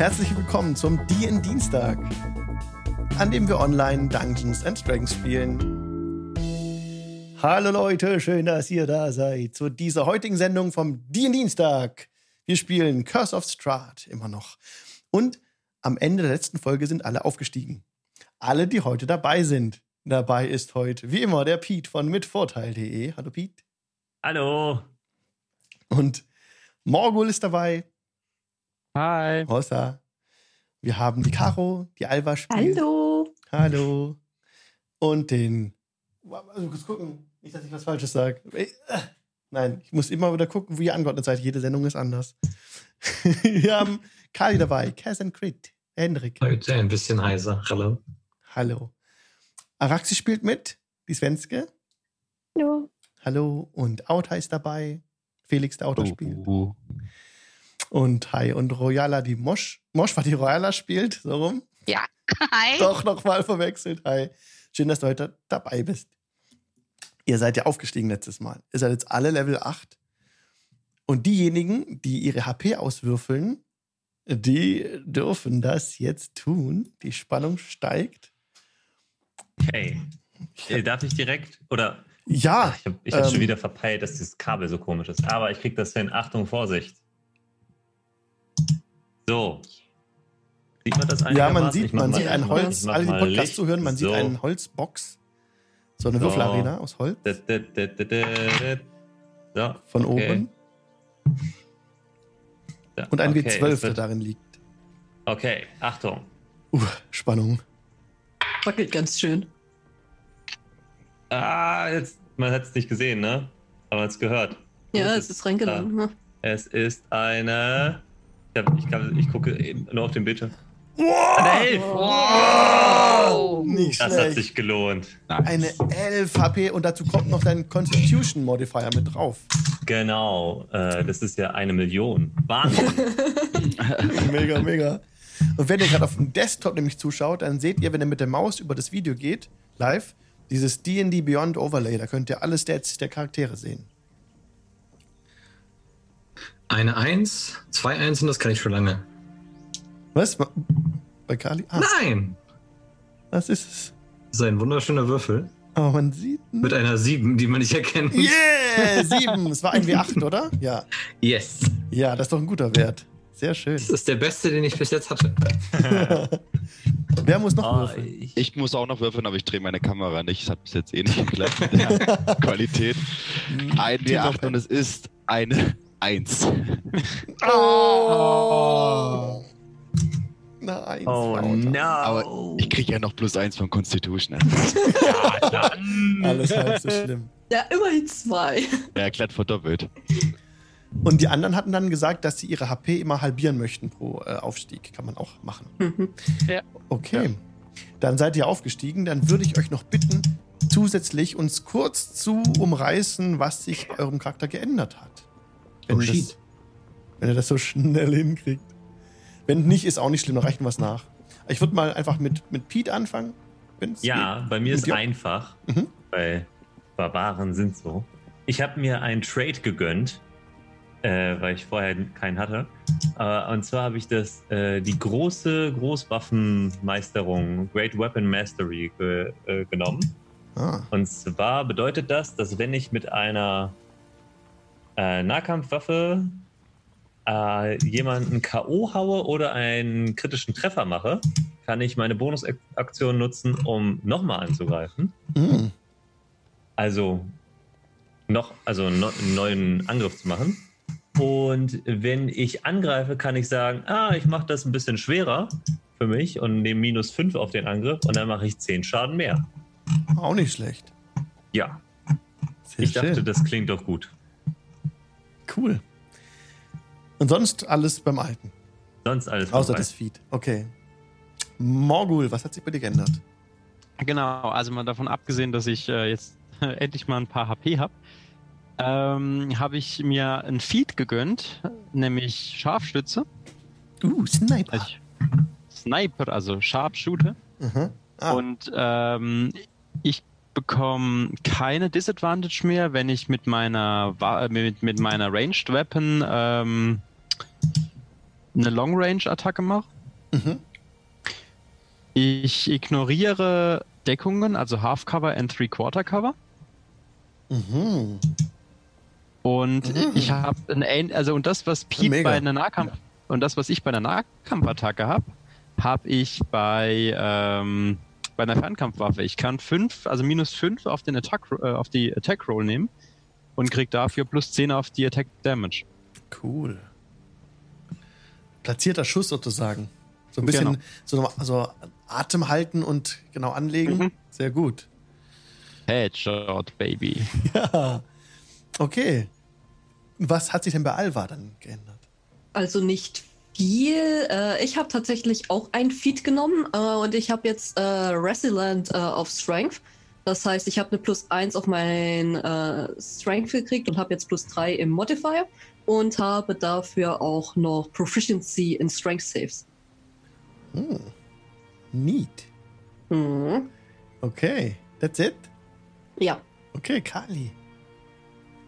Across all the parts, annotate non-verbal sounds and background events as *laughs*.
Herzlich willkommen zum DN Dienstag, an dem wir online Dungeons and Dragons spielen. Hallo Leute, schön, dass ihr da seid zu dieser heutigen Sendung vom DN Dienstag. Wir spielen Curse of Strahd immer noch. Und am Ende der letzten Folge sind alle aufgestiegen. Alle, die heute dabei sind. Dabei ist heute, wie immer, der Pete von mitvorteil.de. Hallo Pete. Hallo. Und Morgul ist dabei. Hi. Rosa. Wir haben die Caro, die Alva spielt. Hallo. Hallo. Und den. Also kurz gucken, nicht, dass ich was Falsches sage. Nein, ich muss immer wieder gucken, wie ihr angeordnet seid. Jede Sendung ist anders. *laughs* Wir haben Kali dabei, Cass and Crit, Hendrik. Heute ein bisschen heiser. Hallo. Hallo. Araxi spielt mit, die Svenske. Hallo. Hallo. Und Auta ist dabei. Felix, der Auta Oh, spielt. uh, Und Hi. Und Royala, die Mosch. Mosch, war die Royala spielt, so rum. Ja. *laughs* Hi. Doch nochmal verwechselt. Hi. Schön, dass du heute dabei bist. Ihr seid ja aufgestiegen letztes Mal. Ihr seid jetzt alle Level 8. Und diejenigen, die ihre HP auswürfeln, die dürfen das jetzt tun. Die Spannung steigt. Okay. Äh, Darf ich direkt? Oder Ja, ich habe ich hab ähm, schon wieder verpeilt, dass dieses Kabel so komisch ist. Aber ich krieg das hin. Achtung, Vorsicht. So. Sieht man das ja, man sieht, man sieht ein Holz, alle, die mal Podcast Licht. zuhören, man so. sieht eine Holzbox. So eine So. Würfelarena aus Holz Da, da, da, da, da, da. So, von okay. oben. Und ein okay, W12, es der darin liegt. Okay, Achtung. Uh, Spannung. Wackelt ganz schön. Ah, jetzt, man hat es nicht gesehen, ne? Aber man hat es gehört. Ja, es ist reingegangen. ne? Es ist eine. Ich, kann, ich gucke eben nur auf den Bildschirm. Wow! Eine Elf! Wow. Nicht Das hat schlecht. sich gelohnt. nice. Eine 11 HP und dazu kommt noch dein Constitution Modifier mit drauf. Genau. Äh, das ist ja eine Million. Wahnsinn. *laughs* Mega, mega. Und wenn ihr gerade auf dem Desktop nämlich zuschaut, dann seht ihr, wenn ihr mit der Maus über das Video geht, live, dieses D&D Beyond Overlay. Da könnt ihr alle Stats der Charaktere sehen. Eine Eins, zwei Einsen, das kann ich schon lange. Was? Bei Kali? Ah, Nein! was ist es? Das ist ein wunderschöner Würfel Aber man sieht... mit einer Sieben, die man nicht erkennt. Yeah! *laughs* Sieben! Es war ein W8, oder? Ja. Yes! Ja, das ist doch ein guter Wert. Sehr schön. Das ist der beste, den ich bis jetzt hatte. *laughs* Wer muss noch Ah, würfeln? ich, Ich muss auch noch würfeln, aber ich drehe meine Kamera nicht. Es hat bis jetzt eh nicht geklappt mit der *laughs* Qualität. Ein W8 und es ist eine 1. Oh! Na, eins. oh Frau. no. Aber ich kriege ja noch plus 1 von Constitution. *laughs* ja, dann. Alles halb so schlimm. Ja, immerhin zwei. Ja, glatt verdoppelt. Und die anderen hatten dann gesagt, dass sie ihre HP immer halbieren möchten pro äh, Aufstieg. Kann man auch machen. Mhm. Okay. Dann seid ihr aufgestiegen. Dann würde ich euch noch bitten, zusätzlich uns kurz zu umreißen, was sich bei eurem Charakter geändert hat. Wenn, Oh, das, wenn ihr das so schnell hinkriegt. Wenn nicht, ist auch nicht schlimm, dann reichen wir es nach. Ich würde mal einfach mit, mit Pete anfangen. Ja, bei mir ist ja. einfach, Mhm. weil Barbaren sind so. Ich habe mir einen Trade gegönnt, äh, weil ich vorher keinen hatte. Äh, und zwar habe ich das äh, die große Großwaffenmeisterung Great Weapon Mastery ge äh, genommen. geht. Ah. Und zwar bedeutet das, dass wenn ich mit einer äh, Nahkampfwaffe äh, jemanden K.O. haue oder einen kritischen Treffer mache, kann ich meine Bonusaktion nutzen, um nochmal anzugreifen. Mm. Also noch, also no, einen neuen Angriff zu machen. Und wenn ich angreife, kann ich sagen, ah, ich mache das ein bisschen schwerer für mich und nehme minus 5 auf den Angriff und dann mache ich 10 Schaden mehr. Auch nicht schlecht. Ja, Sehr ich dachte, schön. das klingt doch gut. Cool. Und sonst alles beim Alten. Sonst alles Außer vorbei. das Feed. Okay. Morgul, was hat sich bei dir geändert? Genau, also mal davon abgesehen, dass ich äh, jetzt *laughs* endlich mal ein paar HP habe, ähm, habe ich mir ein Feed gegönnt, nämlich Scharfschütze. Uh, Sniper. Also ich, Sniper, also Sharpshooter. Aha. Ah, Und ähm, ich bekomme keine Disadvantage mehr, wenn ich mit meiner Wa- mit, mit meiner Ranged Weapon ähm, eine Long-Range-Attacke mache. Mhm. Ich ignoriere Deckungen, also Half-Cover and Three-Quarter-Cover. Mhm. Und Mhm. ich habe ein also und das, was Pete Mega. bei einer Nahkampf und das, was ich bei einer Nahkampfattacke habe, habe ich bei ähm, bei einer Fernkampfwaffe. Ich kann fünf, also minus fünf auf den Attack äh, auf die Attack Roll nehmen und krieg dafür plus 10 auf die Attack Damage. Cool. Platzierter Schuss sozusagen. So ein bisschen Genau. so, so Atem halten und genau anlegen. Mhm. Sehr gut. Headshot, Baby. *laughs* Ja. Okay. Was hat sich denn bei Alva dann geändert? Also nicht viel. Äh, ich habe tatsächlich auch ein Feed genommen äh, und ich habe jetzt äh, Resilient äh, auf Strength. Das heißt, ich habe eine plus 1 auf mein äh, Strength gekriegt und habe jetzt plus 3 im Modifier und habe dafür auch noch Proficiency in Strength Saves. Hm. Neat. Mhm. Okay. That's it? Ja. Okay, Kali.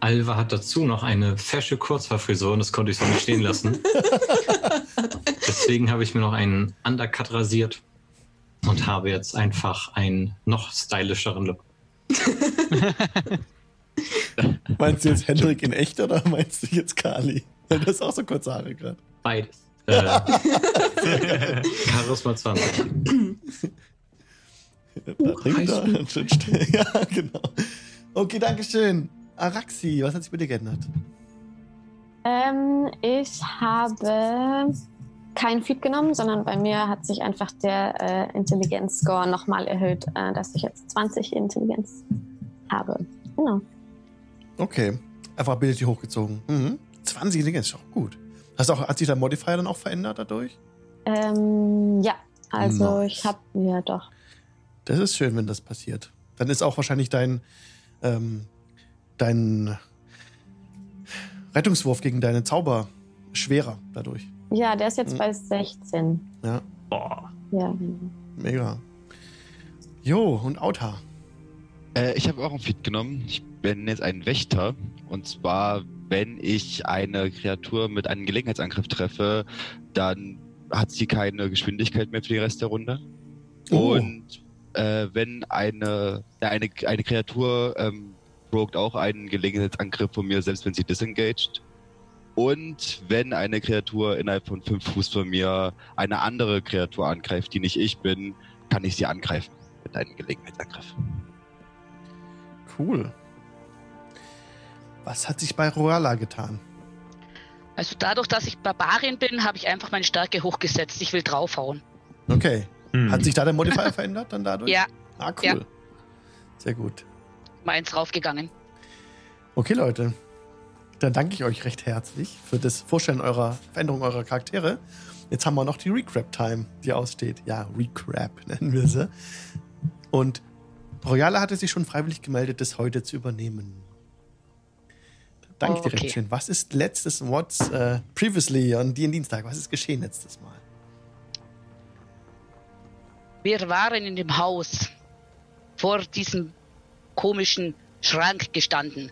Alva hat dazu noch eine fesche Kurzhaarfrisur und das konnte ich so nicht stehen lassen. *laughs* Deswegen habe ich mir noch einen Undercut rasiert und habe jetzt einfach einen noch stylischeren Look. *laughs* Meinst du jetzt Hendrik in echt oder meinst du jetzt Kali? Weil das ist auch so kurze Haare gerade. Beides. *laughs* Äh, Charisma 20. Da Schön still. Ja, genau. Okay, danke schön. Araxi, was hat sich bei dir geändert? Ähm, ich habe kein Feed genommen, sondern bei mir hat sich einfach der äh, Intelligenz-Score nochmal erhöht, äh, dass ich jetzt 20 Intelligenz habe. Genau. Okay. Einfach Ability hochgezogen. Mhm. 20 Intelligenz ist auch gut. Hast auch, hat sich der Modifier dann auch verändert dadurch? Ähm, ja, also Nice. ich habe ja doch. Das ist schön, wenn das passiert. Dann ist auch wahrscheinlich dein, ähm, dein Rettungswurf gegen deine Zauber schwerer dadurch. Ja, der ist jetzt Mhm. bei 16. Ja, Boah. Ja, genau. mega. Jo, und Auta. Äh, ich habe auch einen Feed genommen. Ich bin jetzt ein Wächter. Und zwar, wenn ich eine Kreatur mit einem Gelegenheitsangriff treffe, dann hat sie keine Geschwindigkeit mehr für den Rest der Runde. Oh. Und äh, wenn eine, eine, eine Kreatur ähm, progt auch einen Gelegenheitsangriff von mir, selbst wenn sie disengaged. Und wenn eine Kreatur innerhalb von fünf Fuß von mir eine andere Kreatur angreift, die nicht ich bin, kann ich sie angreifen mit einem Gelegenheitsangriff. Cool. Was hat sich bei Royala getan? Also dadurch, dass ich Barbarin bin, habe ich einfach meine Stärke hochgesetzt. Ich will draufhauen. Okay. Hm. Hat sich da der Modifier *laughs* verändert dann dadurch? Ja, Ah, cool. Ja. Sehr gut. Mal eins raufgegangen. Okay, Leute. Dann danke ich euch recht herzlich für das Vorstellen eurer Veränderung eurer Charaktere. Jetzt haben wir noch die Recrap-Time, die aussteht. Ja, Recrap nennen wir sie. Und Royale hatte sich schon freiwillig gemeldet, das heute zu übernehmen. Danke dir Okay. recht schön. Was ist letztes What's äh, previously an den Dienstag? Was ist geschehen letztes Mal? Wir waren in dem Haus vor diesem komischen Schrank gestanden.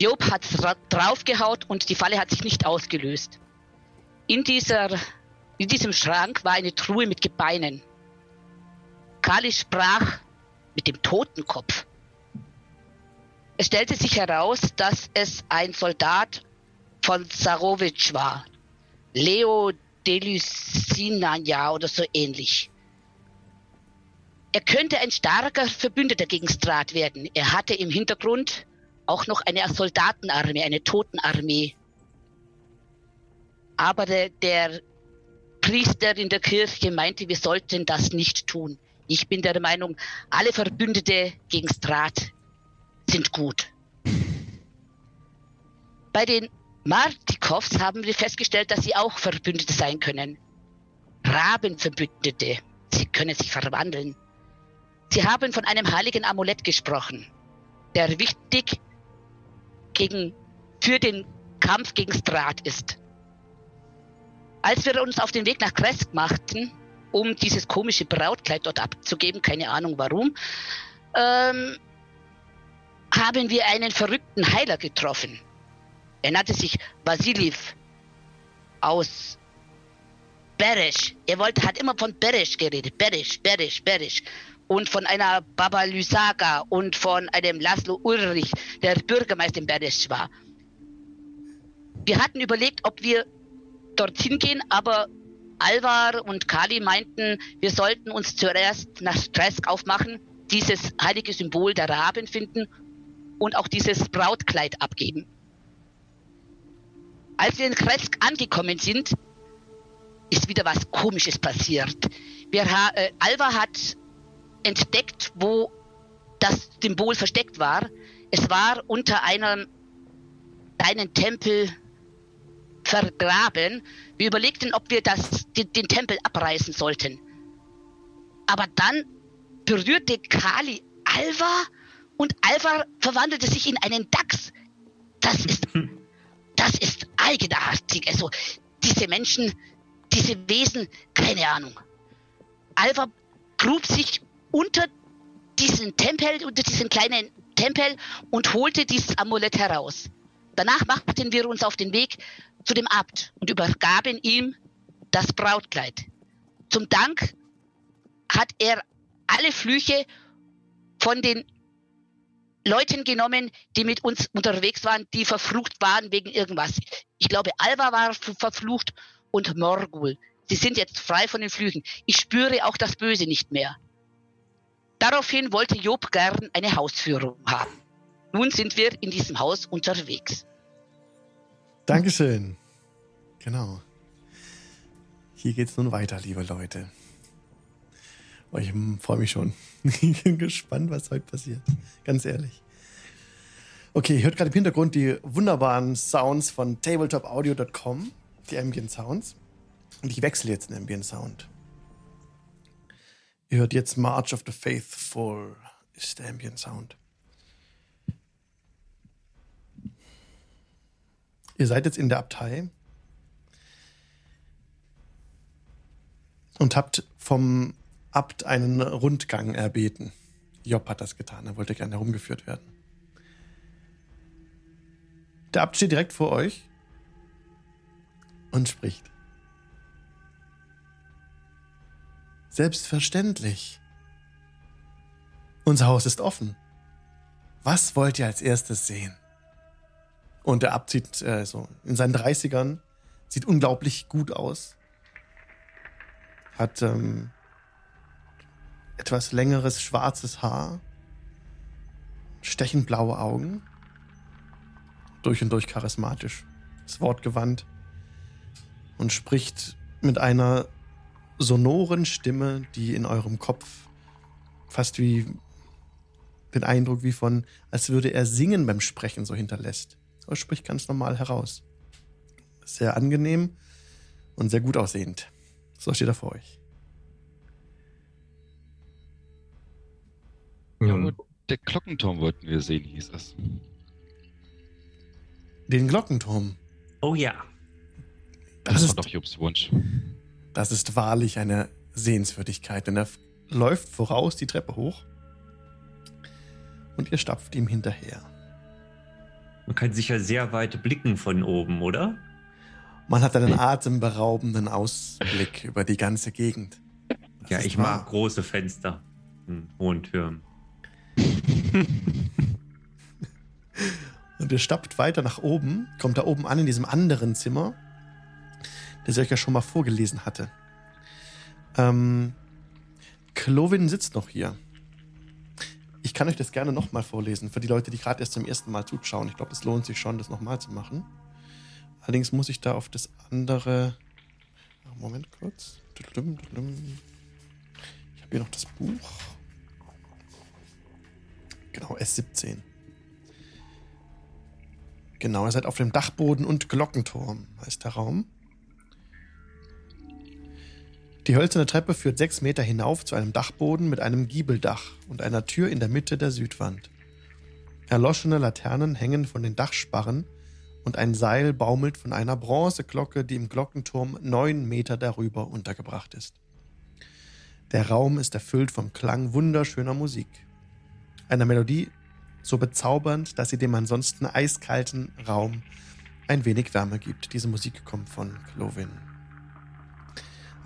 Job hat dra- draufgehaut und die Falle hat sich nicht ausgelöst. In, dieser, in diesem Schrank war eine Truhe mit Gebeinen. Kali sprach mit dem Totenkopf. Es stellte sich heraus, dass es ein Soldat von Zarowitsch war. Leo Delusinanja oder so ähnlich. Er könnte ein starker Verbündeter gegen Strat werden. Er hatte im Hintergrund auch noch eine Soldatenarmee, eine Totenarmee. Aber der, der Priester in der Kirche meinte, wir sollten das nicht tun. Ich bin der Meinung, alle Verbündete gegen Strat sind gut. Bei den Martikovs haben wir festgestellt, dass sie auch Verbündete sein können. Rabenverbündete. Sie können sich verwandeln. Sie haben von einem heiligen Amulett gesprochen, der wichtig gegen, für den Kampf gegen Strat ist. Als wir uns auf den Weg nach Kresk machten, um dieses komische Brautkleid dort abzugeben, keine Ahnung warum, ähm, haben wir einen verrückten Heiler getroffen. Er nannte sich Vasiliev. aus Berisch. Er wollte, hat immer von Berisch geredet. Berisch, Berisch, Berisch. Und von einer Baba Lysaga und von einem Laszlo Ulrich, der Bürgermeister in Berisch war. Wir hatten überlegt, ob wir dorthin gehen, aber Alvar und Kali meinten, wir sollten uns zuerst nach Stresk aufmachen, dieses heilige Symbol der Raben finden und auch dieses Brautkleid abgeben. Als wir in Kresk angekommen sind, ist wieder was Komisches passiert. Wir, äh, Alva hat entdeckt, wo das Symbol versteckt war. Es war unter einem kleinen Tempel vergraben. Wir überlegten, ob wir das, den, den Tempel abreißen sollten. Aber dann berührte Kali Alva und Alva verwandelte sich in einen Dachs. Das ist, *laughs* das ist eigenartig. Also diese Menschen, diese Wesen, keine Ahnung. Alva grub sich unter diesen Tempel, unter diesen kleinen Tempel und holte dieses Amulett heraus. Danach machten wir uns auf den Weg zu dem Abt und übergaben ihm das Brautkleid. Zum Dank hat er alle Flüche von den Leuten genommen, die mit uns unterwegs waren, die verflucht waren wegen irgendwas. Ich glaube, Alva war verflucht und Morgul. Sie sind jetzt frei von den Flüchen. Ich spüre auch das Böse nicht mehr. Daraufhin wollte Job gern eine Hausführung haben. Nun sind wir in diesem Haus unterwegs. Dankeschön. Genau. Hier geht's nun weiter, liebe Leute. Oh, ich freue mich schon. *laughs* Ich bin gespannt, was heute passiert. Ganz ehrlich. Okay, ihr hört gerade im Hintergrund die wunderbaren Sounds von tabletopaudio.com, die Ambient Sounds. Und ich wechsle jetzt in Ambient Sound. Ihr hört jetzt March of the Faithful, ist der Ambient Sound. Ihr seid jetzt in der Abtei und habt vom Abt einen Rundgang erbeten. Job hat das getan, er wollte gerne herumgeführt werden. Der Abt steht direkt vor euch und spricht. Selbstverständlich. Unser Haus ist offen. Was wollt ihr als erstes sehen? Und der Abt sieht äh, so in seinen 30ern, sieht unglaublich gut aus. Hat ähm, etwas längeres schwarzes Haar, stechend blaue Augen, durch und durch charismatisch, ist wortgewandt und spricht mit einer sonoren Stimme, die in eurem Kopf fast wie den Eindruck wie von, als würde er singen beim Sprechen so hinterlässt aber spricht ganz normal heraus. Sehr angenehm und sehr gut aussehend. So steht er vor euch. Ja, der Glockenturm wollten wir sehen, hieß es. Den Glockenturm. Oh ja. Das, das war doch Jobs Wunsch. Das ist wahrlich eine Sehenswürdigkeit, denn er läuft voraus die Treppe hoch und ihr stapft ihm hinterher. Man kann sicher sehr weit blicken von oben, oder? Man hat einen atemberaubenden Ausblick über die ganze Gegend. Das ja, ich wahr. mag große Fenster in hohen Türmen. *laughs* Und ihr stappt weiter nach oben, kommt da oben an in diesem anderen Zimmer, das ich euch ja schon mal vorgelesen hatte. Ähm, Clovin sitzt noch hier. Ich kann euch das gerne nochmal vorlesen, für die Leute, die gerade erst zum ersten Mal zuschauen. Ich glaube, es lohnt sich schon, das nochmal zu machen. Allerdings muss ich da auf das andere. Moment kurz. Ich habe hier noch das Buch. Genau, S17. Genau, ihr seid auf dem Dachboden und Glockenturm, heißt der Raum. Die hölzerne Treppe führt sechs Meter hinauf zu einem Dachboden mit einem Giebeldach und einer Tür in der Mitte der Südwand. Erloschene Laternen hängen von den Dachsparren und ein Seil baumelt von einer Bronzeglocke, die im Glockenturm neun Meter darüber untergebracht ist. Der Raum ist erfüllt vom Klang wunderschöner Musik. Einer Melodie so bezaubernd, dass sie dem ansonsten eiskalten Raum ein wenig Wärme gibt. Diese Musik kommt von Clovin.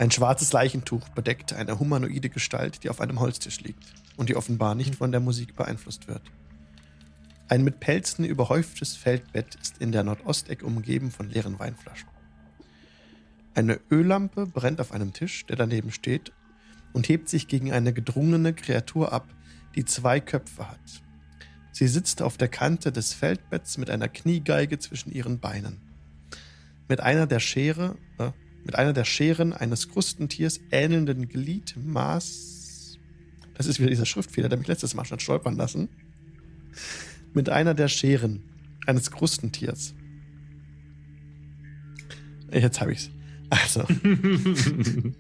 Ein schwarzes Leichentuch bedeckt eine humanoide Gestalt, die auf einem Holztisch liegt und die offenbar nicht von der Musik beeinflusst wird. Ein mit Pelzen überhäuftes Feldbett ist in der Nordostecke umgeben von leeren Weinflaschen. Eine Öllampe brennt auf einem Tisch, der daneben steht, und hebt sich gegen eine gedrungene Kreatur ab, die zwei Köpfe hat. Sie sitzt auf der Kante des Feldbetts mit einer Kniegeige zwischen ihren Beinen. Mit einer der Schere, äh, mit einer der Scheren eines Krustentiers ähnelnden Gliedmaß. Das ist wieder dieser Schriftfehler, der mich letztes Mal schon stolpern lassen. Mit einer der Scheren eines Krustentiers. Jetzt habe ich's. Also. *laughs*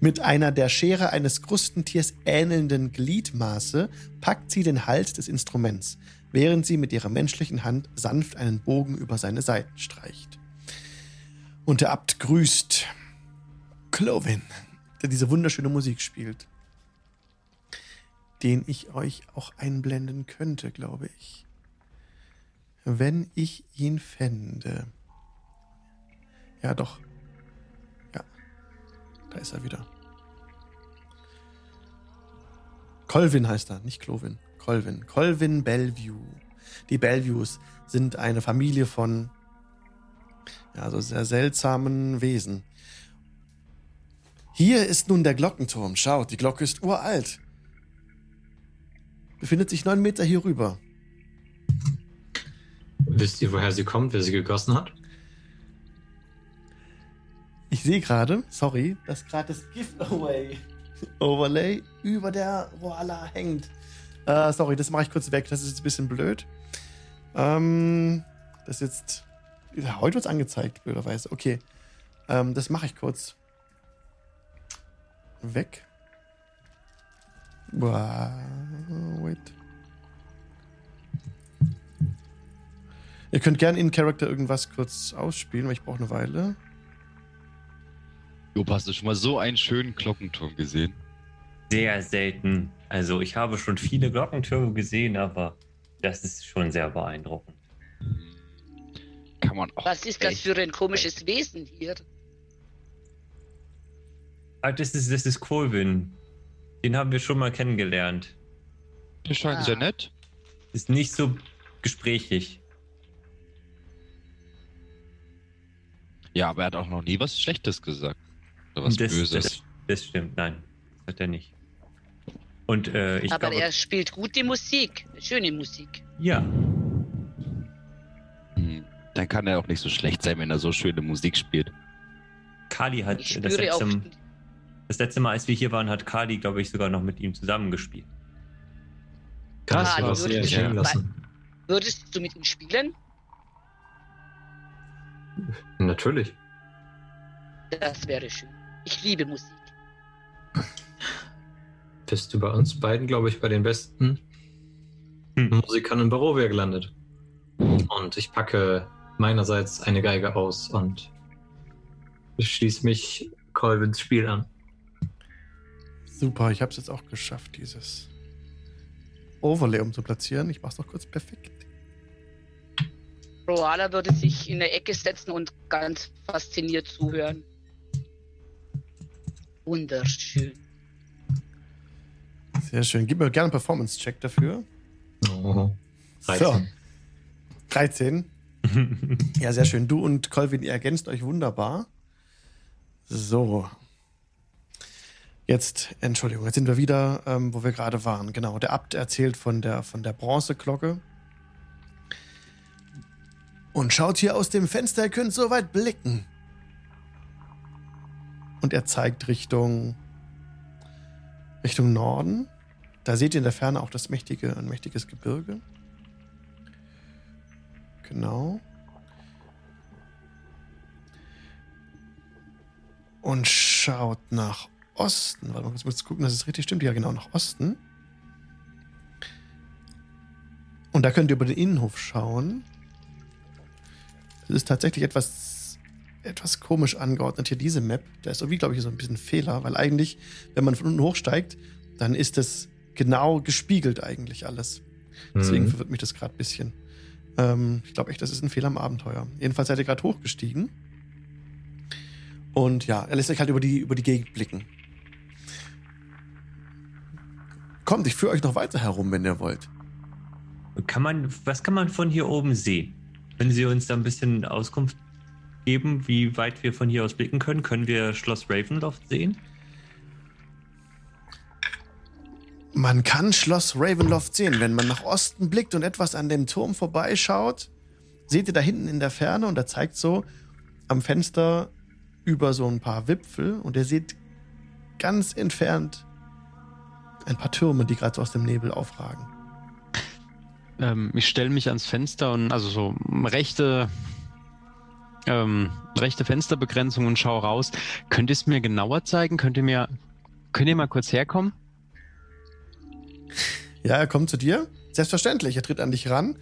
Mit einer der Schere eines Krustentiers ähnelnden Gliedmaße packt sie den Hals des Instruments, während sie mit ihrer menschlichen Hand sanft einen Bogen über seine Seiten streicht. Und der Abt grüßt Clovin, der diese wunderschöne Musik spielt, den ich euch auch einblenden könnte, glaube ich. Wenn ich ihn fände. Ja, doch. Da ist er wieder. Colvin heißt er, nicht Clovin. Colvin. Colvin Bellevue. Die Bellevues sind eine Familie von ja, so sehr seltsamen Wesen. Hier ist nun der Glockenturm. Schaut, die Glocke ist uralt. Befindet sich neun Meter hier rüber. Wisst ihr, woher sie kommt, wer sie gegossen hat? Ich sehe gerade, sorry, dass gerade das Giveaway Overlay über der Voila hängt. Äh, sorry, das mache ich kurz weg. Das ist jetzt ein bisschen blöd. Ähm, das ist jetzt. Heute wird es angezeigt, blöderweise. Okay. Ähm, das mache ich kurz. Weg. Wait. Ihr könnt gerne in Character irgendwas kurz ausspielen, weil ich brauche eine Weile. Jo, hast du schon mal so einen schönen Glockenturm gesehen? Sehr selten. Also ich habe schon viele Glockentürme gesehen, aber das ist schon sehr beeindruckend. Kann man auch. Was ist das für ein komisches Wesen hier? Ah, das ist, das ist Colvin. Den haben wir schon mal kennengelernt. Der scheint Ah. sehr nett. Ist nicht so gesprächig. Ja, aber er hat auch noch nie was Schlechtes gesagt. Oder was das, Böses. Das, das stimmt, nein. Das hat er nicht. Und äh, ich Aber glaube, er spielt gute Musik, schöne Musik. ja. Dann kann er auch nicht so schlecht sein, wenn er so schöne Musik spielt. Kali hat das letzte, das letzte Mal, als wir hier waren, hat Kali, glaube ich, sogar noch mit ihm zusammengespielt. Krass, du hast die sie würde nicht ich- hängen lassen. Würdest du mit ihm spielen? Natürlich. Das wäre schön. Ich liebe Musik. Bist du bei uns beiden, glaube ich, bei den besten Hm. Musikern in Barovia gelandet. Und ich packe meinerseits eine Geige aus und schließe mich Colvins Spiel an. Super, ich habe es jetzt auch geschafft, dieses Overlay umzuplatzieren. Ich mache es noch kurz perfekt. Roala würde sich in der Ecke setzen und ganz fasziniert zuhören. Wunderschön. Sehr schön. Gib mir gerne einen Performance-Check dafür. Oh. So, 13. 13. Ja, sehr schön. Du und Colvin, ihr ergänzt euch wunderbar. So. Jetzt, Entschuldigung, jetzt sind wir wieder, ähm, wo wir gerade waren. Genau, der Abt erzählt von der, von der Bronzeglocke. Und schaut hier aus dem Fenster, ihr könnt so weit blicken. Und er zeigt Richtung, Richtung Norden. Da seht ihr in der Ferne auch das mächtige, ein mächtiges Gebirge. Genau. Und schaut nach Osten. Warte mal, ich muss gucken, dass es richtig stimmt. Ja, genau, nach Osten. Und da könnt ihr über den Innenhof schauen. Es ist tatsächlich etwas, etwas komisch angeordnet hier, diese Map. Da ist irgendwie, glaube ich, so ein bisschen Fehler, weil eigentlich, wenn man von unten hochsteigt, dann ist es genau gespiegelt eigentlich alles. Deswegen Mhm. verwirrt mich das gerade ein bisschen. Ähm, ich glaube echt, das ist ein Fehler am Abenteuer. Jedenfalls seid ihr gerade hochgestiegen. Und ja, er lässt euch halt über die, über die Gegend blicken. Kommt, ich führe euch noch weiter herum, wenn ihr wollt. Kann man, was kann man von hier oben sehen? Wenn Sie uns da ein bisschen Auskunft geben, wie weit wir von hier aus blicken können, können wir Schloss Ravenloft sehen? Man kann Schloss Ravenloft sehen. Wenn man nach Osten blickt und etwas an dem Turm vorbeischaut, seht ihr da hinten in der Ferne und da zeigt so am Fenster über so ein paar Wipfel und ihr seht ganz entfernt ein paar Türme, die gerade so aus dem Nebel aufragen. Ähm, ich stelle mich ans Fenster und also so rechte, ähm, rechte Fensterbegrenzung und schaue raus. Könnt ihr es mir genauer zeigen? Könnt ihr mir, könnt ihr mal kurz herkommen? Ja, er kommt zu dir. Selbstverständlich, er tritt an dich ran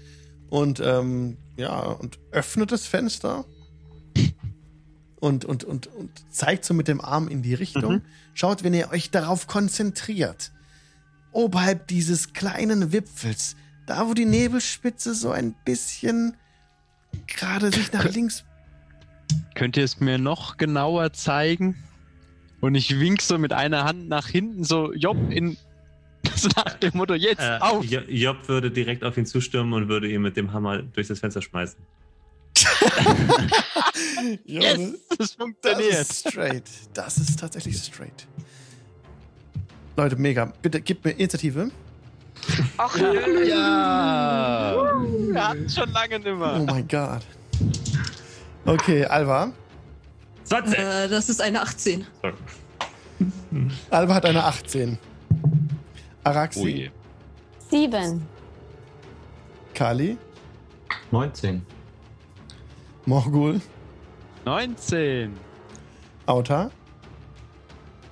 und ähm, ja, und öffnet das Fenster und, und, und, und zeigt so mit dem Arm in die Richtung. Mhm. Schaut, wenn ihr euch darauf konzentriert, oberhalb dieses kleinen Wipfels, da wo die Nebelspitze so ein bisschen gerade sich nach links. Könnt ihr es mir noch genauer zeigen? Und ich wink so mit einer Hand nach hinten, so Job in. So nach dem Motto, jetzt Äh, auf! Jo- Job würde direkt auf ihn zustürmen und würde ihn mit dem Hammer durch das Fenster schmeißen. *laughs* Yes, das Das funktioniert. ist straight. Das ist tatsächlich straight. Leute, mega. Bitte gib mir Initiative. Ach, nö. Ja! Wir hatten schon lange Oh nimmer. mein Gott. Okay, Alva. 20! Äh, das ist eine 18. Sorry. Alva hat eine 18. Araxi. Oh je. Sieben. Kali. 19. Morgul. 19. Auta.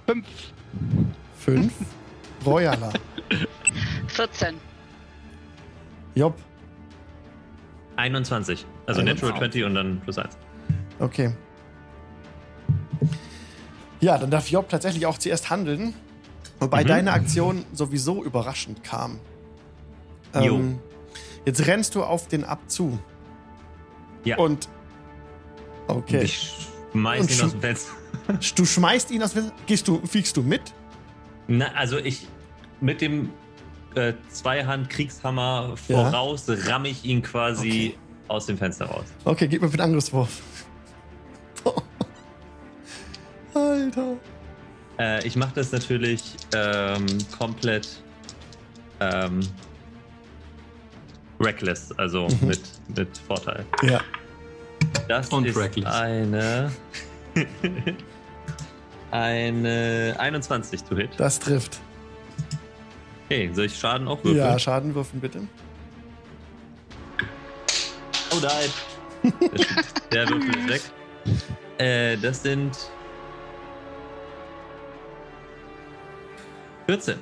5. 5. Royala. *laughs* 14. Job. 21. Also Natural 20 und dann plus 1. Okay. Ja, dann darf Job tatsächlich auch zuerst handeln. Wobei Mhm. deine Aktion sowieso überraschend kam. Jo. Ähm, jetzt rennst du auf den Ab zu. Ja. Und. Okay. Ich schmeiß Und ihn aus dem Fenster. *laughs* Du schmeißt ihn aus. dem- Gehst du, fliegst du mit? Na, also ich mit dem äh, Zweihand-Kriegshammer Ja. voraus ramme ich ihn quasi Okay. aus dem Fenster raus. Okay, gib mir einen Angriffswurf. *laughs* Alter. Äh, ich mache das natürlich ähm, komplett ähm, reckless, also Mhm. mit, mit Vorteil. Ja. Das Und ist reckless. eine *laughs* eine 21 to hit. Das trifft. Okay, soll ich Schaden auch würfeln? Ja, Schaden würfeln bitte. Oh nein. *laughs* Der Würfel ist weg. Äh, das sind 14.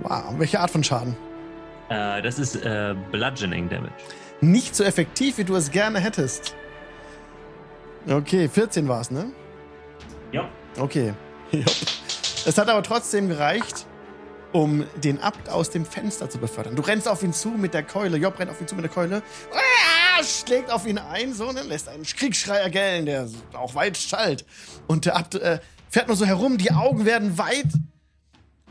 Wow. Welche Art von Schaden? Äh, das ist äh, Bludgeoning Damage. Nicht so effektiv, wie du es gerne hättest. Okay, 14 war es, ne? Ja. Okay. Ja. Es hat aber trotzdem gereicht, um den Abt aus dem Fenster zu befördern. Du rennst auf ihn zu mit der Keule. Job rennt auf ihn zu mit der Keule. Ah, schlägt auf ihn ein, so, ne? lässt einen Kriegsschrei ergellen, der auch weit schallt. Und der Abt äh, fährt nur so herum, die Augen werden weit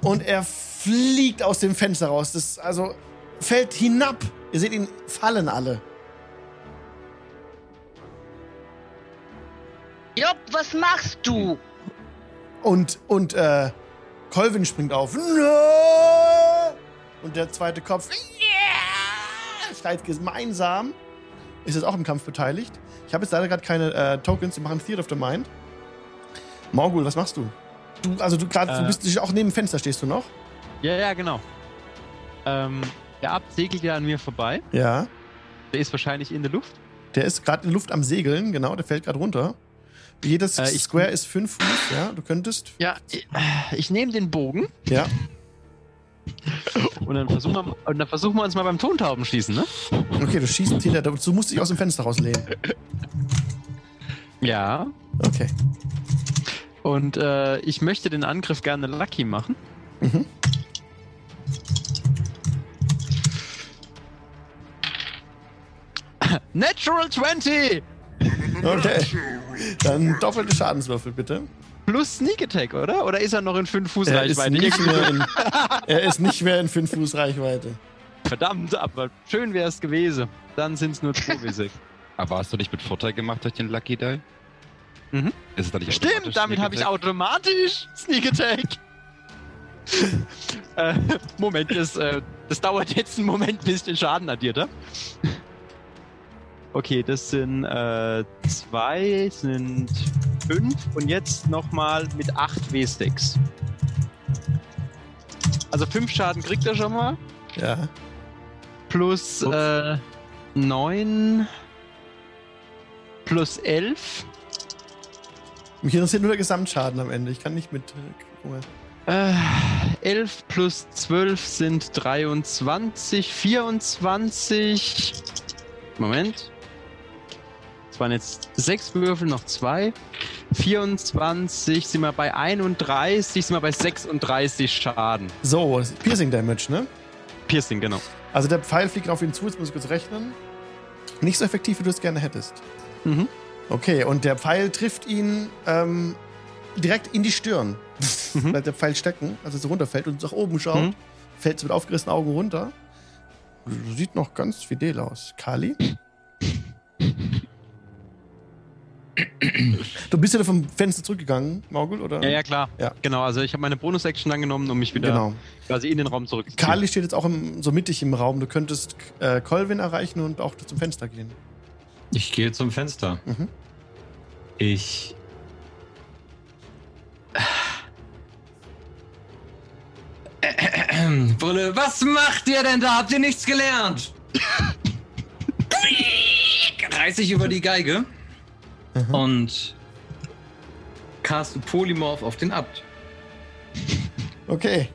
und er fliegt aus dem Fenster raus. Das also fällt hinab. Ihr seht ihn fallen alle. Job, was machst du? Und, und, äh, Colvin springt auf. No! Und der zweite Kopf. Yeah! Schreit gemeinsam. Ist jetzt auch im Kampf beteiligt. Ich habe jetzt leider gerade keine äh, Tokens. Wir machen Theater of the Mind. Morgul, was machst du? Du, also du gerade, du Äh. bist auch neben dem Fenster stehst du noch? Ja, ja, genau. Ähm, der Abt segelt ja an mir vorbei. Ja. Der ist wahrscheinlich in der Luft. Der ist gerade in der Luft am Segeln, genau, der fällt gerade runter. Jedes Äh, Square ist fünf Fuß, ja. Du könntest. Ja, ich, ich nehme den Bogen Ja. und dann, versuchen wir, und dann versuchen wir uns mal beim Tontauben schießen, ne? Okay, du schießt hinter. Du musst dich aus dem Fenster rauslehnen. Ja. Okay. Und äh, ich möchte den Angriff gerne Lucky machen. Mhm. *laughs* Natural 20! Okay. Dann doppelte Schadenswürfel, bitte. Plus Sneak Attack, oder? Oder ist er noch in 5 Fuß Er ist, Reichweite? nicht mehr in, *laughs* er ist nicht mehr in 5 Fuß Reichweite. Verdammt, aber schön wäre es gewesen. Dann sind es nur 2 W6. *laughs* Aber hast du nicht mit Vorteil gemacht durch den Lucky Die? Mhm. Ist es dann nicht Stimmt, damit habe ich automatisch Sneak Attack. *laughs* äh, Moment, das, äh, das dauert jetzt einen Moment, bis ich den Schaden addiert habe. Okay, das sind äh, zwei, sind fünf und jetzt nochmal mit 8 W6. Also 5 Schaden kriegt er schon mal. Ja. Plus Ups. äh, 9 plus 11. Mich interessiert nur der Gesamtschaden am Ende. Ich kann nicht mit. äh, guck mal. Äh, 11 plus 12 sind 23, 24. Moment. Es waren jetzt sechs Würfel, noch zwei. 24 sind wir bei 31, sind wir bei 36 Schaden. So, das Piercing Damage, ne? Piercing, genau. Also der Pfeil fliegt auf ihn zu, jetzt muss ich kurz rechnen. Nicht so effektiv, wie du es gerne hättest. Mhm. Okay, und der Pfeil trifft ihn ähm, direkt in die Stirn. Mhm. *laughs* Bleibt der Pfeil stecken, als er so runterfällt und nach oben schaut. Mhm. Fällt so mit aufgerissenen Augen runter. Sieht noch ganz fidel aus. Kali? Du bist ja vom Fenster zurückgegangen, Morgul, oder? Ja, ja, klar. Ja. Genau, also ich habe meine Bonus-Action dann genommen, um mich wieder Genau. quasi in den Raum zurückzuziehen. Kali steht jetzt auch im, so mittig im Raum. Du könntest äh, Colvin erreichen und auch zum Fenster gehen. Ich gehe zum Fenster. Mhm. Ich. Brille, was macht ihr denn da? Habt ihr nichts gelernt? Reiß ich über die Geige Mhm. und caste Polymorph auf den Abt. Okay.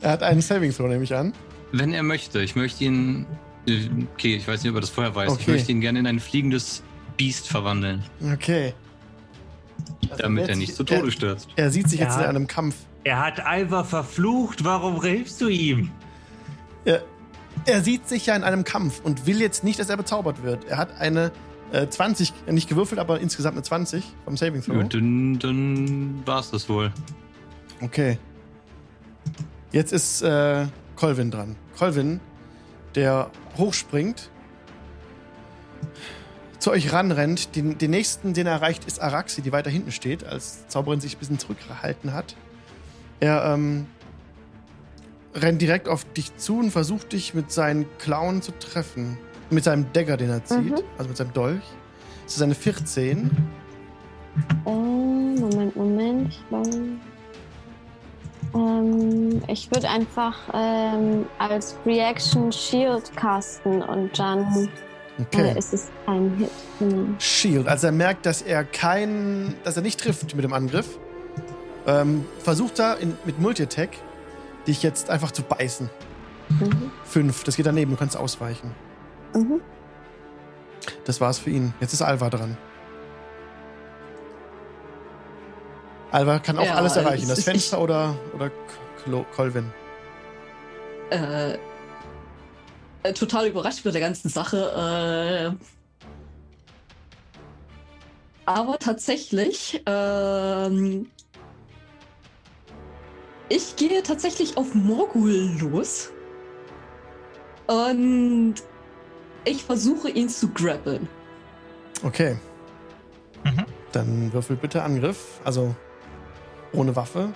Er hat einen Saving Throw, nehme ich an. Wenn er möchte. Ich möchte ihn. äh, Okay, ich weiß nicht, ob er das vorher weiß. Ich Okay. möchte ihn gerne in ein fliegendes Biest verwandeln, Okay. Also damit er er nicht zu Tode Er, stürzt. er sieht sich jetzt Ja. in einem Kampf. Er hat Alva verflucht, warum hilfst du ihm? Er, er sieht sich ja in einem Kampf und will jetzt nicht, dass er bezaubert wird. Er hat eine äh, 20, äh, nicht gewürfelt, aber insgesamt eine 20 vom Saving Throw. Gut, dann, dann war's das wohl. Okay. Jetzt ist äh, Colvin dran. Colvin, der hochspringt, zu euch ranrennt. Den, den nächsten, den er erreicht, ist Araxi, die weiter hinten steht, als Zauberin sich ein bisschen zurückgehalten hat. Er ähm, rennt direkt auf dich zu und versucht dich mit seinen Klauen zu treffen. Mit seinem Dagger, den er zieht, Mhm. also mit seinem Dolch. Das ist eine 14. Äh, Moment, Moment. Ich, glaub, ähm, ich würde einfach ähm, als Reaction Shield casten und dann Okay. äh, ist es ein Hit. Genau. Shield. Als er merkt, dass er kein, dass er nicht trifft mit dem Angriff, ähm, versucht er in, mit Multi-Attack dich jetzt einfach zu beißen. Mhm. Fünf, das geht daneben, du kannst ausweichen. Mhm. Das war's für ihn. Jetzt ist Alva dran. Alva kann auch Ja, alles erreichen. Das ich- Fenster oder, oder Colvin. Äh, äh, total überrascht mit der ganzen Sache. Äh, aber tatsächlich, ähm, ich gehe tatsächlich auf Morgul los. Und ich versuche ihn zu grappeln. Okay. Mhm. Dann würfel bitte Angriff. Also ohne Waffe.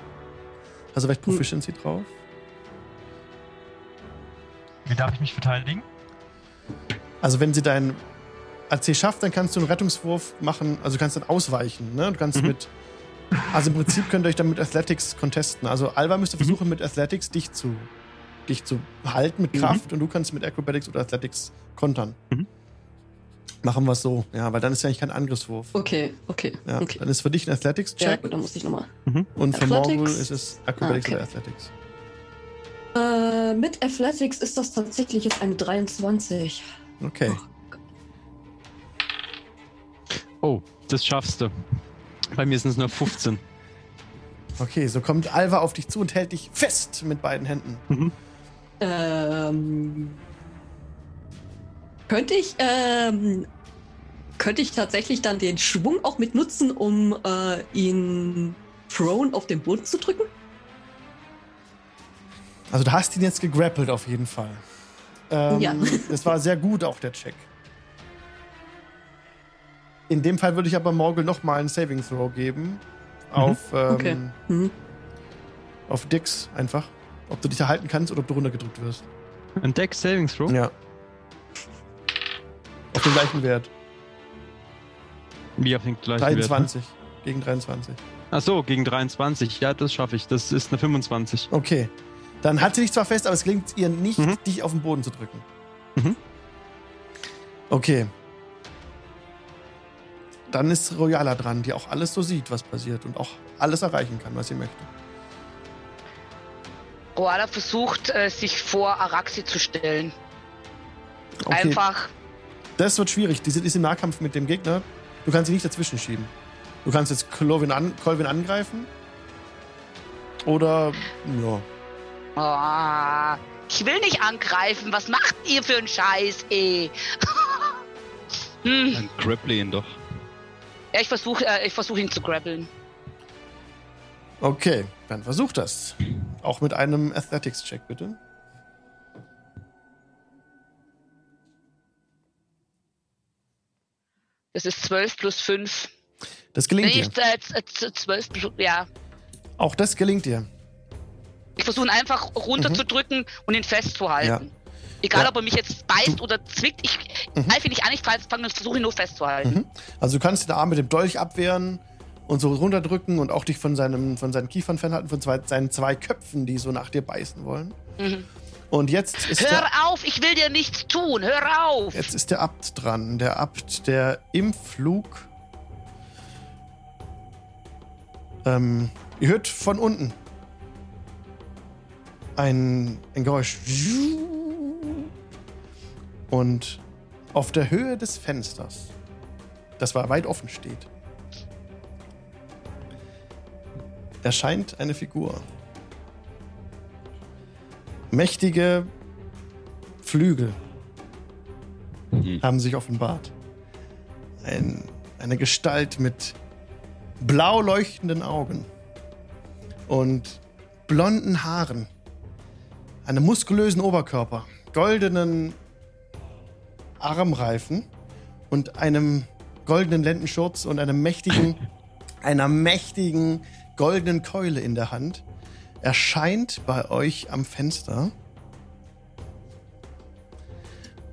Also vielleicht Proficiency drauf. Wie darf ich mich verteidigen? Also wenn sie dein AC schafft, dann kannst du einen Rettungswurf machen. Also du kannst dann ausweichen. Ne? Du kannst Mhm. mit. Also im Prinzip könnt ihr euch dann mit Athletics contesten. Also Alva müsste versuchen, mit Athletics dich zu, dich zu halten mit Mhm. Kraft und du kannst mit Acrobatics oder Athletics kontern. Mhm. Machen wir es so. Ja, weil dann ist ja eigentlich kein Angriffswurf. Okay, okay, Ja, okay. Dann ist für dich ein Ja, Athletics-Check gut, dann muss ich nochmal. und für? Morgul ist es Acrobatics Ah, okay. oder Athletics. Äh, mit Athletics ist das tatsächlich jetzt eine 23. Okay. Oh, das schaffst du. Bei mir sind es nur 15. Okay, so kommt Alva auf dich zu und hält dich fest mit beiden Händen. Ähm. Könnte ich, ähm, könnte ich tatsächlich dann den Schwung auch mit nutzen, um äh, ihn prone auf den Boden zu drücken? Also du hast ihn jetzt gegrappelt auf jeden Fall. Ähm, Ja. *laughs* Das war sehr gut auch der Check. In dem Fall würde ich aber Morgul nochmal einen Saving Throw geben. Auf, ähm, Okay. Mhm. auf Dix einfach. Ob du dich erhalten kannst oder ob du runtergedrückt wirst. Ein Deck Saving Throw? Ja. Auf den gleichen Wert. Wie auf den gleichen Wert, ne? 23. Gegen 23. Ach so, gegen 23. Ja, das schaffe ich. Das ist eine 25. Okay. Dann hat sie dich zwar fest, aber es gelingt ihr nicht, Mhm. dich auf den Boden zu drücken. Mhm. Okay. Dann ist Royala dran, die auch alles so sieht, was passiert und auch alles erreichen kann, was sie möchte. Koala versucht, äh, sich vor Araxi zu stellen. Okay. Einfach. Das wird schwierig. Die sind- ist im Nahkampf mit dem Gegner. Du kannst sie nicht dazwischen schieben. Du kannst jetzt Colvin, an, Colvin angreifen. Oder, ja. Ah, ich will nicht angreifen. Was macht ihr für einen Scheiß, ey? *laughs* hm. Dann grapple ihn doch. Ja, ich versuche äh, ich versuch ihn zu grabbeln. Okay, dann versuch das. Auch mit einem Athletics-Check, bitte. Das ist 12 plus 5. Das gelingt Nee, dir. äh, z- z- 12 plus, ja. Auch das gelingt dir. Ich versuche ihn einfach runterzudrücken und ihn festzuhalten. Egal, Mhm. Ja. ob er mich jetzt beißt oder zwickt, ich Mhm. greife ihn nicht an, ich fange und versuche ihn nur festzuhalten. Mhm. Also du kannst den Arm mit dem Dolch abwehren und so runterdrücken und auch dich von, seinem, von seinen Kiefern fernhalten, von zwei, seinen zwei Köpfen, die so nach dir beißen wollen. Mhm. Und jetzt ist, Hör der, auf, ich will dir nichts tun, hör auf! jetzt ist der Abt dran. Der Abt, der im Flug. Ähm, ihr hört von unten ein, ein Geräusch. Und auf der Höhe des Fensters, das war weit offen steht, erscheint eine Figur. Mächtige Flügel Hm. haben sich offenbart. Ein, eine Gestalt mit blau leuchtenden Augen und blonden Haaren, einem muskulösen Oberkörper, goldenen Armreifen und einem goldenen Lendenschurz und einem mächtigen, *laughs* einer mächtigen goldenen Keule in der Hand, erscheint bei euch am Fenster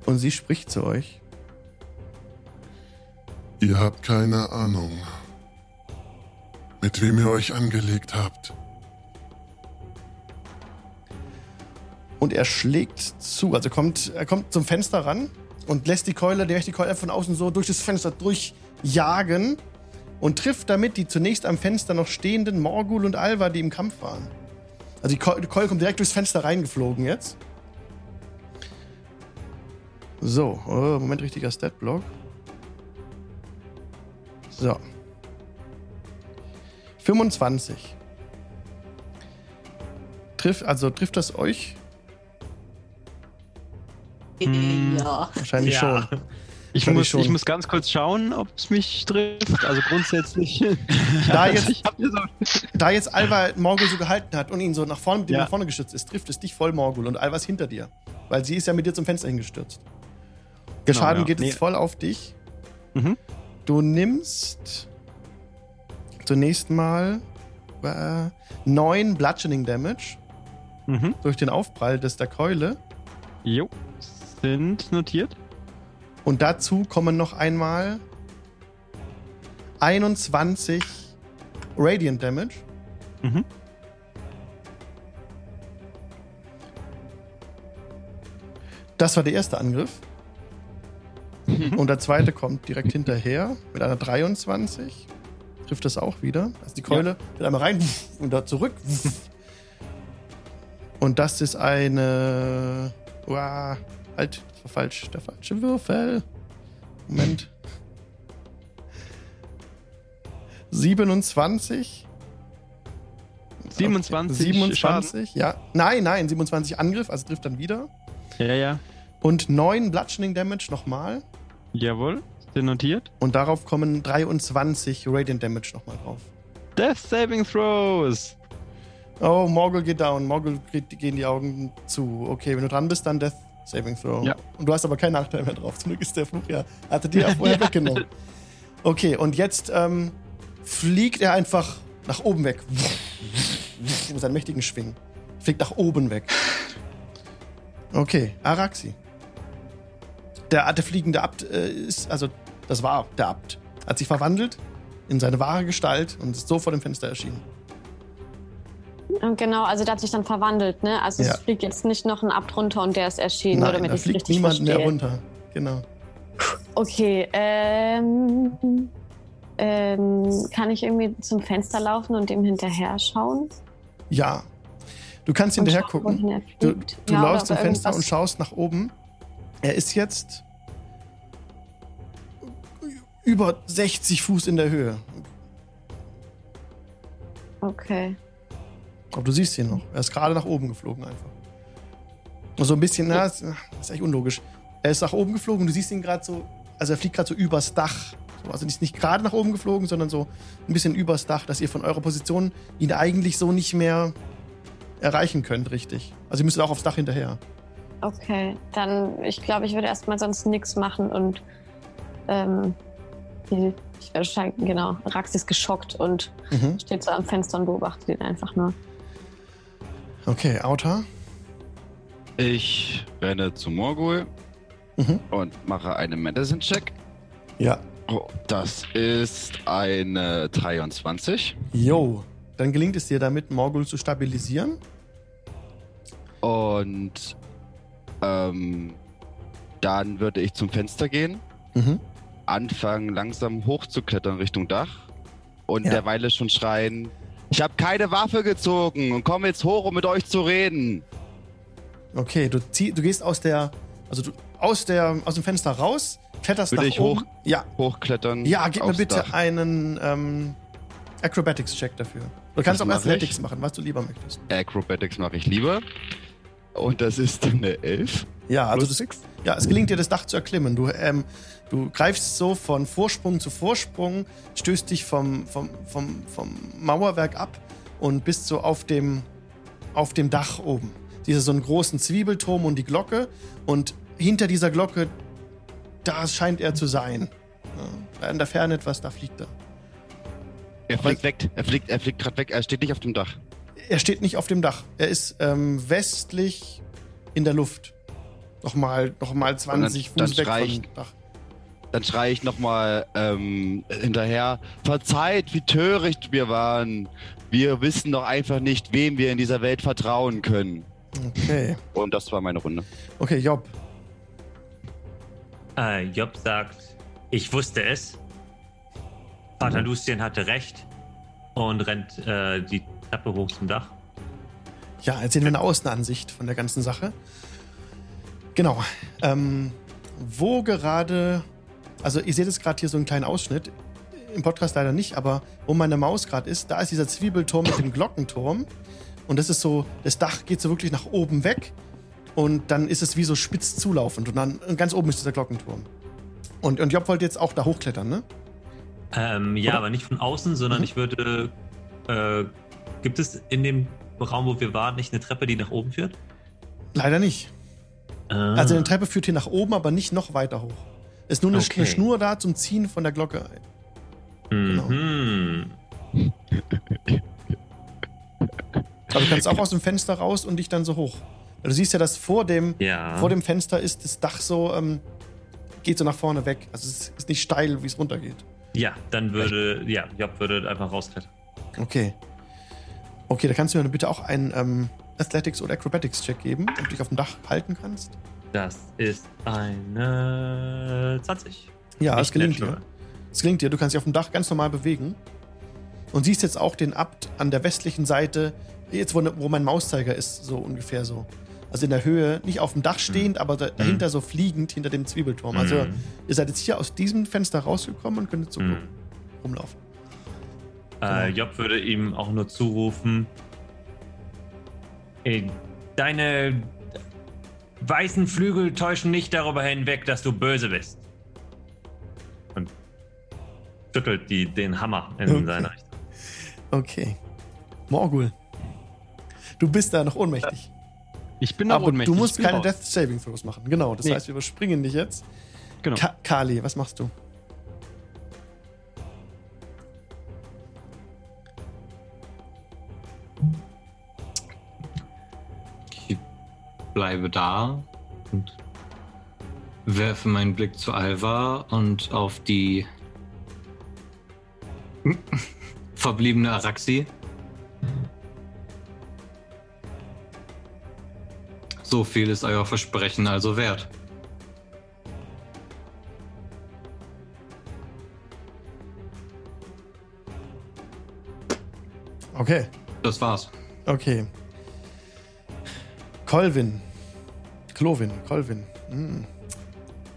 und sie spricht zu euch. Ihr habt keine Ahnung, mit wem ihr euch angelegt habt. Und er schlägt zu, also kommt, er kommt zum Fenster ran und lässt die Keule, die Keule von außen so durch das Fenster durchjagen und trifft damit die zunächst am Fenster noch stehenden Morgul und Alva, die im Kampf waren. Also die Keule, die Keule kommt direkt durchs Fenster reingeflogen jetzt. So, oh, Moment, richtiger Statblock. So. 25. Trifft, also trifft das euch? Hm. Ja. Wahrscheinlich Ja. schon. Ich muss, schon. ich muss ganz kurz schauen, ob es mich trifft. Also grundsätzlich. *laughs* Da jetzt- so, Da jetzt Alva Morgul so gehalten hat und ihn so nach vorne, mit Ja. nach vorne gestürzt ist, trifft es dich voll Morgul und Alva ist hinter dir. Weil sie ist ja mit dir zum Fenster hingestürzt. Der Genau, Schaden ja. geht Nee. jetzt voll auf dich. Mhm. Du nimmst zunächst mal äh, 9 Bludgeoning Damage mhm. durch den Aufprall des der Keule. Jo. Sind notiert. Und dazu kommen noch einmal 21 Radiant Damage. Mhm. Das war der erste Angriff. Und der zweite kommt direkt hinterher mit einer 23. Trifft das auch wieder. Also die Keule wird einmal rein und da zurück. Und das ist eine. Uah, halt, das war falsch. Der falsche Würfel. Moment. 27. 27 27, ja. Nein, nein, 27 Angriff, also trifft dann wieder. Ja, ja. Und 9 Bludgeoning Damage nochmal. Jawohl, den notiert. Und darauf kommen 23 Radiant Damage nochmal drauf. Death Saving Throws. Oh, Morgul geht down. Morgul geht, gehen die Augen zu. Okay, wenn du dran bist, dann Death Saving Throw. Ja. Und du hast aber keinen Nachteil mehr drauf. Zum Glück ist der Fluch ja. Hatte dir ja *laughs* vorher weggenommen. Okay, und jetzt ähm, fliegt er einfach nach oben weg. Mit seinem mächtigen Schwingen. Fliegt nach oben weg. Okay, Araxi. Der, der fliegende Abt äh, ist, also, das war der Abt. Hat sich verwandelt in seine wahre Gestalt und ist so vor dem Fenster erschienen. Genau, also der hat sich dann verwandelt, ne? Also Ja. es fliegt jetzt nicht noch ein Abt runter und der ist erschienen, Nein, damit da fliegt richtig niemand verstehe. mehr runter. Genau. Okay, ähm, ähm, kann ich irgendwie zum Fenster laufen und dem hinterher schauen? Ja. Du kannst Und hinterher schauen, gucken. Du, du Ja, oder läufst zum er Fenster und schaust nach oben. Er ist jetzt über 60 Fuß in der Höhe. Okay. Aber du siehst ihn noch. Er ist gerade nach oben geflogen einfach. Und so ein bisschen, na, das das ist echt unlogisch. Er ist nach oben geflogen und du siehst ihn gerade so, also er fliegt gerade so übers Dach. So, Also nicht, nicht gerade nach oben geflogen, sondern so ein bisschen übers Dach, dass ihr von eurer Position ihn eigentlich so nicht mehr erreichen könnt, richtig. Also ihr müsstet auch aufs Dach hinterher. Okay, dann, ich glaube, ich würde erstmal sonst nichts machen und ähm, ich werde wahrscheinlich, genau, Rax ist geschockt und Mhm. steht so am Fenster und beobachtet ihn einfach nur. Okay, Auta. Ich renne zu Morgul Mhm. und mache einen Medicine-Check. Ja. Oh, das ist eine 23. Jo. Dann gelingt es dir damit, Morgul zu stabilisieren. Und ähm, dann würde ich zum Fenster gehen, Mhm. anfangen langsam hochzuklettern Richtung Dach und Ja. derweile schon schreien, ich habe keine Waffe gezogen und komme jetzt hoch, um mit euch zu reden. Okay, du, zieh, du gehst aus der, also du, aus, der, aus dem Fenster raus, kletterst Würde nach ich oben. hoch- Ja, Hochklettern. ja, gib mir bitte Dach. einen ähm, Acrobatics-Check dafür. Du kannst Was auch mach Athletics ich? machen, was du lieber möchtest. Acrobatics mache ich lieber. Und das ist eine 11. Ja, also das, ja, es gelingt dir, das Dach zu erklimmen. Du, ähm, du greifst so von Vorsprung zu Vorsprung, stößt dich vom, vom, vom, vom Mauerwerk ab und bist so auf dem, auf dem Dach oben. Du so einen großen Zwiebelturm und die Glocke und hinter dieser Glocke, da scheint er zu sein. Ja, in der Ferne etwas, da fliegt er. Er fliegt weg. Er fliegt, er fliegt gerade weg. Er steht nicht auf dem Dach. Er steht nicht auf dem Dach. Er ist ähm, westlich in der Luft. Nochmal noch mal 20 dann Fuß weg schrei ich- vom Dach. Dann schreie ich nochmal ähm, hinterher. Verzeiht, wie töricht wir waren. Wir wissen doch einfach nicht, wem wir in dieser Welt vertrauen können. Okay. Und das war meine Runde. Okay, Job. Äh, Job sagt, ich wusste es. Vater Lucien hatte recht und rennt äh, die Treppe hoch zum Dach. Ja, jetzt sehen wir eine Außenansicht von der ganzen Sache. Genau. Ähm, wo gerade, also ihr seht jetzt gerade hier so einen kleinen Ausschnitt, im Podcast leider nicht, aber wo meine Maus gerade ist, da ist dieser Zwiebelturm mit dem Glockenturm. Und das ist so, das Dach geht so wirklich nach oben weg und dann ist es wie so spitz zulaufend und dann und ganz oben ist dieser Glockenturm. Und, und Job wollte jetzt auch da hochklettern, ne? Ähm, ja, Oder? aber nicht von außen, sondern Mhm. ich würde. Äh, gibt es in dem Raum, wo wir waren, nicht eine Treppe, die nach oben führt? Leider nicht. Ah. Also eine Treppe führt hier nach oben, aber nicht noch weiter hoch. Ist nur eine, Okay. eine Schnur da zum Ziehen von der Glocke. genau. Mhm. Aber du kannst auch aus dem Fenster raus und dich dann so hoch. Du siehst ja, dass vor dem, Ja. vor dem Fenster ist das Dach so, ähm, geht so nach vorne weg. Also es ist nicht steil, wie es runtergeht. ja, dann würde. Ja, Job würde einfach rausklettern. Okay. Okay, da kannst du mir bitte auch einen ähm, Athletics- oder Acrobatics-Check geben, ob du dich auf dem Dach halten kannst. Das ist eine 20. Ja, Nicht es gelingt dir. Es gelingt dir. Du kannst dich auf dem Dach ganz normal bewegen. Und siehst jetzt auch den Abt an der westlichen Seite, jetzt wo, wo mein Mauszeiger ist, so ungefähr so. Also in der Höhe, nicht auf dem Dach stehend, aber da, dahinter so fliegend hinter dem Zwiebelturm. Also Mhm. ihr seid jetzt hier aus diesem Fenster rausgekommen und könnt jetzt so Mhm. rumlaufen. Äh, Genau. Job würde ihm auch nur zurufen: Ey, deine. Weißen Flügel täuschen nicht darüber hinweg, dass du böse bist. Und schüttelt die, den Hammer in Okay. seine Richtung. Okay. Morgul. Du bist da noch ohnmächtig. Ich bin noch Aber ohnmächtig. du musst keine raus. Death Saving Throws machen. Genau, das Nee. heißt, wir überspringen dich jetzt. Genau. Ka Kali, was machst du? Bleibe da und werfe meinen Blick zu Alva und auf die verbliebene Araxi. So viel ist euer Versprechen also wert. Okay. Das war's. Okay. Colvin. Clovin, Colvin. Hm.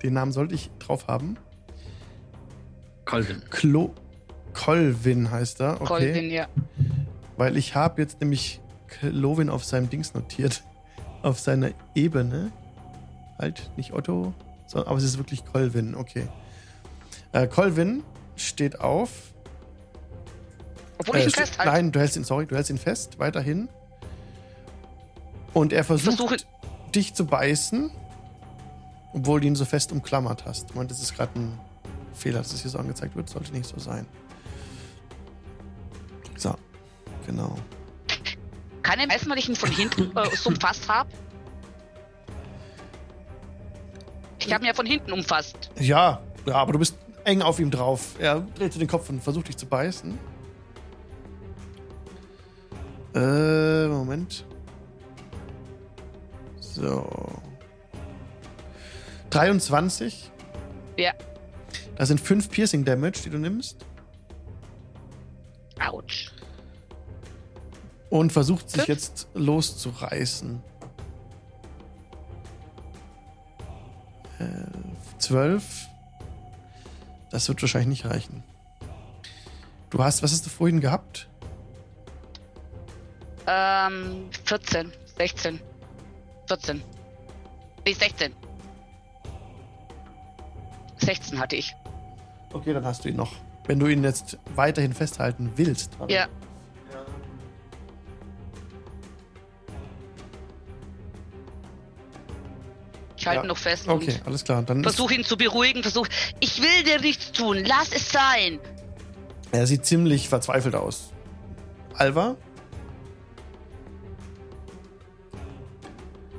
Den Namen sollte ich drauf haben. Colvin. Klo Colvin heißt er. Okay. Colvin, ja. Weil ich habe jetzt nämlich Clovin auf seinem Dings notiert. *laughs* Auf seiner Ebene. Halt, nicht Otto, sondern, aber es ist wirklich Colvin. Okay. Äh, Colvin steht auf. Obwohl ich ihn ste- festhalte. Nein, du hältst ihn, sorry, du hältst ihn fest, weiterhin. Und er versucht, versuche- dich zu beißen, obwohl du ihn so fest umklammert hast. Ich meine, das ist gerade ein Fehler, dass es hier so angezeigt wird. Sollte nicht so sein. So, genau. Kann er essen, weil ich ihn von hinten äh, so umfasst habe? Ich habe ihn ja von hinten umfasst. Ja, ja, aber du bist eng auf ihm drauf. Er dreht den Kopf und versucht dich zu beißen. Äh, Moment. So. 23. Ja. Das sind 5 Piercing Damage, die du nimmst. Autsch. Und versucht sich Fünf? jetzt loszureißen. Elf, zwölf. Das wird wahrscheinlich nicht reichen. Du hast, was hast du vorhin gehabt? Ähm, 14, 16, 14. Nee, 16. 16 hatte ich. Okay, dann hast du ihn noch. Wenn du ihn jetzt weiterhin festhalten willst. Ja. Ich halte Ja. noch fest Okay, alles klar. Dann ist, versuche ihn zu beruhigen. Versuch, ich will dir nichts tun. Lass es sein. er sieht ziemlich verzweifelt aus. Alva?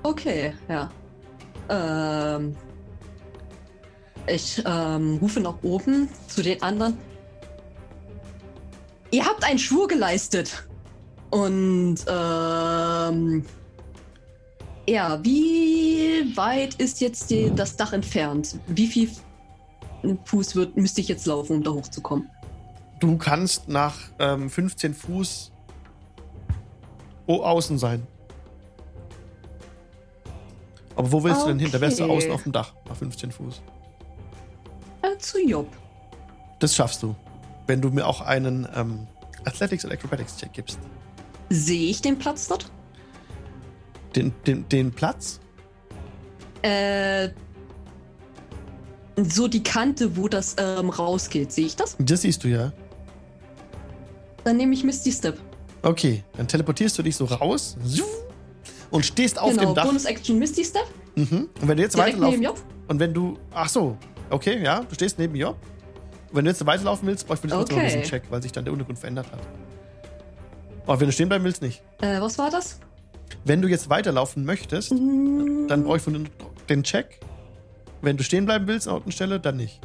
Okay, ja. Ähm, ich ähm, rufe nach oben zu den anderen. Ihr habt einen Schwur geleistet. Und ähm, ja, wie weit ist jetzt die, das Dach entfernt? Wie viel Fuß wird, müsste ich jetzt laufen, um da hochzukommen? Du kannst nach ähm, 15 Fuß außen sein. Aber wo willst du denn hin? Da wärst du Okay. außen auf dem Dach nach 15 Fuß. Äh, zu Job. Das schaffst du. Wenn du mir auch einen ähm, Athletics oder Acrobatics Check gibst. Sehe ich den Platz dort? Den, den, den Platz? Äh, so die Kante, wo das ähm, rausgeht. Sehe ich das? Das siehst du ja. Dann nehme ich Misty Step. Okay, dann teleportierst du dich so raus und stehst auf genau, dem Dach. Bonus Action Misty Step. Mhm. Und wenn du jetzt Direkt neben weiterlaufen Job. und wenn du ach so, okay, ja, du stehst neben Job. Und wenn du jetzt weiterlaufen willst, brauchst du okay. noch diesen Check, weil sich dann der Untergrund verändert hat. Aber wenn du stehen bleiben willst, nicht. Äh, was war das? Wenn du jetzt weiterlaufen möchtest, Mm, dann brauche ich von den, den Check. Wenn du stehen bleiben willst an einer Stelle, dann nicht.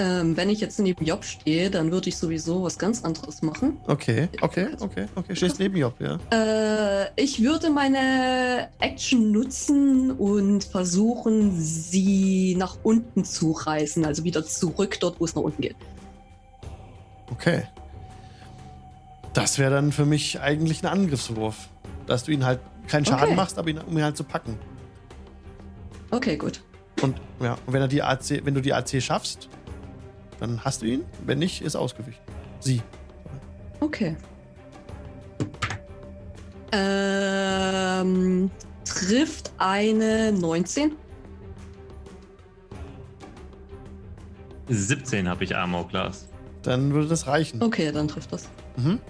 Ähm, wenn ich jetzt neben Job stehe, dann würde ich sowieso was ganz anderes machen. Okay, okay, okay, okay. Stehst neben Job, ja. Äh, ich würde meine Action nutzen und versuchen, sie nach unten zu reißen. Also wieder zurück dort, wo es nach unten geht. Okay. Das wäre dann für mich eigentlich ein Angriffswurf. Dass du ihn halt keinen Schaden Okay. machst, aber ihn, um ihn halt zu packen. Okay, gut. Und ja, und wenn er die AC, wenn du die AC schaffst, dann hast du ihn. Wenn nicht, ist ausgewichen. Sie. Okay. Ähm, trifft eine 19. 17 habe ich Armor Class. Dann würde das reichen. Okay, dann trifft das. Mhm.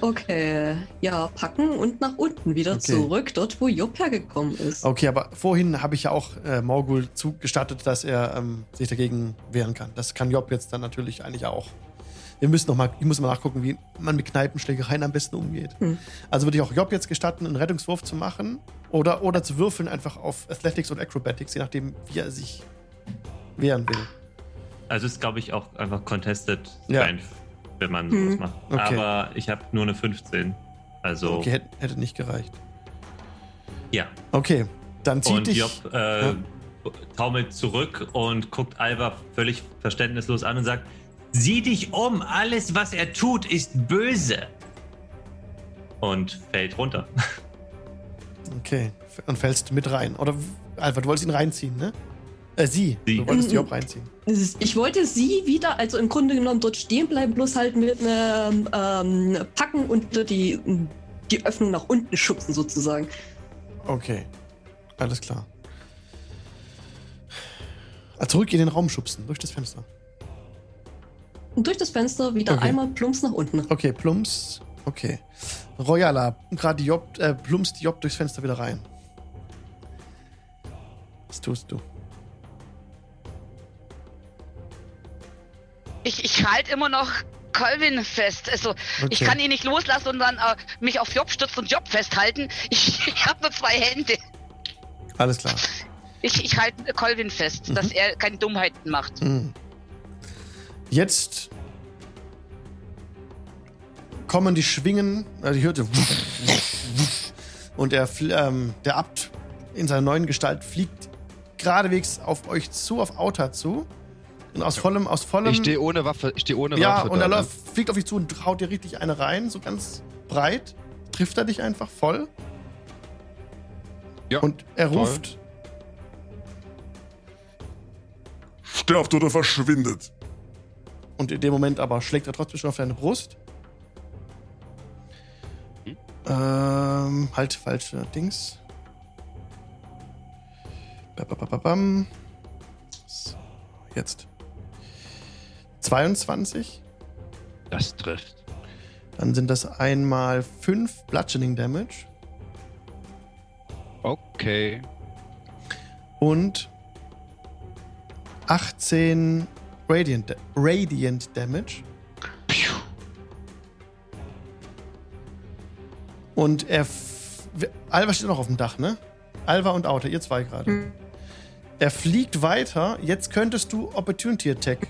Okay, ja, packen und nach unten wieder Okay. zurück, dort wo Job hergekommen ist. Okay, aber vorhin habe ich ja auch äh, Morgul zugestattet, dass er ähm, sich dagegen wehren kann. Das kann Job jetzt dann natürlich eigentlich auch. Wir müssen noch mal, ich muss mal nachgucken, wie man mit Kneipenschlägereien am besten umgeht. Hm. Also würde ich auch Job jetzt gestatten, einen Rettungswurf zu machen oder, oder zu würfeln einfach auf Athletics oder Acrobatics, je nachdem, wie er sich wehren will. Also ist, glaube ich, auch einfach Contested Ja. Strength, wenn man Hm. sowas macht. Okay. Aber ich habe nur eine 15. Also, Okay, hätte, hätte nicht gereicht. ja. Okay, dann zieht Und dich. Job äh, Ja. taumelt zurück und guckt Alva völlig verständnislos an und sagt: Sieh dich um, alles, was er tut, ist böse. Und fällt runter. *laughs* Okay, und fällst mit rein. Oder Alpha, du wolltest ihn reinziehen, ne? Äh, sie. Sie. Du wolltest Job reinziehen. Es ist- Ich wollte sie wieder, also im Grunde genommen dort stehen bleiben, bloß halt mit einem ähm, Packen und die, die Öffnung nach unten schubsen sozusagen. Okay, alles klar. Ah, Zurück in den Raum schubsen, durch das Fenster. Und durch das Fenster wieder Okay. einmal plumps nach unten. Okay, plumps. Okay. Royala, gerade Job, äh, plumpst Job durchs Fenster wieder rein. Was tust du? Ich, ich halte immer noch Colvin fest. Also, ich Okay. kann ihn nicht loslassen und dann äh, mich auf Job stützen und Job festhalten. *laughs* Ich, ich habe nur zwei Hände. Alles klar. Ich, ich halte Colvin fest, dass er keine Dummheiten macht. Hm. Jetzt kommen die Schwingen, also die hörte und der, ähm, der Abt in seiner neuen Gestalt fliegt geradewegs auf euch zu, auf Auta zu. Und aus vollem, aus vollem. Ich stehe ohne Waffe, ich stehe ohne ja, Waffe. und da, er ne? läuft, fliegt auf dich zu und haut dir richtig eine rein, so ganz breit. Trifft er dich einfach voll. Ja, Und er ruft, Sterbt oder verschwindet. Und in dem Moment aber schlägt er trotzdem schon auf deine Brust. Hm? Ähm, halt, falsche Dings. Ba, ba, ba, ba, bam. So, jetzt. 22. Das trifft. Dann sind das einmal 5 Bludgeoning Damage Okay. und 18 Radiant, Radiant Damage. Piu. Und er. Alva steht noch auf dem Dach, ne? Alva und Auta, ihr zwei gerade. Hm. Er fliegt weiter. Jetzt könntest du Opportunity Attack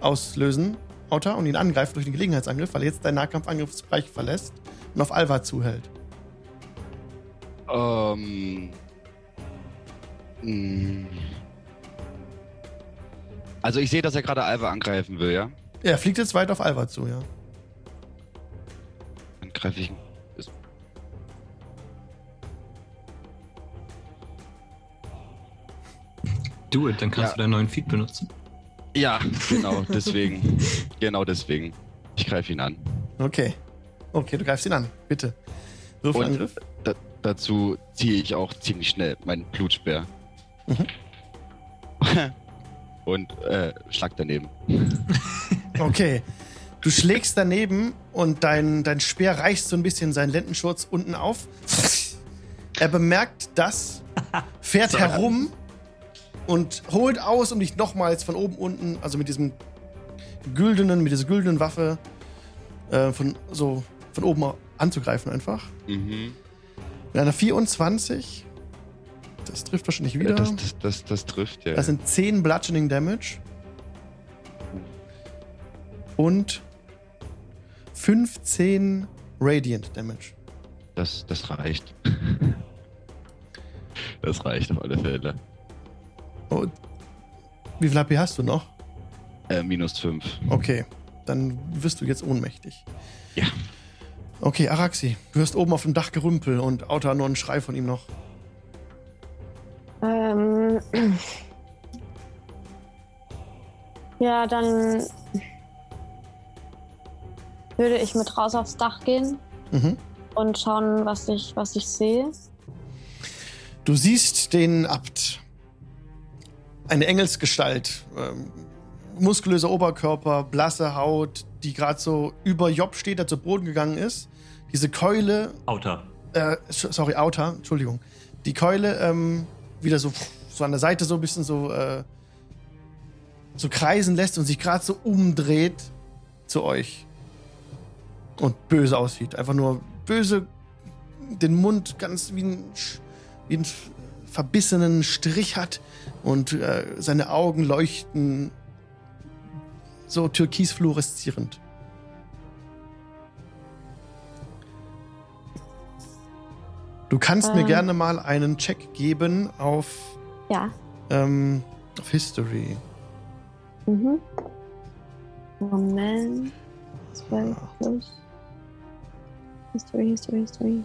auslösen, Auta, und ihn angreifen durch den Gelegenheitsangriff, weil er jetzt deinen Nahkampfangriffsbereich verlässt und auf Alva zuhält. Ähm. mh. Also ich sehe, dass er gerade Alva angreifen will, ja? Er fliegt jetzt weiter auf Alva zu, ja. Dann greife ich ihn. Ist- Do it, dann kannst Ja. du deinen neuen Feed benutzen. Ja, genau, deswegen. *laughs* genau deswegen. Ich greife ihn an. Okay. Okay, du greifst ihn an. Bitte. Würfelangriff. Da, dazu ziehe ich auch ziemlich schnell meinen Blutspeer. Mhm. *laughs* Und äh, schlag daneben. *laughs* Okay. Du schlägst daneben und dein, dein Speer reißt so ein bisschen seinen Lendenschurz unten auf. Er bemerkt das, fährt herum und holt aus, um dich nochmals von oben unten, also mit diesem güldenen, mit dieser güldenen Waffe äh, von so von oben anzugreifen einfach. Mhm. Mit einer 24. Das trifft wahrscheinlich wieder. das, das, das, das trifft, ja. Das sind 10 Bludgeoning Damage. Und 15 Radiant Damage. Das, das reicht. *laughs* das reicht auf alle Fälle. Oh, wie viel HP hast du noch? Äh, minus 5. Okay, dann wirst du jetzt ohnmächtig. Ja. Okay, Araxi, du hörst oben auf dem Dach Gerümpel und Auta nur einen Schrei von ihm noch. Ähm. Ja, dann würde ich mit raus aufs Dach gehen Mhm. und schauen, was ich, was ich sehe. Du siehst den Abt. Eine Engelsgestalt. Ähm, muskulöser Oberkörper, blasse Haut, die gerade so über Job steht, der zu Boden gegangen ist. Diese Keule, Outer. äh, sorry, Outer, Entschuldigung. Die Keule ähm, wieder so, so an der Seite so ein bisschen so, äh, so kreisen lässt und sich gerade so umdreht zu euch. Und böse aussieht. Einfach nur böse, den Mund ganz wie ein, Sch- wie einen f- verbissenen Strich hat und äh, seine Augen leuchten so türkisfluoreszierend. Du kannst mir Ähm. gerne mal einen Check geben auf, Ja. ähm, auf History. Mhm. Moment. 12 plus. History, History, History.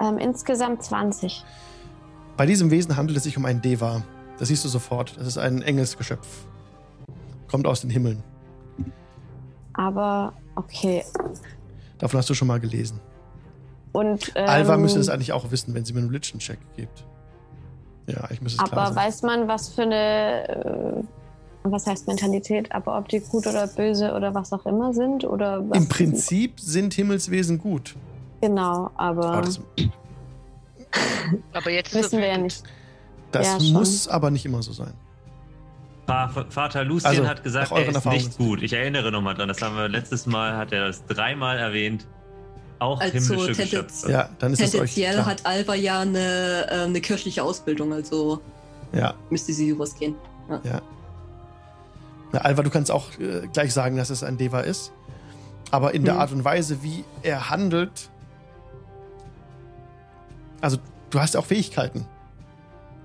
Ähm, insgesamt 20. Bei diesem Wesen handelt es sich um einen Deva. Das siehst du sofort. Das ist ein Engelsgeschöpf. Kommt aus den Himmeln. Aber okay. Davon hast du schon mal gelesen. Und, ähm, Alva müsste es eigentlich auch wissen, wenn sie mir einen Religion-Check gibt. Ja, ich müsste es Aber weiß man, was für eine, äh, was heißt Mentalität, aber ob die gut oder böse oder was auch immer sind? Oder Im Prinzip sind Himmelswesen gut. Genau, aber, Aber das, Aber jetzt wissen wir ja nicht. das Ja, schon. muss aber nicht immer so sein. Va- Vater Lucien Also, hat gesagt, er ist Erfahrungen. nicht gut. Ich erinnere nochmal dran, das haben wir letztes Mal, hat er das dreimal erwähnt. Auch Also, himmlische tendenz- Geschöpfe. Ja, dann ist es euch Tendenziell klar. hat Alva ja eine, äh, eine kirchliche Ausbildung, also Ja, müsste sie sowas gehen. ja. Na, Alva, du kannst auch äh, gleich sagen, dass es ein Deva ist. Aber in der Mhm. Art und Weise, wie er handelt. Also, du hast auch Fähigkeiten,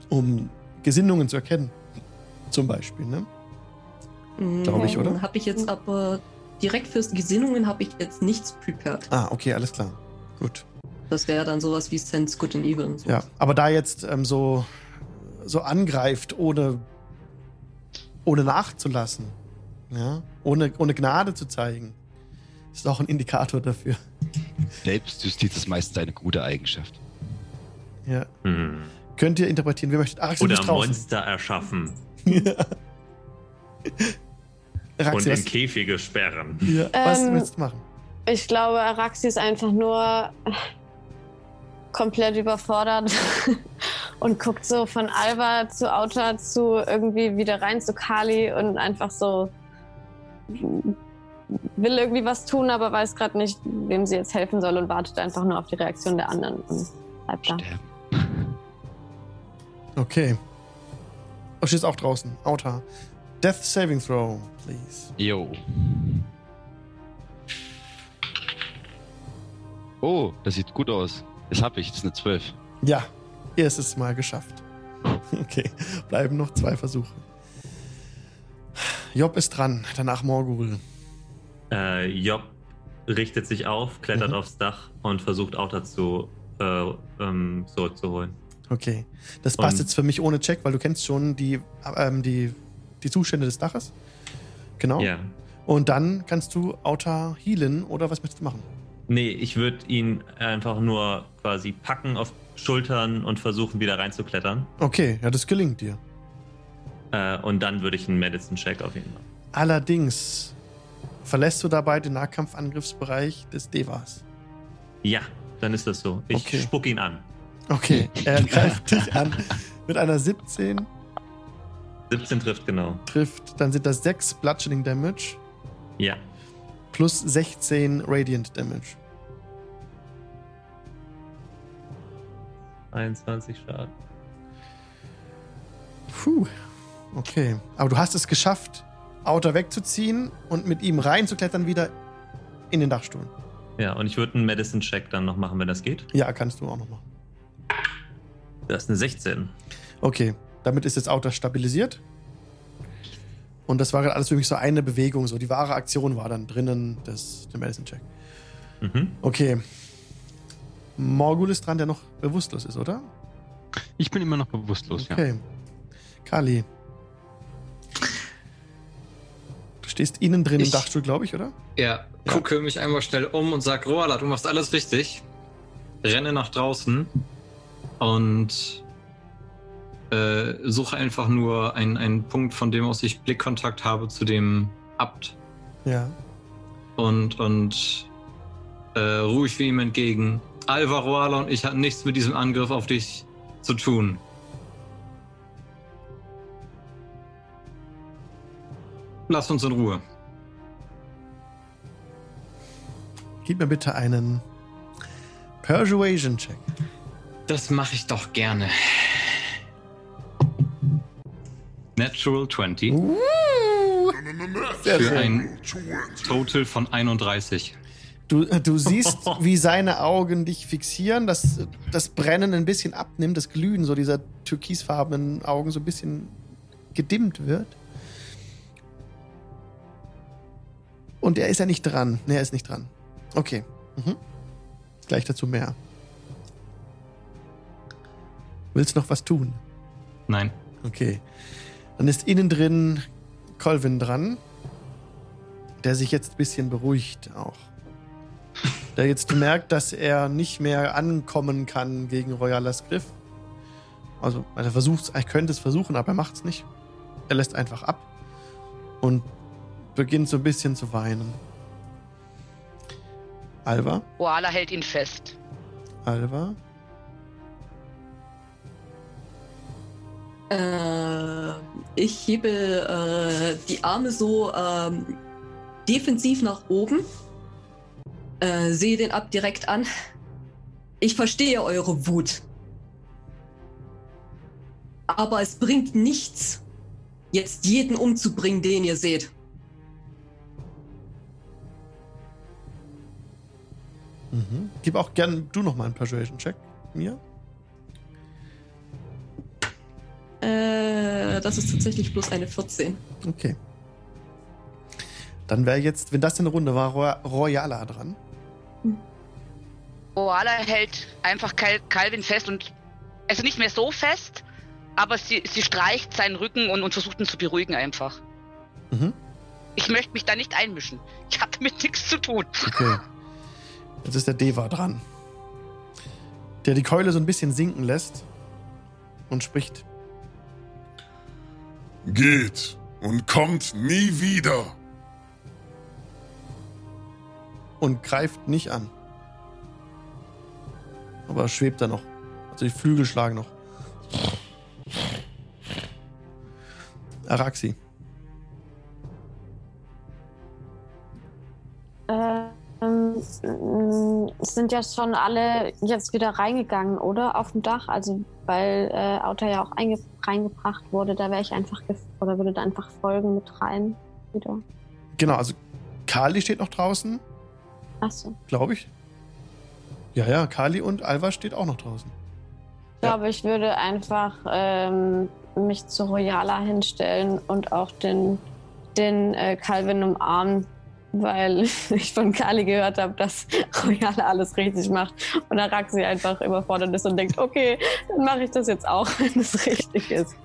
um Gesinnungen zu erkennen. Zum Beispiel, ne? Glaube ich, oder? Habe ich jetzt aber direkt fürs Gesinnungen habe ich jetzt nichts prepared. Ah, okay, alles klar. Gut. Das wäre dann sowas wie Sense Good and Evil und so. Ja, aber da jetzt ähm, so, so angreift, ohne, ohne nachzulassen, ja, ohne, ohne Gnade zu zeigen, ist auch ein Indikator dafür. Selbstjustiz ist meistens eine gute Eigenschaft. Ja. Hm. Könnt ihr interpretieren, wer möchte. Araxi, Oder. Monster erschaffen *laughs* und Araxi, in was, Käfige sperren. ja, was Ähm, willst du machen? Ich glaube, Araxi ist einfach nur komplett überfordert *laughs* und guckt so von Alva zu Auta zu irgendwie wieder rein zu Kali und einfach so will irgendwie was tun, aber weiß gerade nicht, wem sie jetzt helfen soll und wartet einfach nur auf die Reaktion der anderen und bleibt da. Sterben. Okay. Oh, steht auch draußen. Auta. Death Saving Throw, please. Jo. Oh, das sieht gut aus. Das hab ich, das ist eine 12. Ja, erstes Mal geschafft. *laughs* Okay, bleiben noch zwei Versuche. Job ist dran, danach Morgul. Äh, Job richtet sich auf, klettert Mhm. aufs Dach und versucht Outer zu äh, ähm, zurückzuholen. Okay. Das passt Und- jetzt für mich ohne Check, weil du kennst schon die, ähm, die, die Zustände des Daches. Genau. Ja. Und dann kannst du Auta healen oder was möchtest du machen? Nee, ich würde ihn einfach nur quasi packen auf Schultern und versuchen, wieder reinzuklettern. Okay, ja, das gelingt dir. Äh, und dann würde ich einen Medicine-Check auf ihn machen. Allerdings verlässt du dabei den Nahkampfangriffsbereich des Devas. Ja, dann ist das so. Ich Okay. spuck ihn an. Okay, er *laughs* greift dich an mit einer 17, 17 trifft genau. trifft, dann sind das 6 Bludgeoning Damage Ja. plus 16 Radiant Damage. 21 Schaden. Puh, okay. Aber du hast es geschafft, Outer wegzuziehen und mit ihm reinzuklettern wieder in den Dachstuhl. Ja, und ich würde einen Medicine-Check dann noch machen, wenn das geht. Ja, kannst du auch noch machen. Das ist eine 16. Okay, damit ist jetzt Outer stabilisiert. Und das war gerade alles für mich so eine Bewegung. So die wahre Aktion war dann drinnen des, der Medicine Check. Mhm. Okay. Morgul ist dran, der noch bewusstlos ist, oder? Ich bin immer noch bewusstlos, ja. Okay. Kali. Du Stehst innen drin im Ich- Dachstuhl, glaube ich, oder? Ja, gucke mich einmal schnell um und sag, Roala, du machst alles richtig. Renne nach draußen und äh, suche einfach nur einen, einen Punkt, von dem aus ich Blickkontakt habe zu dem Abt Ja. und, und äh, ruhig wie ihm entgegen. Alva, Roala und ich hatten nichts mit diesem Angriff auf dich zu tun. Lass uns in Ruhe. Gib mir bitte einen Persuasion-Check. Das mache ich doch gerne. Natural 20 Uh, sehr für schön. ein Total von 31. Du, du siehst, *laughs* wie seine Augen dich fixieren, dass das Brennen ein bisschen abnimmt, das Glühen so dieser türkisfarbenen Augen so ein bisschen gedimmt wird. Und er ist ja nicht dran. Nee, er ist nicht dran. Okay. Mhm. Gleich dazu mehr. Willst noch was tun? Nein. Okay. Dann ist innen drin Colvin dran, der sich jetzt ein bisschen beruhigt auch. *laughs* Der jetzt merkt, dass er nicht mehr ankommen kann gegen Royalas Griff. Also, er versucht er könnte es versuchen, aber er macht es nicht. Er lässt einfach ab und beginnt so ein bisschen zu weinen. Alva, Koala hält ihn fest. Alva, Äh, ich hebe äh, die Arme so ähm, defensiv nach oben, äh, sehe den Ab direkt an. Ich verstehe eure Wut. Aber es bringt nichts, jetzt jeden umzubringen, den ihr seht. mhm. gib auch gern du noch mal einen Persuasion-Check mir. Äh, das ist tatsächlich bloß eine 14. Okay. Dann wäre jetzt, wenn das eine Runde war, Roy Royala dran. Koala hält einfach Cal Calvin fest und also nicht mehr so fest, aber sie, sie streicht seinen Rücken und, und versucht ihn zu beruhigen einfach. Mhm. Ich möchte mich da nicht einmischen. Ich habe damit nichts zu tun. Okay. Jetzt ist der Deva dran. Der die Keule so ein bisschen sinken lässt und spricht. Geht und kommt nie wieder. Und greift nicht an. Aber schwebt da noch. Also die Flügel schlagen noch. Araxi. Ähm, m, sind ja schon alle jetzt wieder reingegangen, oder? Auf dem Dach. Also, weil äh, Auto ja auch einge reingebracht wurde, da wäre ich einfach oder würde da einfach folgen mit rein wieder. Genau, also Kali steht noch draußen, Achso. glaube ich. Ja, ja, Kali und Alva steht auch noch draußen. Ich glaube, ich würde einfach ähm, mich zu Royala hinstellen und auch den, den äh, Calvin umarmen, weil *laughs* ich von Kali gehört habe, dass Royala alles richtig macht. Und Araxi einfach überfordert ist und denkt, okay, dann mache ich das jetzt auch, *laughs* wenn es richtig ist.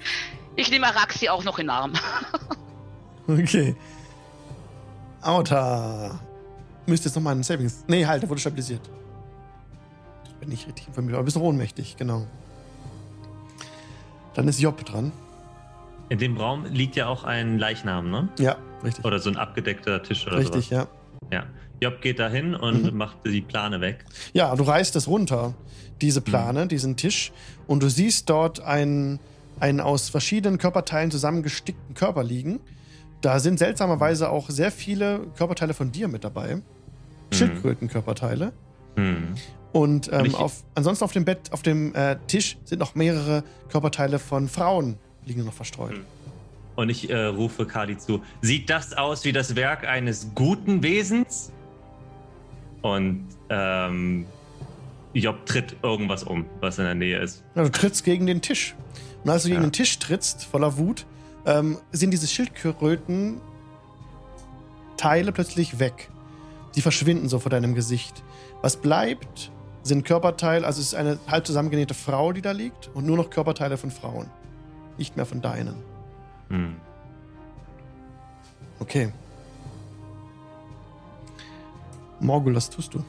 Ich nehme Araxi auch noch in den Arm. *laughs* Okay. Auta. Müsste jetzt nochmal einen Savings. Nee, halt, der wurde stabilisiert. Bin nicht richtig informiert, aber ein bisschen ohnmächtig, genau. Dann ist Job dran. In dem Raum liegt ja auch ein Leichnam, ne? Ja, richtig. Oder so ein abgedeckter Tisch oder richtig, sowas. ja. Ja. Job geht da hin und Mhm. macht die Plane weg. Ja, du reißt es runter, diese Plane, diesen Tisch, und du siehst dort einen, einen aus verschiedenen Körperteilen zusammengestickten Körper liegen. Da sind seltsamerweise auch sehr viele Körperteile von dir mit dabei. Schildkrötenkörperteile. Hm. Und ähm, auf, ansonsten auf dem Bett, auf dem äh, Tisch sind noch mehrere Körperteile von Frauen liegen noch verstreut. Hm. Und ich äh, rufe Kali zu. Sieht das aus wie das Werk eines guten Wesens? Und ähm, Job tritt irgendwas um, was in der Nähe ist. Ja, du trittst gegen den Tisch. Und als du gegen Ja. den Tisch trittst, voller Wut, ähm, sind diese Schildkröten Teile plötzlich weg. Die verschwinden so vor deinem Gesicht. Was bleibt, sind Körperteile, also es ist eine halb zusammengenähte Frau, die da liegt, und nur noch Körperteile von Frauen. Nicht mehr von deinen. Hm. Okay. Morgul, was tust du?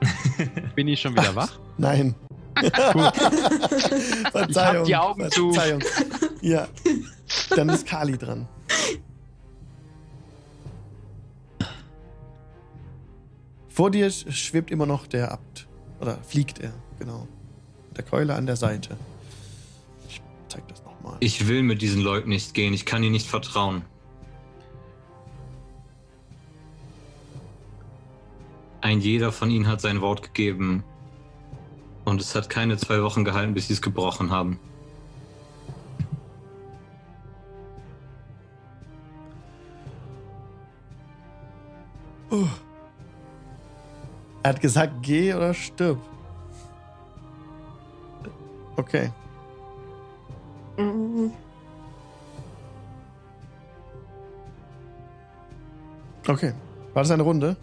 *laughs* Bin ich schon wieder wach? Nein. *laughs* Verzeihung. Ich hab die Augen zu. Verzeihung. Ja. Dann ist Kali dran. Vor dir sch- schwebt immer noch der Abt. Oder fliegt er, genau. Mit der Keule an der Seite. Nochmal. Ich will mit diesen Leuten nicht gehen. Ich kann ihnen nicht vertrauen. Ein jeder von ihnen hat sein Wort gegeben. Und es hat keine zwei Wochen gehalten, bis sie es gebrochen haben. Er hat gesagt, geh oder stirb. Okay. Mm, Okay. War das eine Runde?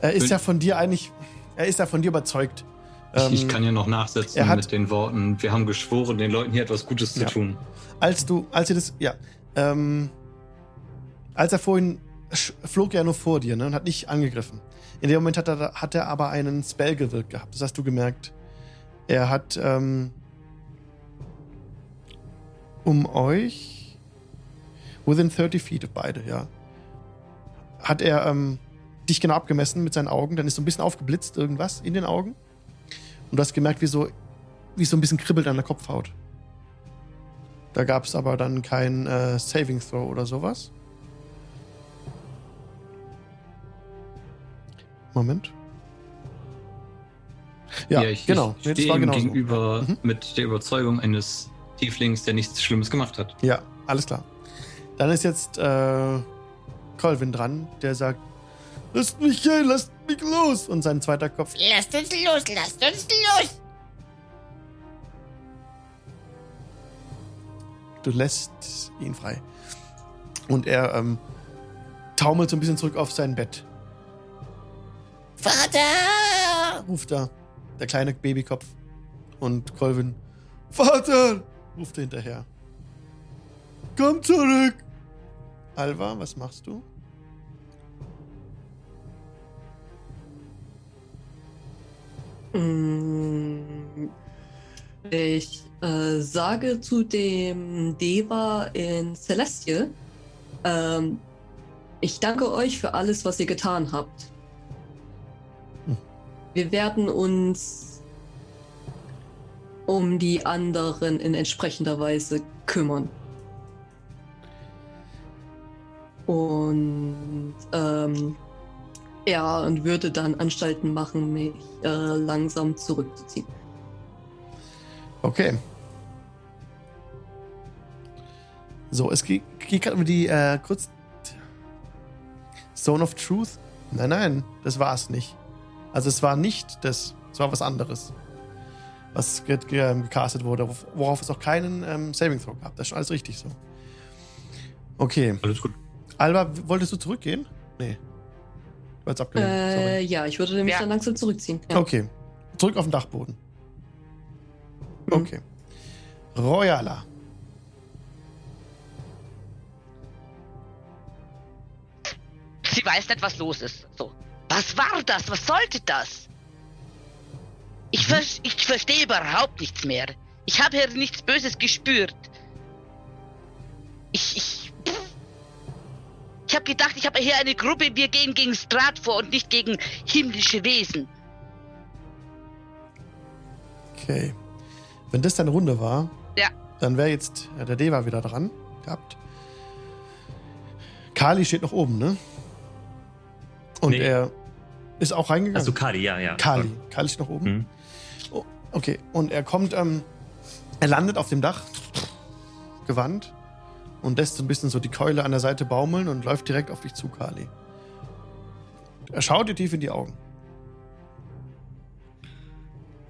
Er ist ja von dir eigentlich. Er ist ja von dir überzeugt. Ich, ich Ähm, kann ja noch nachsetzen hat- mit den Worten. Wir haben geschworen, den Leuten hier etwas Gutes Ja. zu tun. als du, als ihr das, ja, ähm, als er vorhin flog er nur vor dir ne, und hat nicht angegriffen. In dem Moment hat er, hat er aber einen Spell gewirkt gehabt. Das hast du gemerkt. Er hat ähm, um euch, within 30 feet, beide, ja, hat er ähm, dich genau abgemessen mit seinen Augen. Dann ist so ein bisschen aufgeblitzt irgendwas in den Augen. Und du hast gemerkt, wie so, wie so ein bisschen kribbelt an der Kopfhaut. Da gab es aber dann kein äh, Saving Throw oder sowas. Moment. Ja, ich, genau. ich stehe ihm genau gegenüber Mhm. mit der Überzeugung eines Tieflings, der nichts Schlimmes gemacht hat. Ja, alles klar. Dann ist jetzt äh, Colvin dran, der sagt: Lasst mich gehen, lasst mich los! Und sein zweiter Kopf. Lasst uns los, lasst uns los! Du lässt ihn frei. Und er ähm, taumelt so ein bisschen zurück auf sein Bett. Vater! ruft da der kleine Babykopf. Und Colvin, Vater, ruft er hinterher. Komm zurück! Alva, was machst du? mm, Ich äh, sage zu dem Deva in Celestial, ähm, ich danke euch für alles, was ihr getan habt. Hm. Wir werden uns um die anderen in entsprechender Weise kümmern. Und ähm, ja, und würde dann Anstalten machen, mich äh, langsam zurückzuziehen. Okay. So, es geht, geht gerade um die äh, kurz. Zone of Truth? Nein, nein, das war es nicht. Also, es war nicht das. Es war was anderes. Was ge ge ähm, gecastet wurde, worauf, es auch keinen ähm, Saving Throw gab. Das ist schon alles richtig so. Okay. Alles gut. Alba, wolltest du zurückgehen? Nee. Du hast abgelehnt. Äh, Sorry. ja, ich würde mich Ja. dann langsam zurückziehen. Ja. Okay. Zurück auf den Dachboden. Mhm. Okay. Royala. Sie weiß nicht, was los ist. So. Was war das? Was sollte das? Ich, ver ich verstehe überhaupt nichts mehr. Ich habe hier nichts Böses gespürt. Ich, ich, ich habe gedacht, ich habe hier eine Gruppe, wir gehen gegen Strat vor und nicht gegen himmlische Wesen. Okay. Wenn das deine Runde war, Ja. dann wäre jetzt ja, der Deva wieder dran gehabt. Kali steht noch oben, ne? Und Nee. er ist auch reingegangen. Also Kali, ja, ja. Kali. Kali steht noch oben. Hm. Okay. Und er kommt, ähm, er landet auf dem Dach, gewandt, und lässt so ein bisschen so die Keule an der Seite baumeln und läuft direkt auf dich zu, Kali. Er schaut dir tief in die Augen.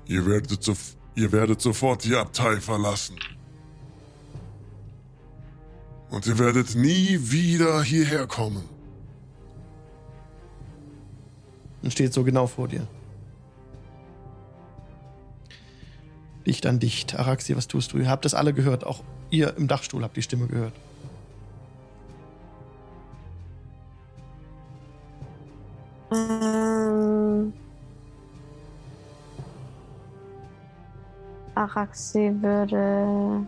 Ihr werdet, sof ihr werdet sofort die Abtei verlassen. Und ihr werdet nie wieder hierher kommen. und steht so genau vor dir. Dicht an dich. Araxi, was tust du? Ihr habt das alle gehört. Auch ihr im Dachstuhl habt die Stimme gehört. Ähm, Araxi würde.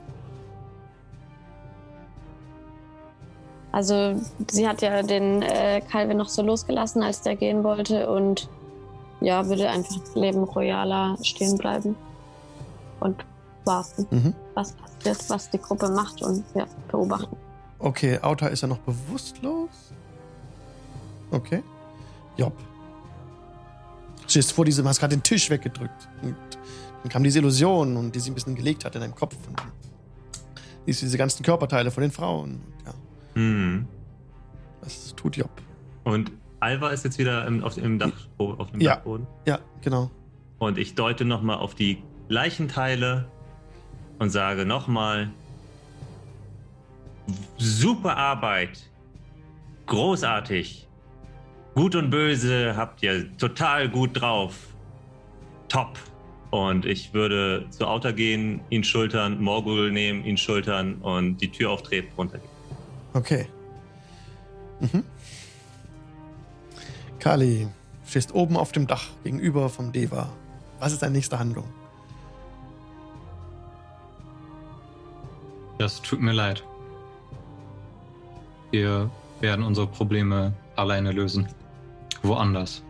Also, sie hat ja den äh, Calvin noch so losgelassen, als der gehen wollte, und ja, würde einfach Leben royaler stehen bleiben und warten, Mhm. was passiert, was die Gruppe macht und ja, beobachten. Okay, Auta ist ja noch bewusstlos. Okay. Job. Stehst vor diesem, hast gerade den Tisch weggedrückt. Und dann kam diese Illusion und die sie ein bisschen gelegt hat in deinem Kopf. Und dann siehst du diese ganzen Körperteile von den Frauen. Und ja, Hm. was tut Job? Und Alva ist jetzt wieder im, auf, im Dach, auf dem Ja. Dachboden. Ja, genau. Und ich deute nochmal auf die Leichenteile und sage nochmal: Super Arbeit. Großartig. Gut und böse habt ihr total gut drauf. Top. Und ich würde zu Outer gehen, ihn schultern, Morgul nehmen, ihn schultern und die Tür auftreten, runtergehen. Okay. Mhm. Kali, stehst oben auf dem Dach gegenüber vom Deva. Was ist deine nächste Handlung? Das tut mir leid. Wir werden unsere Probleme alleine lösen. Woanders.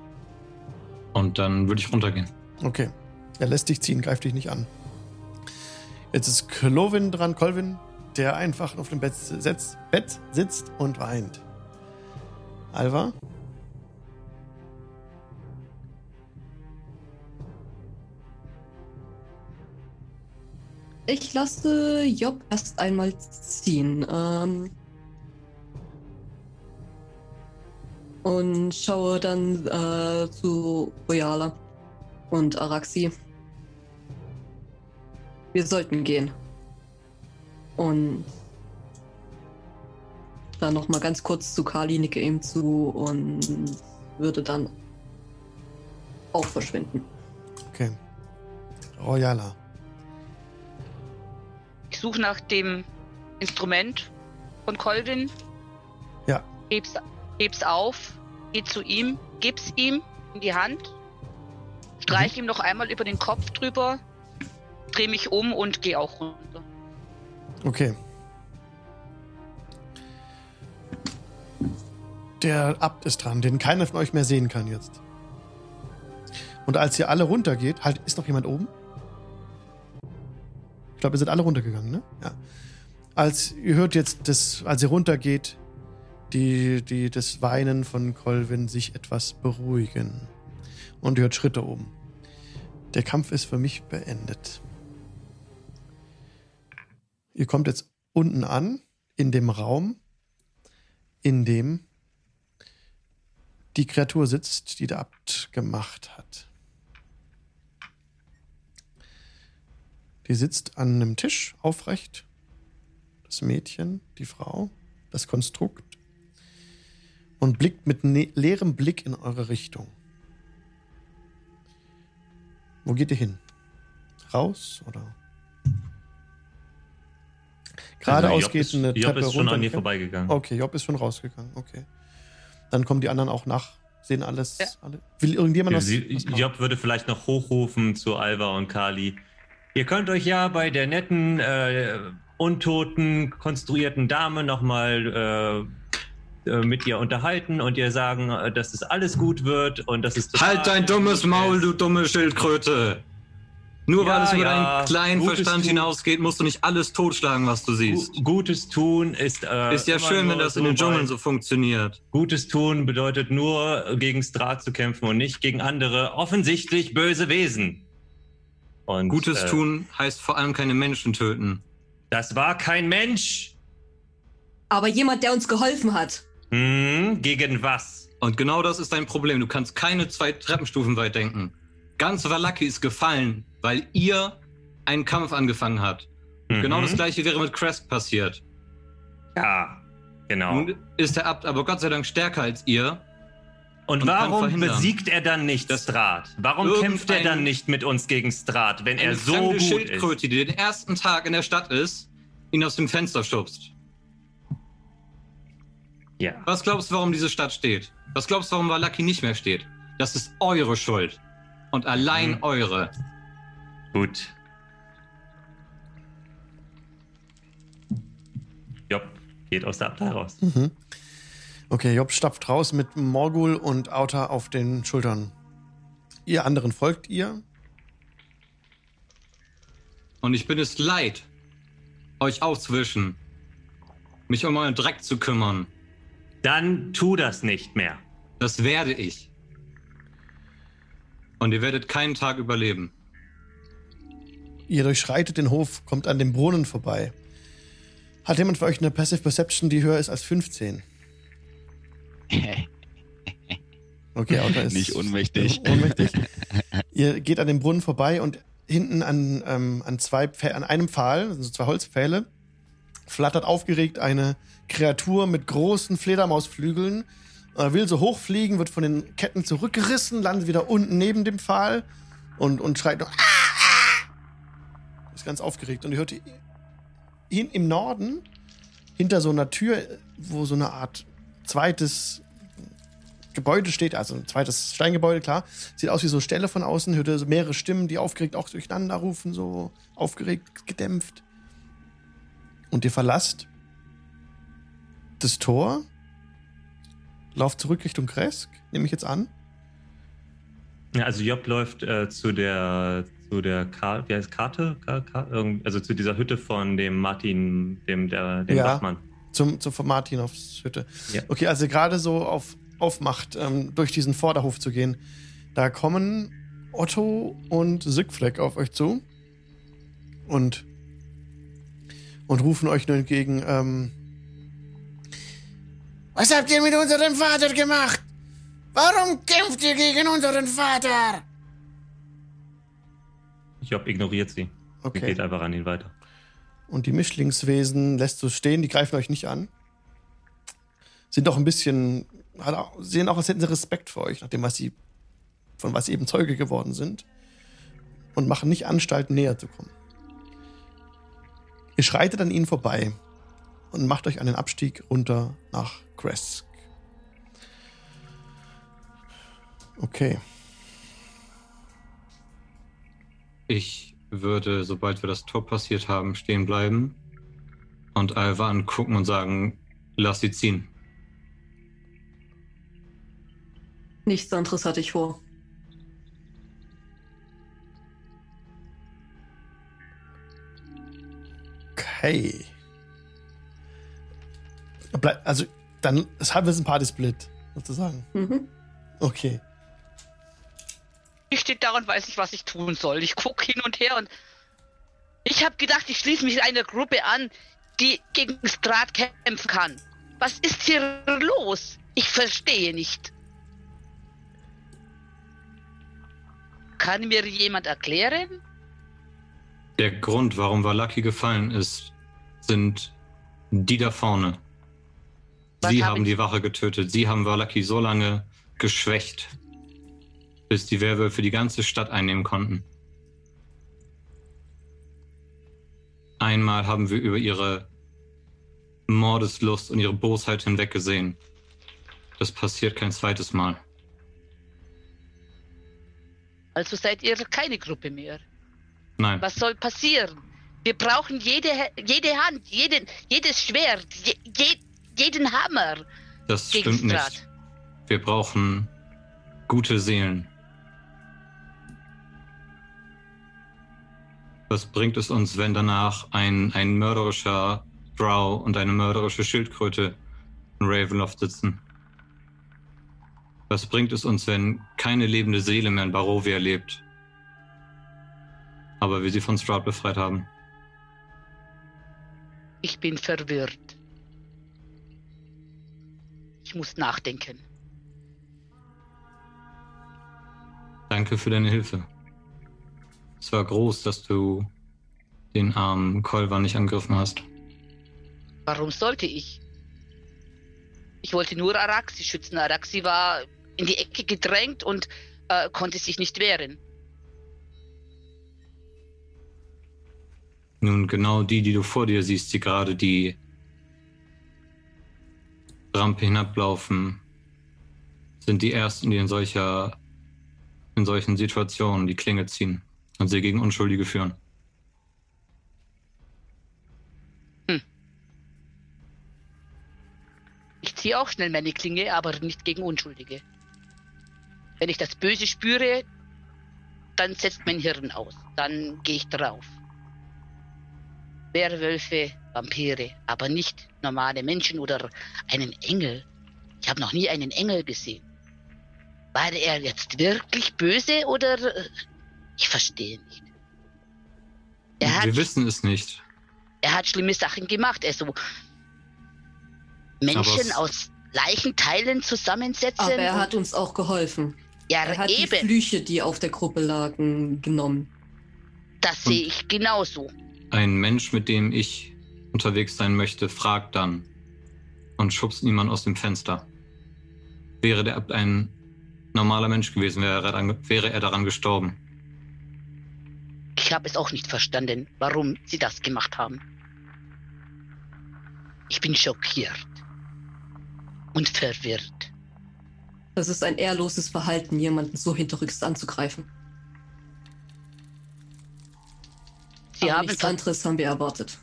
Und dann würde ich runtergehen. Okay. Er lässt dich ziehen, greift dich nicht an. Jetzt ist Clovin dran, Colvin, der einfach auf dem Bett, setzt, Bett sitzt und weint. Alva? Ich lasse Job erst einmal ziehen. Ähm, und schaue dann äh, zu Royala und Araxi. Wir sollten gehen. Und dann noch mal ganz kurz zu Kali, nicke ihm zu und würde dann auch verschwinden. Okay. Royala. Ich suche nach dem Instrument von Colvin. Ja. Heb's, heb's auf, geh zu ihm, gib's ihm in die Hand, streich ihm noch einmal über den Kopf drüber, dreh mich um und geh auch runter. Okay. Der Abt ist dran, den keiner von euch mehr sehen kann jetzt. Und als ihr alle runtergeht, halt, ist noch jemand oben? Ich glaube, ihr seid alle runtergegangen, ne? Ja. Als ihr hört jetzt, das, als ihr runtergeht, die, die, das Weinen von Colvin sich etwas beruhigen. Und ihr hört Schritte oben. Der Kampf ist für mich beendet. Ihr kommt jetzt unten an, in dem Raum, in dem die Kreatur sitzt, die der Abt gemacht hat. Die sitzt an einem Tisch aufrecht. Das Mädchen, die Frau, das Konstrukt. Und blickt mit ne leerem Blick in eure Richtung. Wo geht ihr hin? Raus oder? Geradeaus Job geht ist, eine Job Treppe ist schon an mir okay? vorbeigegangen. Okay, Job ist schon rausgegangen. Okay. Dann kommen die anderen auch nach, sehen alles. Ja. Alle. Will irgendjemand was? Sie, was? Job würde vielleicht noch hochrufen zu Alva und Kali. Ihr könnt euch ja bei der netten, äh, untoten, konstruierten Dame nochmal äh, äh, mit ihr unterhalten und ihr sagen, äh, dass es alles gut wird und dass es Halt dein dummes Maul, du dumme Schildkröte! Nur Ja, weil es über ja, deinen kleinen Gutes Verstand tun. hinausgeht, musst du nicht alles totschlagen, was du siehst. Gu- Gutes tun ist. Äh, Ist ja schön, wenn das in den so Dschungeln so funktioniert. Gutes tun bedeutet nur, gegen Strat zu kämpfen und nicht gegen andere offensichtlich böse Wesen. Und, Gutes äh, tun heißt vor allem keine Menschen töten. Das war kein Mensch. Aber jemand, der uns geholfen hat. Hm, gegen was? Und genau das ist dein Problem. Du kannst keine zwei Treppenstufen weit denken. Ganz Valaki ist gefallen, weil ihr einen Kampf angefangen habt. Und Genau Mhm. das gleiche wäre mit Crest passiert. Ja, genau. Nun ist der Abt aber Gott sei Dank stärker als ihr. Und, warum besiegt er dann nicht das Strat? Warum kämpft er dann nicht mit uns gegen Strat, wenn er so gut Schildkröte, ist? die den ersten Tag in der Stadt ist, ihn aus dem Fenster schubst. Ja. Was glaubst du, warum diese Stadt steht? Was glaubst du, warum Valaki nicht mehr steht? Das ist eure Schuld. Und allein mhm. eure. Gut. Job geht aus der Abteil raus. Mhm. Okay, Job stapft raus mit Morgul und Auta auf den Schultern. Ihr anderen folgt ihr. Und ich bin es leid, euch auszuwischen, mich um euren Dreck zu kümmern. Dann tu das nicht mehr. Das werde ich. Und ihr werdet keinen Tag überleben. Ihr durchschreitet den Hof, kommt an dem Brunnen vorbei. Hat jemand für euch eine Passive Perception, die höher ist als 15? Okay, Auta ist Nicht unmächtig. *laughs* ohnmächtig. Ihr geht an dem Brunnen vorbei und hinten an, ähm, an, zwei an einem Pfahl, also zwei Holzpfähle, flattert aufgeregt eine Kreatur mit großen Fledermausflügeln. Er will so hochfliegen, wird von den Ketten zurückgerissen, landet wieder unten neben dem Pfahl und, und schreit noch. "Ah, ah!" Ist ganz aufgeregt. Und ihr hört ihn im Norden, hinter so einer Tür, wo so eine Art zweites Gebäude steht, also ein zweites Steingebäude, klar. Sieht aus wie so Ställe von außen, hört so mehrere Stimmen, die aufgeregt auch durcheinander rufen, so aufgeregt, gedämpft. Und ihr verlasst das Tor, lauft zurück Richtung Kresk, nehme ich jetzt an. Ja, also Job läuft äh, zu der zu der Karte, wie heißt Karte? Ka Ka irgend- also zu dieser Hütte von dem Martin, dem der dem Ja. Wachmann. Zum, zum von Martinovs Hütte. Ja. Okay, also gerade so auf, aufmacht, ähm, durch diesen Vorderhof zu gehen. Da kommen Otto und Siegfleck auf euch zu und, und rufen euch nur entgegen, ähm, Was habt ihr mit unserem Vater gemacht? Warum kämpft ihr gegen unseren Vater? Job ignoriert sie. Sie okay. geht einfach an ihn weiter. Und die Mischlingswesen lässt du stehen, die greifen euch nicht an. Sind doch ein bisschen, sehen auch, als hätten sie Respekt vor euch, nachdem was sie, von was sie eben Zeuge geworden sind. Und machen nicht Anstalten, näher zu kommen. Ihr schreitet an ihnen vorbei und macht euch einen Abstieg runter nach Kresk. Okay. Ich würde, sobald wir das Tor passiert haben, stehen bleiben und Alva angucken und sagen, lass sie ziehen. Nichts anderes hatte ich vor. Okay. Also, dann ist halbwegs ein Party-Split, sozusagen. Mhm. Okay. Ich stehe da und weiß nicht, was ich tun soll. Ich gucke hin und her und ich habe gedacht, ich schließe mich einer Gruppe an, die gegen Strat kämpfen kann. Was ist hier los? Ich verstehe nicht. Kann mir jemand erklären? Der Grund, warum Valaki gefallen ist, sind die da vorne. Was Sie hab haben ich- die Wache getötet. Sie haben Valaki so lange geschwächt, bis die Werwölfe die ganze Stadt einnehmen konnten. Einmal haben wir über ihre Mordeslust und ihre Bosheit hinweggesehen. Das passiert kein zweites Mal. Also seid ihr keine Gruppe mehr. Nein, Was soll passieren? Wir brauchen jede, jede Hand, jeden, jedes Schwert, je, je, jeden Hammer das stimmt Strat. nicht. Wir brauchen gute Seelen. Was bringt es uns, wenn danach ein, ein mörderischer Drow und eine mörderische Schildkröte in Ravenloft sitzen? Was bringt es uns, wenn keine lebende Seele mehr in Barovia lebt? Aber wir sie von Stroud befreit haben. Ich bin verwirrt. Ich muss nachdenken. Danke für deine Hilfe. Es war groß, dass du den armen Kolvar nicht angegriffen hast. Warum sollte ich? Ich wollte nur Araxi schützen. Araxi war in die Ecke gedrängt und äh, konnte sich nicht wehren. Nun, genau die, die du vor dir siehst, die gerade die Rampe hinablaufen, sind die ersten, die in solcher, in solchen Situationen die Klinge ziehen und sie gegen Unschuldige führen. Ich ziehe auch schnell meine Klinge, aber nicht gegen Unschuldige. Wenn ich das Böse spüre, dann setzt mein Hirn aus. Dann gehe ich drauf. Werwölfe, Vampire, aber nicht normale Menschen oder einen Engel. Ich habe noch nie einen Engel gesehen. War er jetzt wirklich böse oder... Ich verstehe nicht. Er hat, Wir wissen es nicht. er hat schlimme Sachen gemacht. Er so Menschen aus Leichenteilen zusammensetzen. Aber er hat uns auch geholfen. ja, Er hat die eben. Flüche, die auf der Gruppe lagen, genommen. Das sehe ich genauso. Ein Mensch, mit dem ich unterwegs sein möchte, fragt dann und schubst niemand aus dem Fenster. Wäre der Abt ein normaler Mensch gewesen, er, wäre er daran gestorben. Ich habe es auch nicht verstanden, warum sie das gemacht haben. Ich bin schockiert und verwirrt. Das ist ein ehrloses Verhalten, jemanden so hinterrücks anzugreifen. Sie, Aber haben, nichts anderes haben wir erwartet.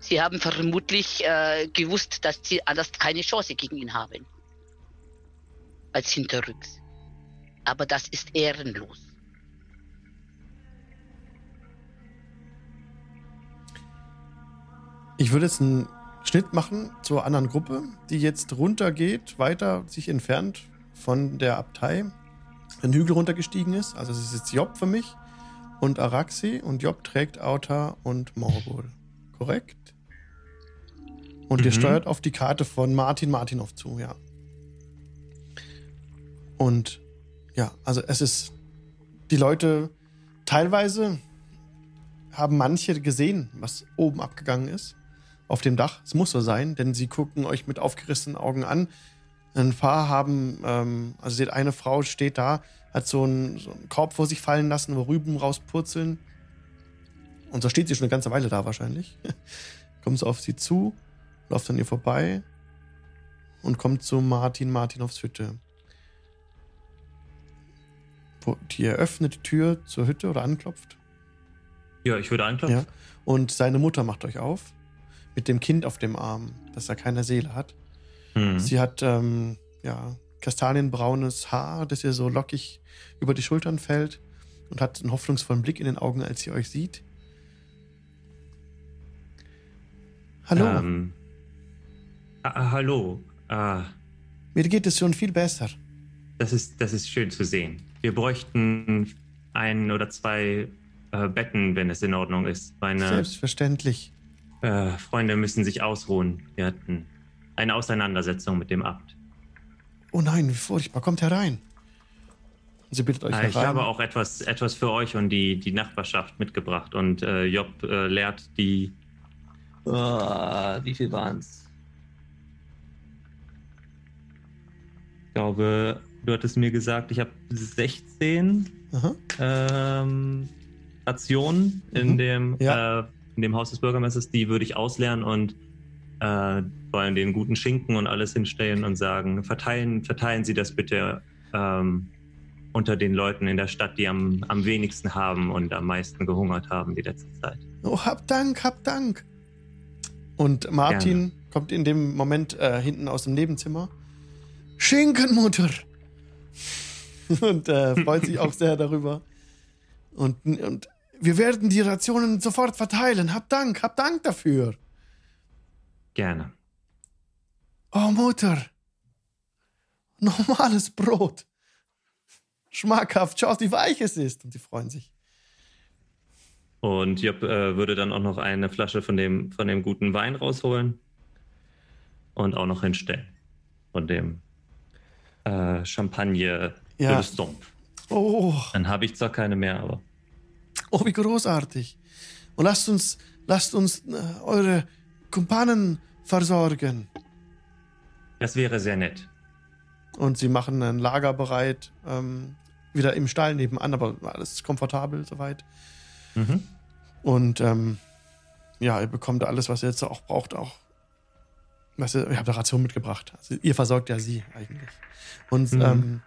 sie haben vermutlich äh, gewusst, dass sie anders keine Chance gegen ihn haben. Als hinterrücks. Aber das ist ehrenlos. Ich würde jetzt einen Schnitt machen zur anderen Gruppe, die jetzt runtergeht, weiter sich entfernt von der Abtei, den Hügel runtergestiegen ist. Also es ist jetzt Job für mich und Araxi und Job trägt Auta und Morbol. Korrekt? Und ihr Mhm. steuert auf die Karte von Martin Martinov zu, ja. Und ja, also es ist die Leute teilweise haben manche gesehen, was oben abgegangen ist auf dem Dach. Es muss so sein, denn sie gucken euch mit aufgerissenen Augen an. Ein paar haben, ähm, also seht, eine Frau steht da, hat so einen, so einen Korb vor sich fallen lassen, wo Rüben rauspurzeln. Und so steht sie schon eine ganze Weile da wahrscheinlich. *laughs* kommt so auf sie zu, läuft an ihr vorbei und kommt zu Martin Martinovs Hütte. Wo- Die eröffnet die Tür zur Hütte oder anklopft. Ja, ich würde anklopfen. Ja. Und seine Mutter macht euch auf. Mit dem Kind auf dem Arm, das er keine Seele hat. Hm. Sie hat ähm, ja, kastanienbraunes Haar, das ihr so lockig über die Schultern fällt und hat einen hoffnungsvollen Blick in den Augen, als sie euch sieht. Hallo, Ähm, ah, ah, hallo. Ah, mir geht es schon viel besser. das, ist, das ist schön zu sehen. Wir bräuchten ein oder zwei äh, Betten, wenn es in Ordnung ist. Meine Selbstverständlich. Äh, Freunde müssen sich ausruhen. Wir hatten eine Auseinandersetzung mit dem Abt. Oh nein, wie furchtbar. Kommt herein. Sie bittet euch Äh, ich herein. habe auch etwas, etwas für euch und die, die Nachbarschaft mitgebracht. Und äh, Job äh, lehrt die. Ah, wie viel waren es? Ich glaube, du hattest mir gesagt, ich habe 16 Aha. ähm, Rationen in, Mhm. dem, Ja. äh, in dem Haus des Bürgermeisters. Die würde ich ausleeren und äh, wollen den guten Schinken und alles hinstellen und sagen, verteilen, verteilen Sie das bitte ähm, unter den Leuten in der Stadt, die am, am wenigsten haben und am meisten gehungert haben die letzte Zeit. Oh, hab Dank, hab Dank. Und Martin kommt in dem Moment äh, hinten aus dem Nebenzimmer. Schinkenmutter! *laughs* und äh, freut sich auch sehr darüber. Und, und wir werden die Rationen sofort verteilen. Hab Dank, hab Dank dafür. Gerne. Oh, Mutter. Normales Brot. Schmackhaft. Schau, wie weich es ist. Und sie freuen sich. Und Job äh, würde dann auch noch eine Flasche von dem, von dem guten Wein rausholen und auch noch hinstellen. Von dem äh, Champagner Ja. Oh, Dann habe ich zwar keine mehr, aber oh, wie großartig. Und lasst uns, lasst uns äh, eure Kumpanen versorgen. das wäre sehr nett. Und sie machen ein Lager bereit, ähm, wieder im Stall nebenan, aber alles komfortabel soweit. Mhm. Und ähm, ja, ihr bekommt alles, was ihr jetzt auch braucht, auch. Was ihr, ihr habt eine Ration mitgebracht. Also ihr versorgt ja sie eigentlich. Und Mhm. ähm,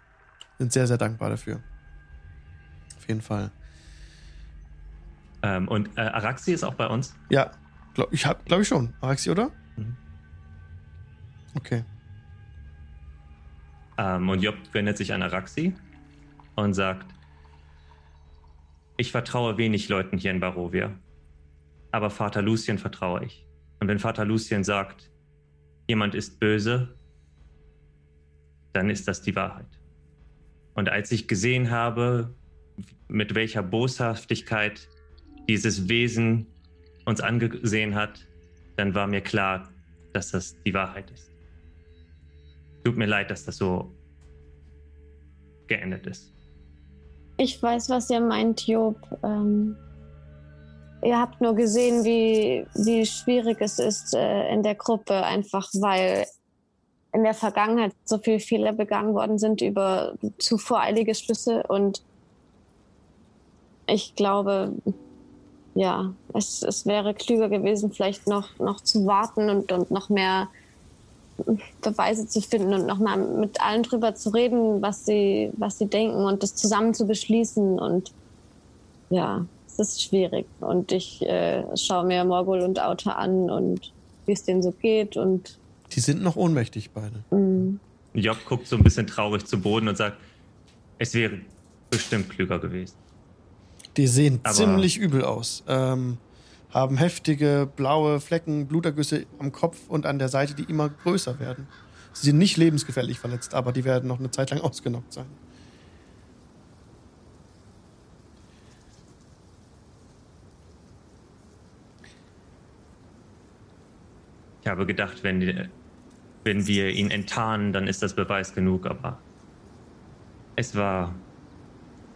sind sehr, sehr dankbar dafür. Auf jeden Fall. Ähm, und äh, Araxi ist auch bei uns. Ja, glaub, ich hab, glaube ich schon. Araxi, oder? Mhm. Okay. Ähm, und Job wendet sich an Araxi und sagt, ich vertraue wenig Leuten hier in Barovia, aber Vater Lucien vertraue ich. Und wenn Vater Lucien sagt, jemand ist böse, dann ist das die Wahrheit. Und als ich gesehen habe, mit welcher Boshaftigkeit dieses Wesen uns angesehen hat, dann war mir klar, dass das die Wahrheit ist. Tut mir leid, dass das so geendet ist. Ich weiß, was ihr meint, Job. Ähm, ihr habt nur gesehen, wie, wie schwierig es ist äh, in der Gruppe, einfach weil in der Vergangenheit so viele Fehler begangen worden sind über zu voreilige Schlüsse. Und ich glaube, ja, es, es wäre klüger gewesen, vielleicht noch, noch zu warten und, und noch mehr Beweise zu finden und nochmal mit allen drüber zu reden, was sie, was sie denken und das zusammen zu beschließen. Und ja, es ist schwierig. Und ich äh, schaue mir Morgul und Auta an und wie es denen so geht. Und Die sind noch ohnmächtig beide. mh, Job guckt so ein bisschen traurig zu Boden und sagt, es wäre bestimmt klüger gewesen. Die sehen Aber- ziemlich übel aus. Ähm, haben heftige blaue Flecken, Blutergüsse am Kopf und an der Seite, die immer größer werden. Sie sind nicht lebensgefährlich verletzt, aber die werden noch eine Zeit lang *laughs* ausgenockt sein. Ich habe gedacht, wenn, wenn wir ihn enttarnen, dann ist das Beweis genug, aber es war,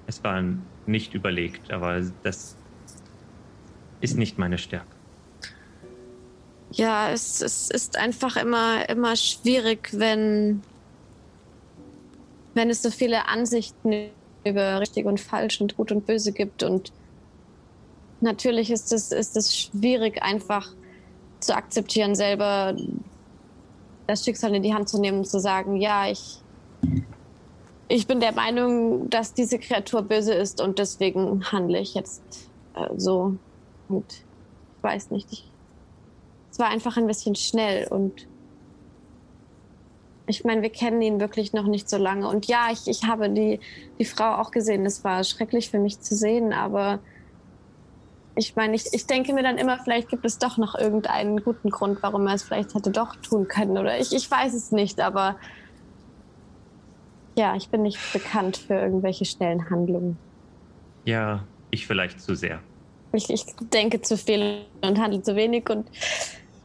es war nicht überlegt, aber das ist nicht meine Stärke. ja, es, es ist einfach immer, immer schwierig, wenn, wenn es so viele Ansichten über richtig und falsch und gut und böse gibt. Und natürlich ist es, ist es schwierig, einfach zu akzeptieren, selber das Schicksal in die Hand zu nehmen und zu sagen, ja, ich, ich bin der Meinung, dass diese Kreatur böse ist und deswegen handle ich jetzt äh, so. Und ich weiß nicht, ich, es war einfach ein bisschen schnell und ich meine, wir kennen ihn wirklich noch nicht so lange. Und ja, ich, ich habe die, die Frau auch gesehen. Es war schrecklich für mich zu sehen, aber ich meine, ich, ich denke mir dann immer, vielleicht gibt es doch noch irgendeinen guten Grund, warum er es vielleicht hätte doch tun können. Oder ich, ich weiß es nicht, aber ja, ich bin nicht bekannt für irgendwelche schnellen Handlungen. Ja, ich vielleicht zu sehr. Ich, ich denke zu viel und handle zu wenig und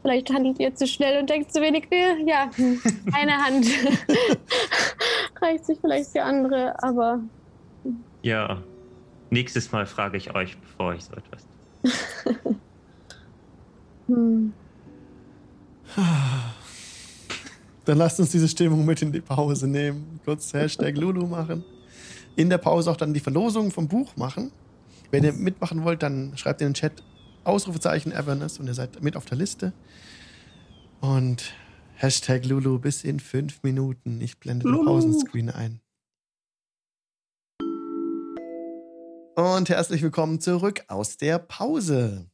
vielleicht handelt ihr zu schnell und denkt zu wenig. Ja, *laughs* eine Hand *laughs* reicht sich vielleicht die andere, aber Ja, nächstes Mal frage ich euch, bevor ich so etwas. *laughs* hm, Dann lasst uns diese Stimmung mit in die Pause nehmen. Kurz Hashtag Lulu machen. In der Pause auch dann die Verlosung vom Buch machen. Wenn ihr mitmachen wollt, dann schreibt in den Chat Ausrufezeichen Everness und ihr seid mit auf der Liste. Und Hashtag Lulu bis in fünf Minuten. Ich blende den Lulu. Pausenscreen ein. Und herzlich willkommen zurück aus der Pause.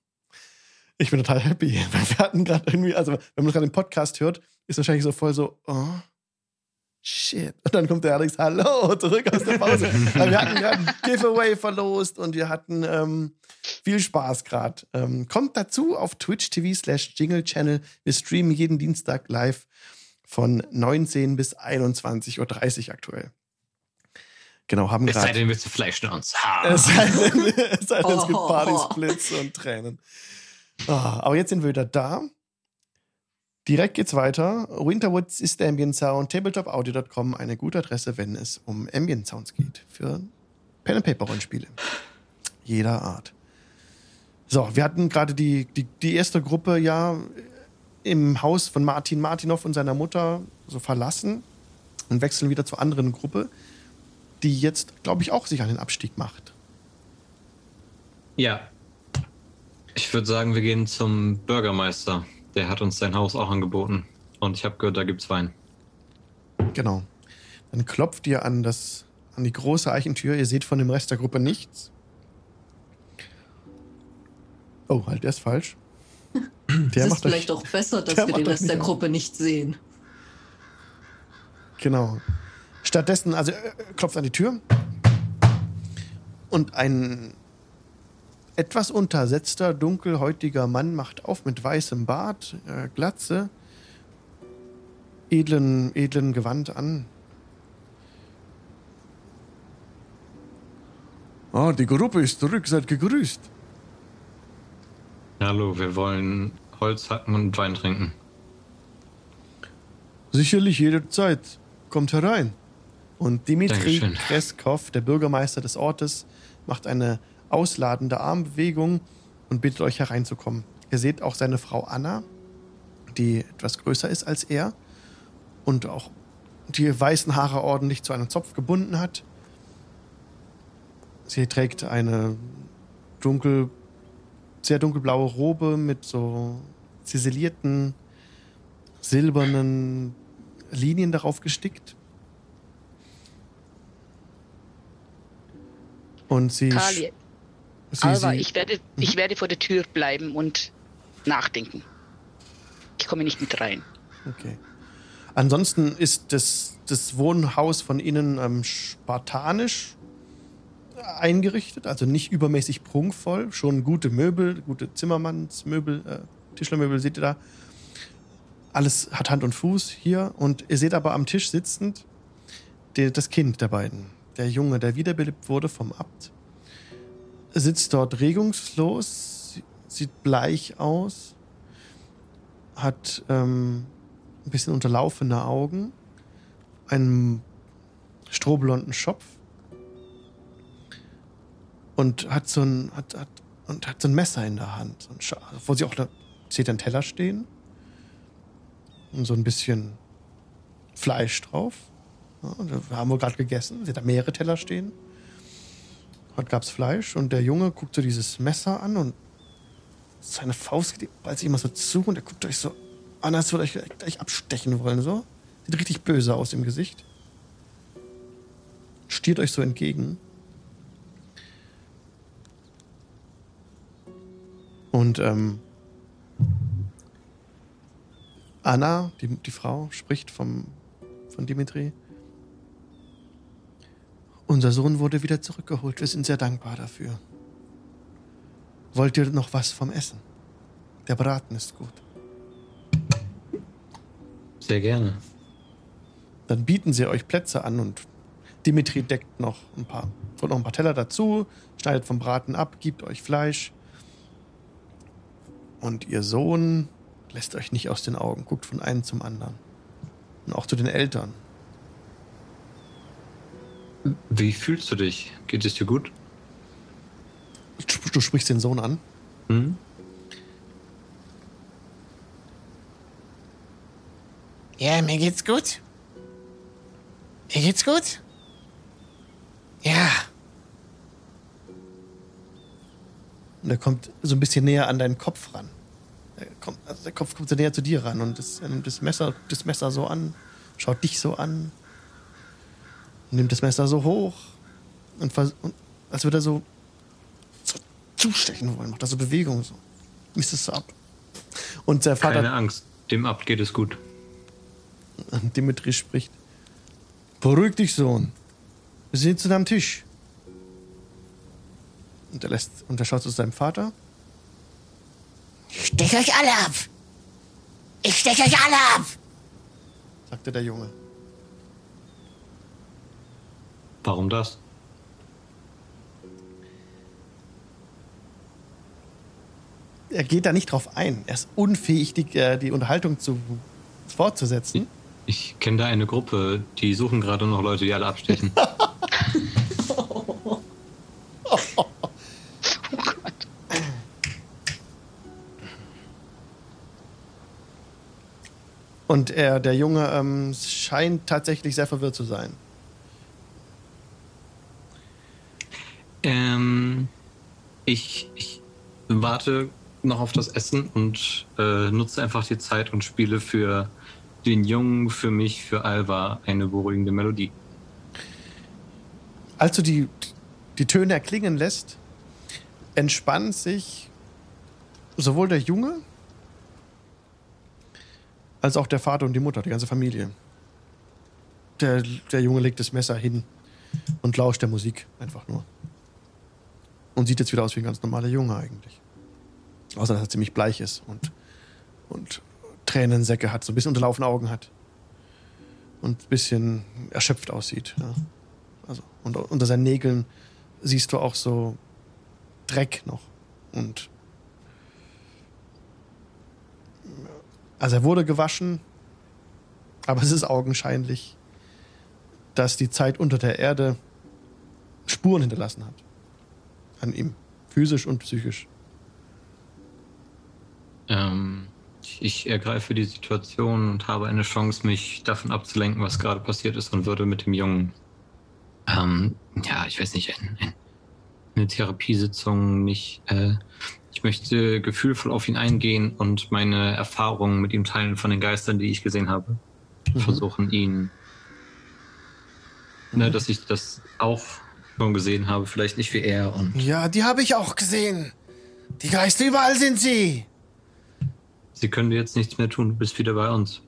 Ich bin total happy, *laughs* wir hatten gerade irgendwie, also wenn man gerade den Podcast hört, ist wahrscheinlich so voll so, oh, shit. Und dann kommt der Alex, hallo, zurück aus der Pause. *laughs* Aber wir hatten gerade ein Giveaway verlost und wir hatten ähm, viel Spaß gerade. Ähm, kommt dazu auf Twitch TV slash Jingle Channel. Wir streamen jeden Dienstag live von 19 bis 21.30 Uhr aktuell. Genau, haben Es sei gerade. denn, wir zerfleischen uns. Es sei denn, *laughs* es, sei denn, es gibt Oh. Partysplits und Tränen. Ah, aber jetzt sind wir wieder da. Direkt geht's weiter. Winterwoods ist der Ambient Sound. Tabletopaudio.com eine gute Adresse, wenn es um Ambient Sounds geht. Für Pen and Paper Rollenspiele. Jeder Art. So, wir hatten gerade die, die, die erste Gruppe ja im Haus von Martin Martinov und seiner Mutter so verlassen und wechseln wieder zur anderen Gruppe, die jetzt, glaube ich, auch sich an den Abstieg macht. Ja. Ich würde sagen, wir gehen zum Bürgermeister. Der hat uns sein Haus auch angeboten. Und ich habe gehört, da gibt's Wein. Genau. Dann klopft ihr an, das, an die große Eichentür. Ihr seht von dem Rest der Gruppe nichts. Oh, halt, der ist falsch. *laughs* Der es ist macht euch, vielleicht auch besser, dass der wir den macht euch Rest der Gruppe nicht sehen. Genau. Stattdessen, also äh, klopft an die Tür und ein etwas untersetzter, dunkelhäutiger Mann macht auf mit weißem Bart, äh, Glatze, edlen, edlen Gewand an. Ah, die Gruppe ist zurück, seid gegrüßt. Hallo, wir wollen Holz hacken und Wein trinken. Sicherlich jederzeit. Kommt herein. Und Dimitri Dankeschön. Kreskov, der Bürgermeister des Ortes, macht eine ausladende Armbewegung und bittet euch hereinzukommen. Ihr seht auch seine Frau Anna, die etwas größer ist als er und auch die weißen Haare ordentlich zu einem Zopf gebunden hat. Sie trägt eine dunkel, sehr dunkelblaue Robe mit so ziselierten silbernen Linien darauf gestickt. Und sie. Kali, sie, Alva, sie ich werde, ich werde vor der Tür bleiben und nachdenken. Ich komme nicht mit rein. Okay. Ansonsten ist das, das Wohnhaus von Ihnen ähm, spartanisch eingerichtet, also nicht übermäßig prunkvoll. Schon gute Möbel, gute Zimmermannsmöbel, äh, Tischlermöbel seht ihr da. Alles hat Hand und Fuß hier. Und ihr seht aber am Tisch sitzend die, das Kind der beiden. Der Junge, der wiederbelebt wurde vom Abt. Sitzt dort regungslos, sieht bleich aus, hat ähm, ein bisschen unterlaufene Augen, einen strohblonden Schopf und hat so ein, hat, hat, und hat so ein Messer in der Hand. So ein wo sie auch da, seht ihr einen Teller stehen und so ein bisschen Fleisch drauf. Ja, da haben wir gerade gegessen. Seht da mehrere Teller stehen. Heute gab es Fleisch und der Junge guckt so dieses Messer an und seine Faust geht sich immer so zu und er guckt euch so an, als würde euch gleich abstechen wollen. So. Sieht richtig böse aus im Gesicht. Stiert euch so entgegen. Und ähm, Anna, die, die Frau, spricht vom, von Dimitri. Unser Sohn wurde wieder zurückgeholt. Wir sind sehr dankbar dafür. Wollt ihr noch was vom Essen? Der Braten ist gut. Sehr gerne. Dann bieten sie euch Plätze an und Dimitri deckt noch ein paar, holt noch ein paar Teller dazu, schneidet vom Braten ab, gibt euch Fleisch. Und ihr Sohn lässt euch nicht aus den Augen, guckt von einem zum anderen. Und auch zu den Eltern. Wie fühlst du dich? Geht es dir gut? Du, du sprichst den Sohn an. Hm? Ja, mir geht's gut. Mir geht's gut. Ja, Und er kommt so ein bisschen näher an deinen Kopf ran. Er kommt, also der Kopf kommt so näher zu dir ran und das, er nimmt das Messer, das Messer so an, schaut dich so an, nimmt das Messer so hoch und, und als würde er so, so zustechen wollen, macht er so Bewegungen so. Misst es so ab. Und der Vater Keine Angst, dem Abt geht es gut. Dimitri spricht. Beruhig dich, Sohn. Wir sitzen am Tisch. Und er lässt, und er schaut zu seinem Vater. ich stech euch alle ab. Ich stech euch alle ab. sagte der Junge. Warum das? Er geht da nicht drauf ein. Er ist unfähig, die, äh, die Unterhaltung zu, fortzusetzen. Ich kenne da eine Gruppe, die suchen gerade noch Leute, die alle abstechen. *laughs* Und er, der Junge ähm, scheint tatsächlich sehr verwirrt zu sein. Ähm, ich, ich warte noch auf das Essen und äh, nutze einfach die Zeit und spiele für den Jungen, für mich, für Alva eine beruhigende Melodie. Als du die, die Töne erklingen lässt, entspannt sich sowohl der Junge als auch der Vater und die Mutter, die ganze Familie. der, der Junge legt das Messer hin und lauscht der Musik einfach nur. Und sieht jetzt wieder aus wie ein ganz normaler Junge eigentlich. Außer dass er ziemlich bleich ist und, und Tränensäcke hat, so ein bisschen unterlaufene Augen hat. Und ein bisschen erschöpft aussieht. Ja. Also, und unter seinen Nägeln siehst du auch so Dreck noch. Und also er wurde gewaschen, aber es ist augenscheinlich, dass die Zeit unter der Erde Spuren hinterlassen hat. An ihm. Physisch und psychisch. Ähm, ich ergreife die Situation und habe eine Chance, mich davon abzulenken, was gerade passiert ist und würde mit dem Jungen, ähm, ja, ich weiß nicht, ein, ein, eine Therapiesitzung nicht, äh, ich möchte gefühlvoll auf ihn eingehen und meine Erfahrungen mit ihm teilen von den Geistern, die ich gesehen habe. Mhm. Versuchen ihn, ne, dass ich das auch schon gesehen habe, vielleicht nicht wie er und Ja, die habe ich auch gesehen. Die Geister überall sind sie. sie können jetzt nichts mehr tun, du bist wieder bei uns.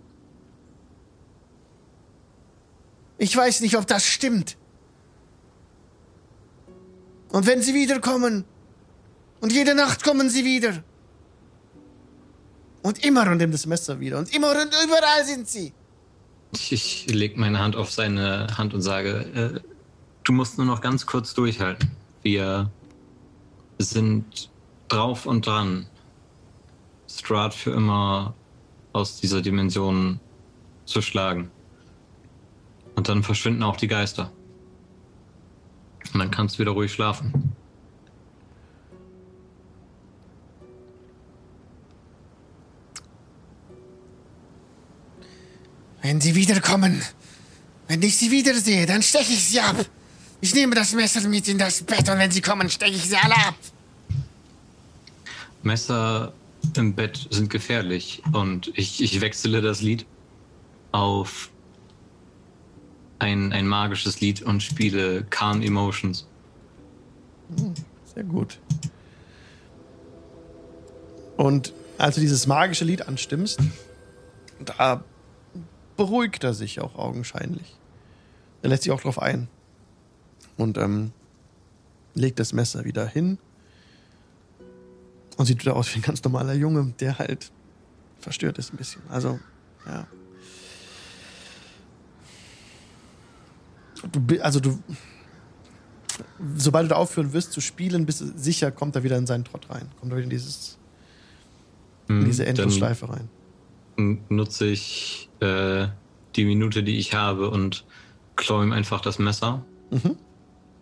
Ich weiß nicht, ob das stimmt. Und wenn sie wiederkommen, und jede Nacht kommen sie wieder. Und immer und nimmt das Messer wieder. Und immer und überall sind sie. Ich, ich lege meine Hand auf seine Hand und sage, äh, du musst nur noch ganz kurz durchhalten. Wir sind drauf und dran, Strahd für immer aus dieser Dimension zu schlagen. Und dann verschwinden auch die Geister. Und dann kannst du wieder ruhig schlafen. Wenn sie wiederkommen, wenn ich sie wiedersehe, dann steche ich sie ab. Ich nehme das Messer mit in das Bett und wenn sie kommen, steche ich sie alle ab. Messer im Bett sind gefährlich und ich, ich wechsle das Lied auf ein, ein magisches Lied und spiele Calm Emotions. Sehr gut. Und als du dieses magische Lied anstimmst, da beruhigt er sich auch augenscheinlich. Er lässt sich auch drauf ein. Und ähm, legt das Messer wieder hin. Und sieht wieder aus wie ein ganz normaler Junge, der halt verstört ist ein bisschen. Also, ja. Du, also du, sobald du da aufhören wirst zu spielen, bist du sicher, kommt er wieder in seinen Trott rein. Kommt er wieder in, dieses, in diese Hm, Dann Endlosschleife rein. nutze ich äh, die Minute, die ich habe und klaue ihm einfach das Messer. Mhm.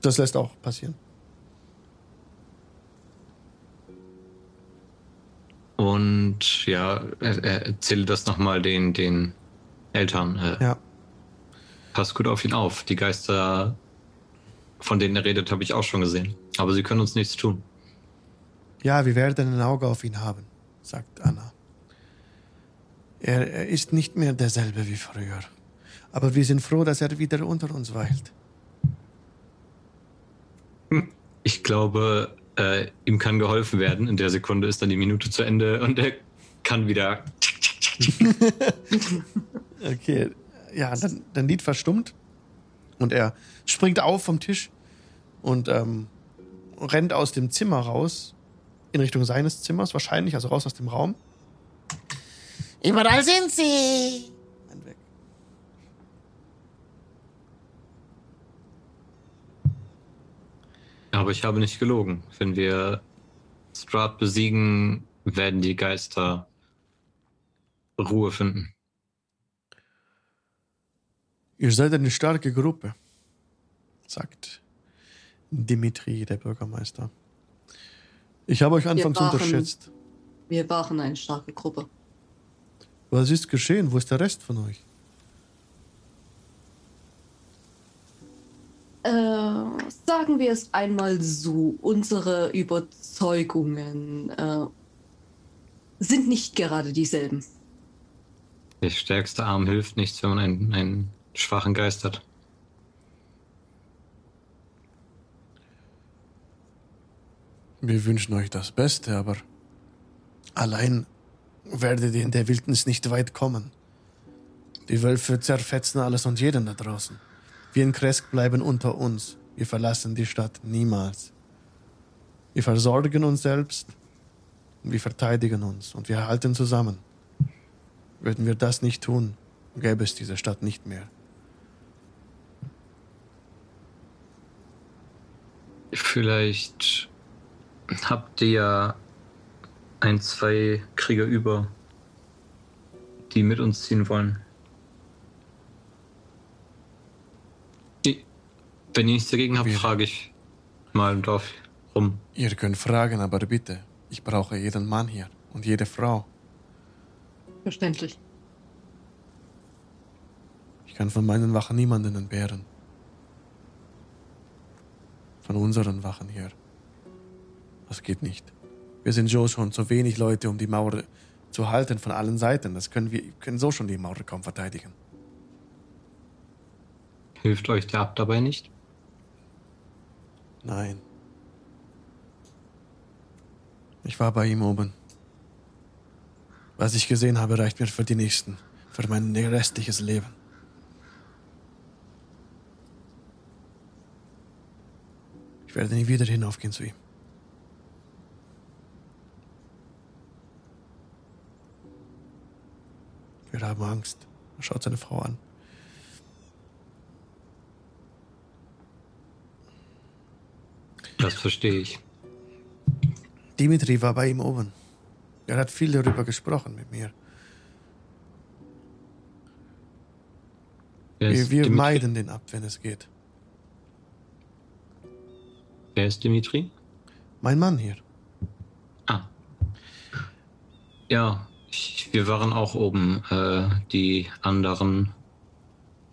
Das lässt auch passieren. Und ja, er, er erzähle das nochmal den, den Eltern. Äh, Ja. Pass gut auf ihn auf. Die Geister, von denen er redet, habe ich auch schon gesehen. Aber sie können uns nichts tun. Ja, wir werden ein Auge auf ihn haben, sagt Anna. Er, er ist nicht mehr derselbe wie früher. Aber wir sind froh, dass er wieder unter uns weilt. Ich glaube, äh, ihm kann geholfen werden. In der Sekunde ist dann die Minute zu Ende und er kann wieder. *laughs* Okay, ja, dann, dann Lied verstummt und er springt auf vom Tisch und ähm, rennt aus dem Zimmer raus in Richtung seines Zimmers, wahrscheinlich, also raus aus dem Raum. Überall sind sie. Aber ich habe nicht gelogen. Wenn wir Strahd besiegen, werden die Geister Ruhe finden. Ihr seid eine starke Gruppe, sagt Dimitri, der Bürgermeister. Ich habe euch anfangs waren- unterschätzt. Wir waren eine starke Gruppe. Was ist geschehen? Wo ist der Rest von euch? Äh, sagen wir es einmal so, unsere Überzeugungen äh, sind nicht gerade dieselben. Der stärkste Arm hilft nichts, wenn man einen, einen schwachen Geist hat. Wir wünschen euch das Beste, aber allein werdet ihr in der Wildnis nicht weit kommen. Die Wölfe zerfetzen alles und jeden da draußen. Wir in Kresk bleiben unter uns. Wir verlassen die Stadt niemals. Wir versorgen uns selbst und wir verteidigen uns und wir halten zusammen. Würden wir das nicht tun, gäbe es diese Stadt nicht mehr. Vielleicht habt ihr ja ein, zwei Krieger über, die mit uns ziehen wollen. Wenn ihr nichts dagegen habt, frage ich mal im Dorf rum. Ihr könnt fragen, aber bitte, ich brauche jeden Mann hier und jede Frau. Verständlich. Ich kann von meinen Wachen niemanden entbehren. Von unseren Wachen hier. Das geht nicht. Wir sind so schon zu wenig Leute, um die Mauer zu halten von allen Seiten. Das können wir können so schon die Mauer kaum verteidigen. Hilft euch der Abt dabei nicht? Nein. Ich war bei ihm oben. Was ich gesehen habe, reicht mir für die nächsten, für mein restliches Leben. Ich werde nie wieder hinaufgehen zu ihm. Wir haben Angst. Er schaut seine Frau an. Das verstehe ich. Dimitri war bei ihm oben. Er hat viel darüber gesprochen mit mir. Wir, wir Dimitri? meiden den ab, wenn es geht. Wer ist Dimitri? Mein Mann hier. Ah. Ja, ich, wir waren auch oben. Äh, die anderen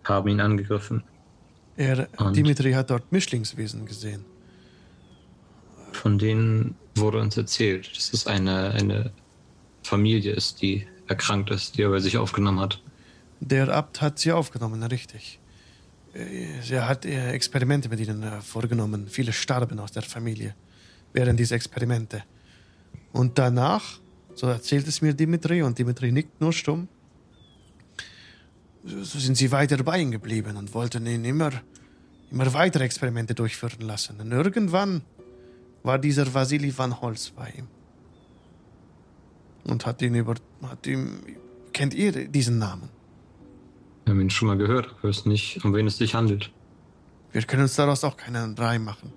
haben ihn angegriffen. Er, Und? Dimitri hat dort Mischlingswesen gesehen. Von denen wurde uns erzählt, dass es eine, eine Familie ist, die erkrankt ist, die er bei sich aufgenommen hat. Der Abt hat sie aufgenommen, richtig. Äh, Er hat äh, Experimente mit ihnen äh, vorgenommen. Viele starben aus der Familie während dieser Experimente. Und danach, so erzählt es mir Dimitri, und Dimitri nickt nur stumm, so sind sie weiter bei ihm geblieben und wollten ihn immer, immer weitere Experimente durchführen lassen. Und irgendwann war dieser Vasili van Holz bei ihm. Und hat ihn über, hat ihm, kennt ihr diesen Namen? Wir haben ihn schon mal gehört, aber wissen nicht, um wen es sich handelt. Wir können uns daraus auch keinen Reim machen.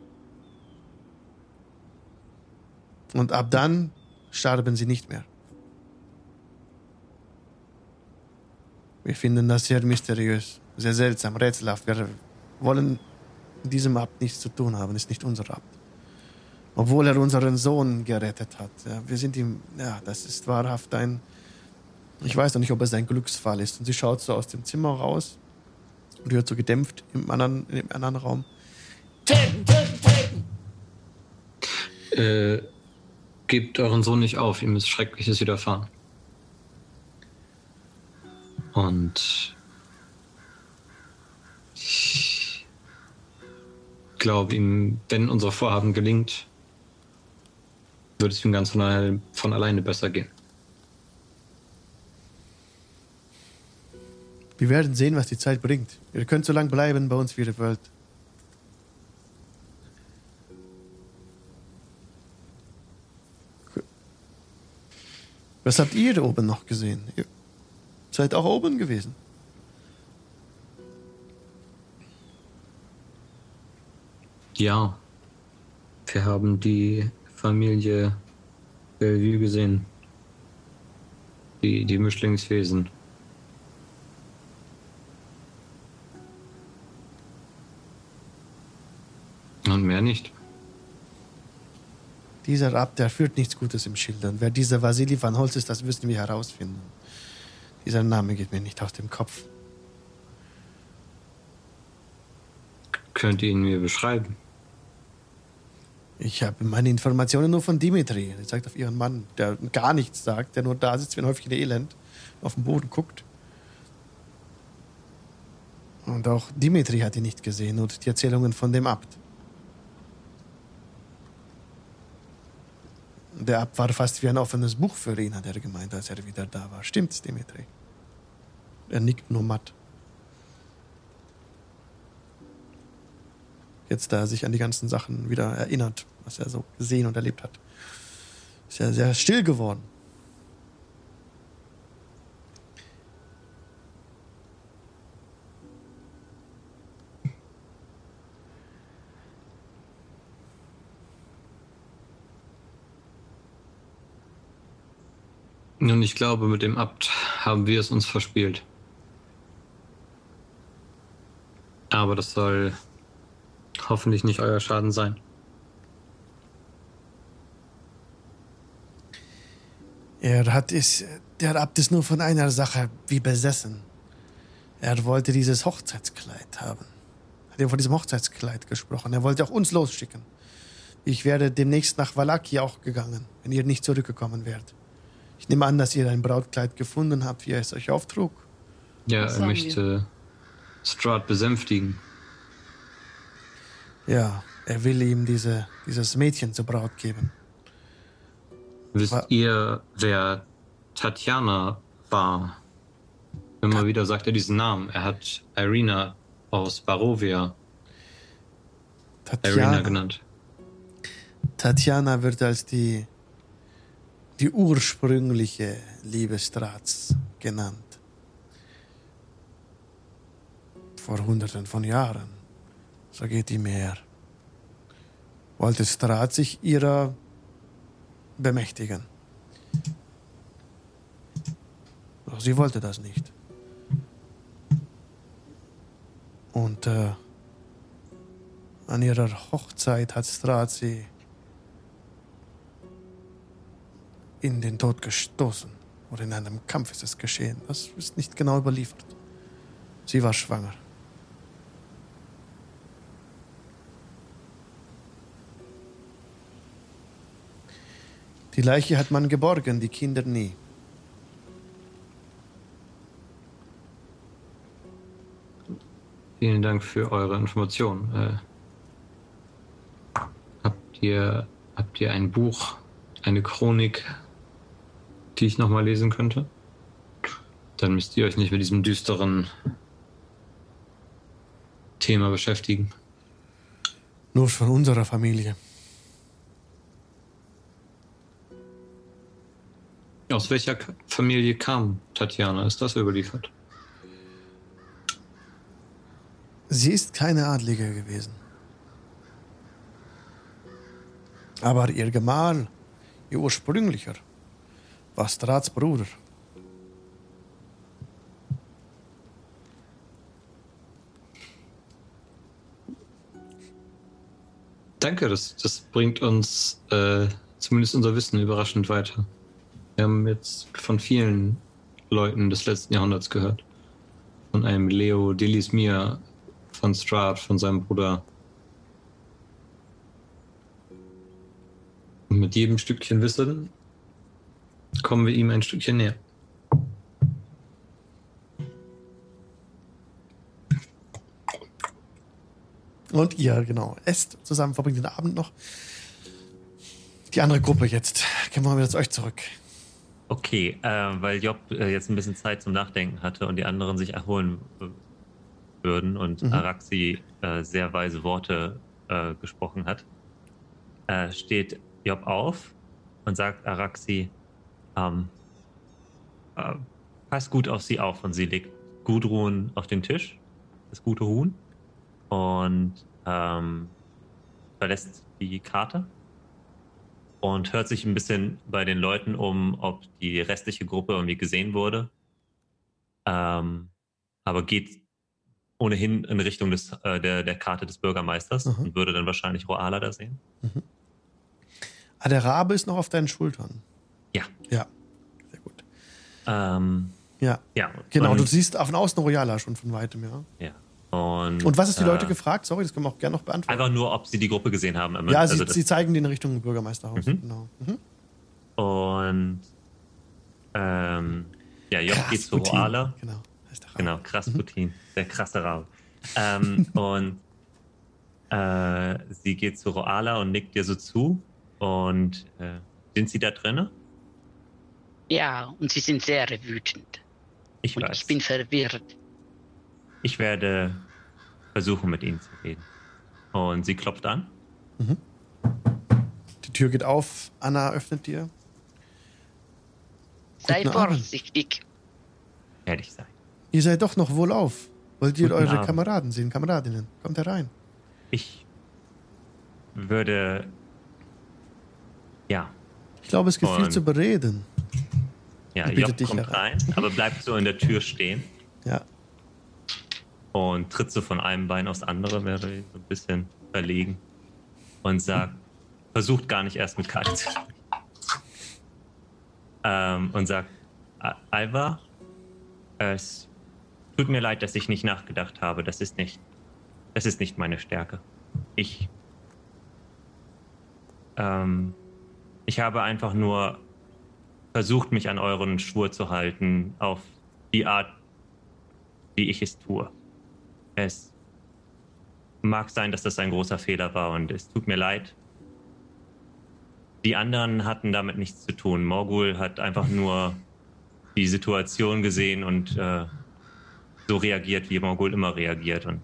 Und ab dann starben sie nicht mehr. Wir finden das sehr mysteriös, sehr seltsam, rätselhaft. Wir wollen mit diesem Abt nichts zu tun haben, ist nicht unser Abt. Obwohl er unseren Sohn gerettet hat. Ja, wir sind ihm, ja, das ist wahrhaft ein, ich weiß noch nicht, ob es ein Glücksfall ist. Und sie schaut so aus dem Zimmer raus und hört so gedämpft im anderen, im anderen Raum. Töten, töten, töten! Äh, gebt euren Sohn nicht auf, ihm ist Schreckliches widerfahren. Und ich glaube ihm, wenn unser Vorhaben gelingt, wird es ihm ganz von alleine, von alleine besser gehen. Wir werden sehen, was die Zeit bringt. Ihr könnt so lange bleiben bei uns, wie ihr wollt. Was habt ihr da oben noch gesehen? Ihr seid auch oben gewesen. Ja, wir haben die Familie Bellevue gesehen. Die, die Mischlingswesen. Und mehr nicht. Dieser Abt, der führt nichts Gutes im Schild. Und wer dieser Vasili van Holz ist, das müssen wir herausfinden. Dieser Name geht mir nicht aus dem Kopf. Könnt ihr ihn mir beschreiben? Ich habe meine Informationen nur von Dimitri. Er sagt auf ihren Mann, der gar nichts sagt, der nur da sitzt wie ein Häufchen Elend, auf den Boden guckt. Und auch Dimitri hat ihn nicht gesehen und die Erzählungen von dem Abt. Der Abt war fast wie ein offenes Buch für ihn, hat er gemeint, als er wieder da war. Stimmt's, Dimitri? Er nickt nur matt. Jetzt, da sich an die ganzen Sachen wieder erinnert, was er so gesehen und erlebt hat. Ist er sehr still geworden. Und ich glaube, mit dem Abt haben wir es uns verspielt. Aber das soll hoffentlich nicht euer Schaden sein. Er hat es, der Abt ist nur von einer Sache wie besessen. Er wollte dieses Hochzeitskleid haben. Hat er von diesem Hochzeitskleid gesprochen. Er wollte auch uns losschicken. Ich werde demnächst nach Valaki auch gegangen, wenn ihr nicht zurückgekommen wärt. Ich nehme an, dass ihr ein Brautkleid gefunden habt, wie er es euch auftrug. Ja, er möchte Strahd besänftigen. Ja, er will ihm diese, dieses Mädchen zur Braut geben. Wisst Wa- ihr, wer Tatjana war? Immer wieder sagt er diesen Namen. Er hat Irina aus Barovia Irina Tatjana, genannt. Tatjana wird als die, die ursprüngliche Liebe Strats genannt. Vor hunderten von Jahren. So geht die mehr. Wollte Strat sich ihrer bemächtigen. Doch sie wollte das nicht. Und äh, an ihrer Hochzeit hat Strat sie in den Tod gestoßen. Oder in einem Kampf ist es geschehen. Das ist nicht genau überliefert. Sie war schwanger. Die Leiche hat man geborgen, die Kinder nie. Vielen Dank für eure Information. Äh, habt, ihr, habt ihr ein Buch, eine Chronik, die ich nochmal lesen könnte? Dann müsst ihr euch nicht mit diesem düsteren Thema beschäftigen. Nur von unserer Familie. Aus welcher Familie kam Tatjana? Ist das überliefert? Sie ist keine Adlige gewesen. Aber ihr Gemahl, ihr ursprünglicher, war Strats Bruder. Danke, das, das bringt uns äh, zumindest unser Wissen überraschend weiter. Wir haben jetzt von vielen Leuten des letzten Jahrhunderts gehört. Von einem Leo Delismir, von Strahd, von seinem Bruder. Und mit jedem Stückchen Wissen kommen wir ihm ein Stückchen näher. Und ihr, genau, esst zusammen, verbringt den Abend noch. Die andere Gruppe jetzt. Gehen wir wieder zu euch zurück. Okay, äh, weil Job äh, jetzt ein bisschen Zeit zum Nachdenken hatte und die anderen sich erholen äh, würden und Mhm. Araxi äh, sehr weise Worte äh, gesprochen hat, äh, steht Job auf und sagt Araxi, ähm, äh, passt gut auf sie auf und sie legt Gudrun auf den Tisch, das gute Huhn, und ähm, verlässt die Karte und hört sich ein bisschen bei den Leuten um, ob die restliche Gruppe irgendwie gesehen wurde. Ähm, aber geht ohnehin in Richtung des, äh, der, der Karte des Bürgermeisters Mhm. und würde dann wahrscheinlich Roala da sehen. Ah, der Rabe ist noch auf deinen Schultern. Ja. Ja, sehr gut. Ähm, Ja, ja. genau. Du siehst von außen Royala schon von weitem, ja. ja. Und, Und was ist die äh, Leute gefragt? Sorry, das können wir auch gerne noch beantworten. Einfach nur, ob sie die Gruppe gesehen haben. ja, also sie, sie zeigen die in Richtung Bürgermeisterhaus. Mhm. Genau. Mhm. Und ähm, ja, Job geht zu Roala. Genau. heißt der. Genau, krass Putin. Der krasse Rabe. Ähm, *laughs* und äh, sie geht zu Roala und nickt dir so zu. Und äh, sind sie da drinne? Ja, und sie sind sehr wütend. Ich Und weiß. ich bin verwirrt. Ich werde versuchen, mit ihnen zu reden. Und sie klopft an. Die Tür geht auf. Anna öffnet dir. Sei Guten Abend. vorsichtig. Werde ich sein. Ihr seid doch noch wohlauf. Wollt ihr Guten eure Abend. Kameraden sehen, Kameradinnen? Kommt herein. Ich würde. Ja, Ich glaube, es gibt viel Und- zu bereden. ja, Ich bitte Job dich kommt herein. rein, aber bleibt so in der Tür stehen Ja. Und tritt so von einem Bein aufs andere, wäre so ein bisschen verlegen und sagt, versucht gar nicht erst mit Kali zu sprechen. Ähm, und sagt, "A- Alva, es tut mir leid, dass ich nicht nachgedacht habe. Das ist nicht, das ist nicht meine Stärke. Ich, ähm, ich habe einfach nur versucht, mich an euren Schwur zu halten, auf die Art, wie ich es tue. Es mag sein, dass das ein großer Fehler war und es tut mir leid. Die anderen hatten damit nichts zu tun. Morgul hat einfach nur die Situation gesehen und äh, so reagiert, wie Morgul immer reagiert. Und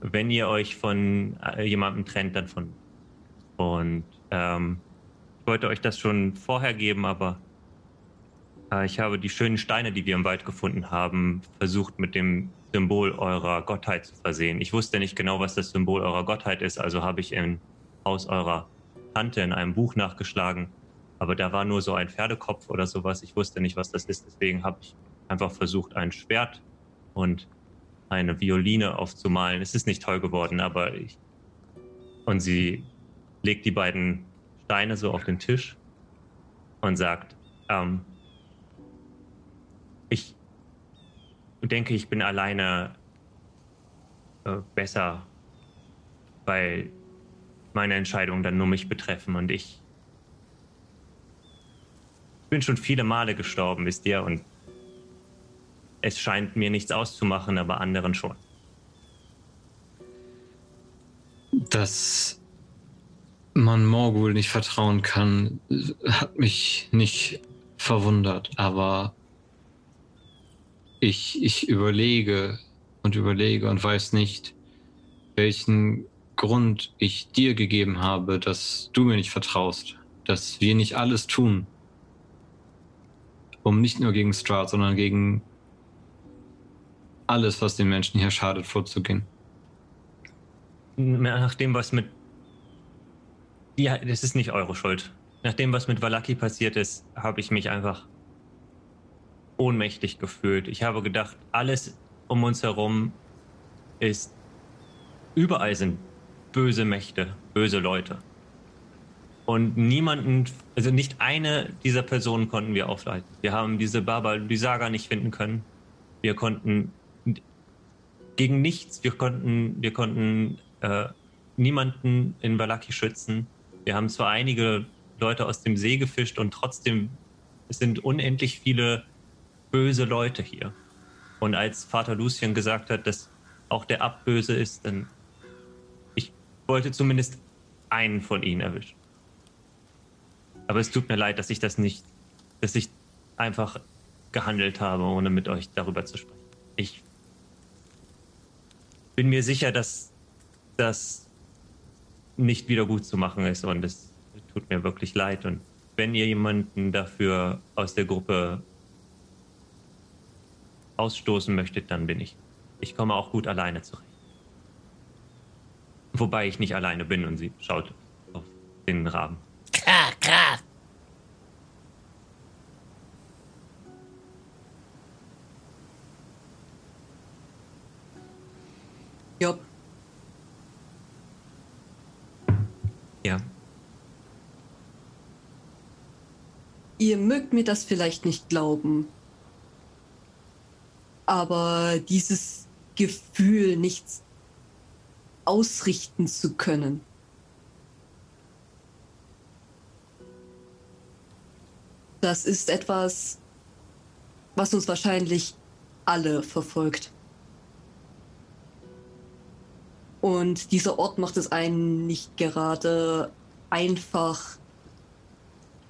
wenn ihr euch von äh, jemandem trennt, dann von. Und ähm, ich wollte euch das schon vorher geben, aber äh, ich habe die schönen Steine, die wir im Wald gefunden haben, versucht mit dem Symbol eurer Gottheit zu versehen. Ich wusste nicht genau, was das Symbol eurer Gottheit ist, also habe ich im Haus eurer Tante in einem Buch nachgeschlagen. Aber da war nur so ein Pferdekopf oder sowas. Ich wusste nicht, was das ist. Deswegen habe ich einfach versucht, ein Schwert und eine Violine aufzumalen. Es ist nicht toll geworden, aber ich. Und sie legt die beiden Steine so auf den Tisch und sagt, ähm, ich denke, ich bin alleine äh, besser, weil meine Entscheidungen dann nur mich betreffen und ich bin schon viele Male gestorben, wisst ihr, und es scheint mir nichts auszumachen, aber anderen schon. Dass man Morgul nicht vertrauen kann, hat mich nicht verwundert, aber ich, ich überlege und überlege und weiß nicht, welchen Grund ich dir gegeben habe, dass du mir nicht vertraust, dass wir nicht alles tun, um nicht nur gegen Strahd, sondern gegen alles, was den Menschen hier schadet, vorzugehen. Nach dem, was mit. Ja, das ist nicht eure Schuld. Nach dem, was mit Valaki passiert ist, habe ich mich einfach ohnmächtig gefühlt. Ich habe gedacht, alles um uns herum ist. Überall sind böse Mächte, böse Leute. Und niemanden, also nicht eine dieser Personen konnten wir aufleiten. Wir haben diese Baba, die Saga nicht finden können. Wir konnten gegen nichts, wir konnten, wir konnten äh, niemanden in Valaki schützen. Wir haben zwar einige Leute aus dem See gefischt und trotzdem es sind unendlich viele böse Leute hier. Und als Vater Lucien gesagt hat, dass auch der Ab böse ist, dann ich wollte zumindest einen von ihnen erwischen. Aber es tut mir leid, dass ich das nicht, dass ich einfach gehandelt habe, ohne mit euch darüber zu sprechen. Ich bin mir sicher, dass das nicht wieder gut zu machen ist und es tut mir wirklich leid. Und wenn ihr jemanden dafür aus der Gruppe ausstoßen möchtet, dann bin ich. Ich komme auch gut alleine zurecht. Wobei ich nicht alleine bin und sie schaut auf den Raben. Klar, klar. Job, Ja, ihr mögt mir das vielleicht nicht glauben, aber dieses Gefühl, nichts ausrichten zu können, das ist etwas, was uns wahrscheinlich alle verfolgt. Und dieser Ort macht es einen nicht gerade einfach,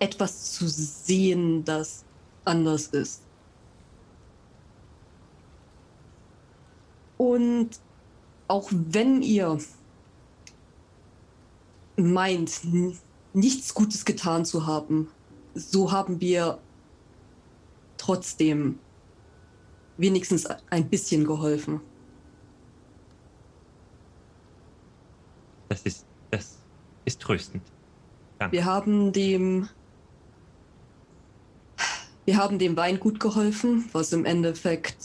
etwas zu sehen, das anders ist. Und auch wenn ihr meint, nichts Gutes getan zu haben, so haben wir trotzdem wenigstens ein bisschen geholfen. Das ist, das ist tröstend. Danke. Wir haben dem. Wir haben dem Weingut geholfen, was im Endeffekt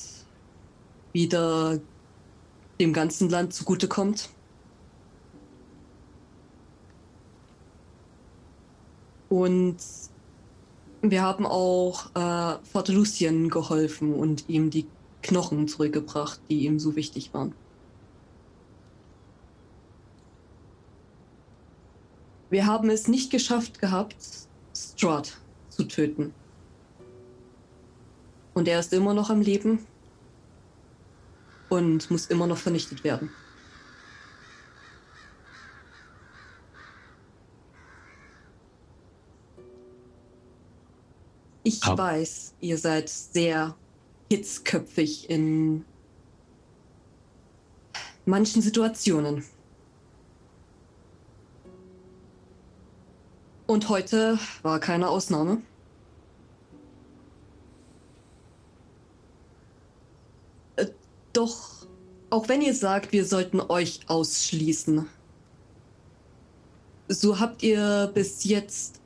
wieder dem ganzen Land zugutekommt. Und wir haben auch äh, Vater Lucien geholfen und ihm die Knochen zurückgebracht, die ihm so wichtig waren. Wir haben es nicht geschafft gehabt, Strahd zu töten. Und er ist immer noch am Leben und muss immer noch vernichtet werden. Ich Ab- weiß, ihr seid sehr hitzköpfig in manchen Situationen. Und heute war keine Ausnahme. Doch, auch wenn ihr sagt, wir sollten euch ausschließen, so habt ihr bis jetzt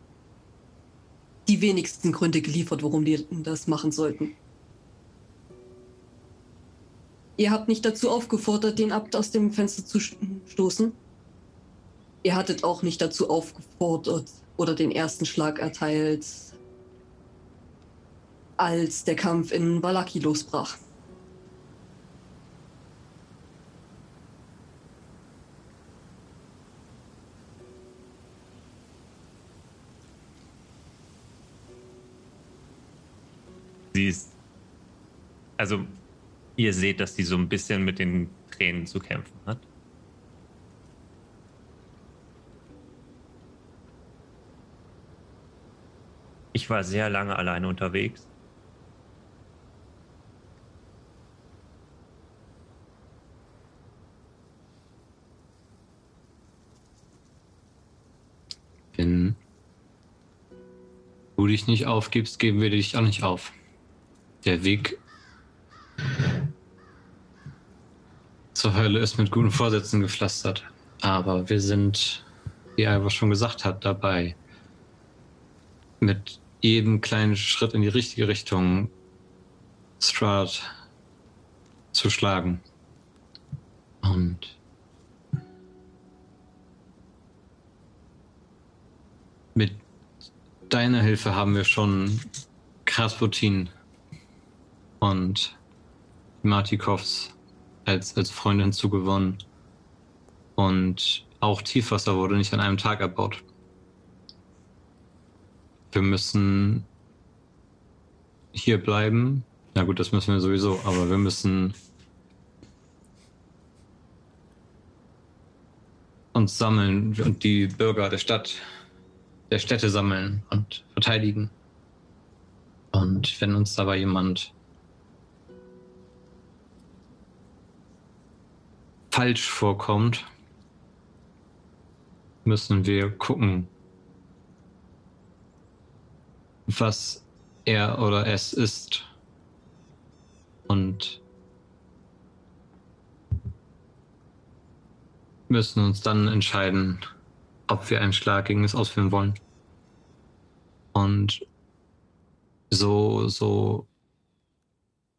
die wenigsten Gründe geliefert, warum wir das machen sollten. Ihr habt nicht dazu aufgefordert, den Abt aus dem Fenster zu stoßen. Ihr hattet auch nicht dazu aufgefordert oder den ersten Schlag erteilt, als der Kampf in Valaki losbrach. Sie ist. Also, ihr seht, dass sie so ein bisschen mit den Tränen zu kämpfen hat. Ich war sehr lange alleine unterwegs. Wenn du dich nicht aufgibst, geben wir dich auch nicht auf. Der Weg zur Hölle ist mit guten Vorsätzen gepflastert. Aber wir sind, wie Alva schon gesagt hat, dabei, mit jedem kleinen Schritt in die richtige Richtung Strahd zu schlagen. Und mit deiner Hilfe haben wir schon Krasputin und Martikovs als, als Freunde hinzugewonnen. Und auch Tiefwasser wurde nicht an einem Tag erbaut. Wir müssen hier bleiben. Na gut, das müssen wir sowieso, aber wir müssen uns sammeln und die Bürger der Stadt, der Städte sammeln und verteidigen. Und wenn uns dabei jemand falsch vorkommt, müssen wir gucken, was er oder es ist. Und müssen uns dann entscheiden, ob wir einen Schlag gegen es ausführen wollen. Und so, so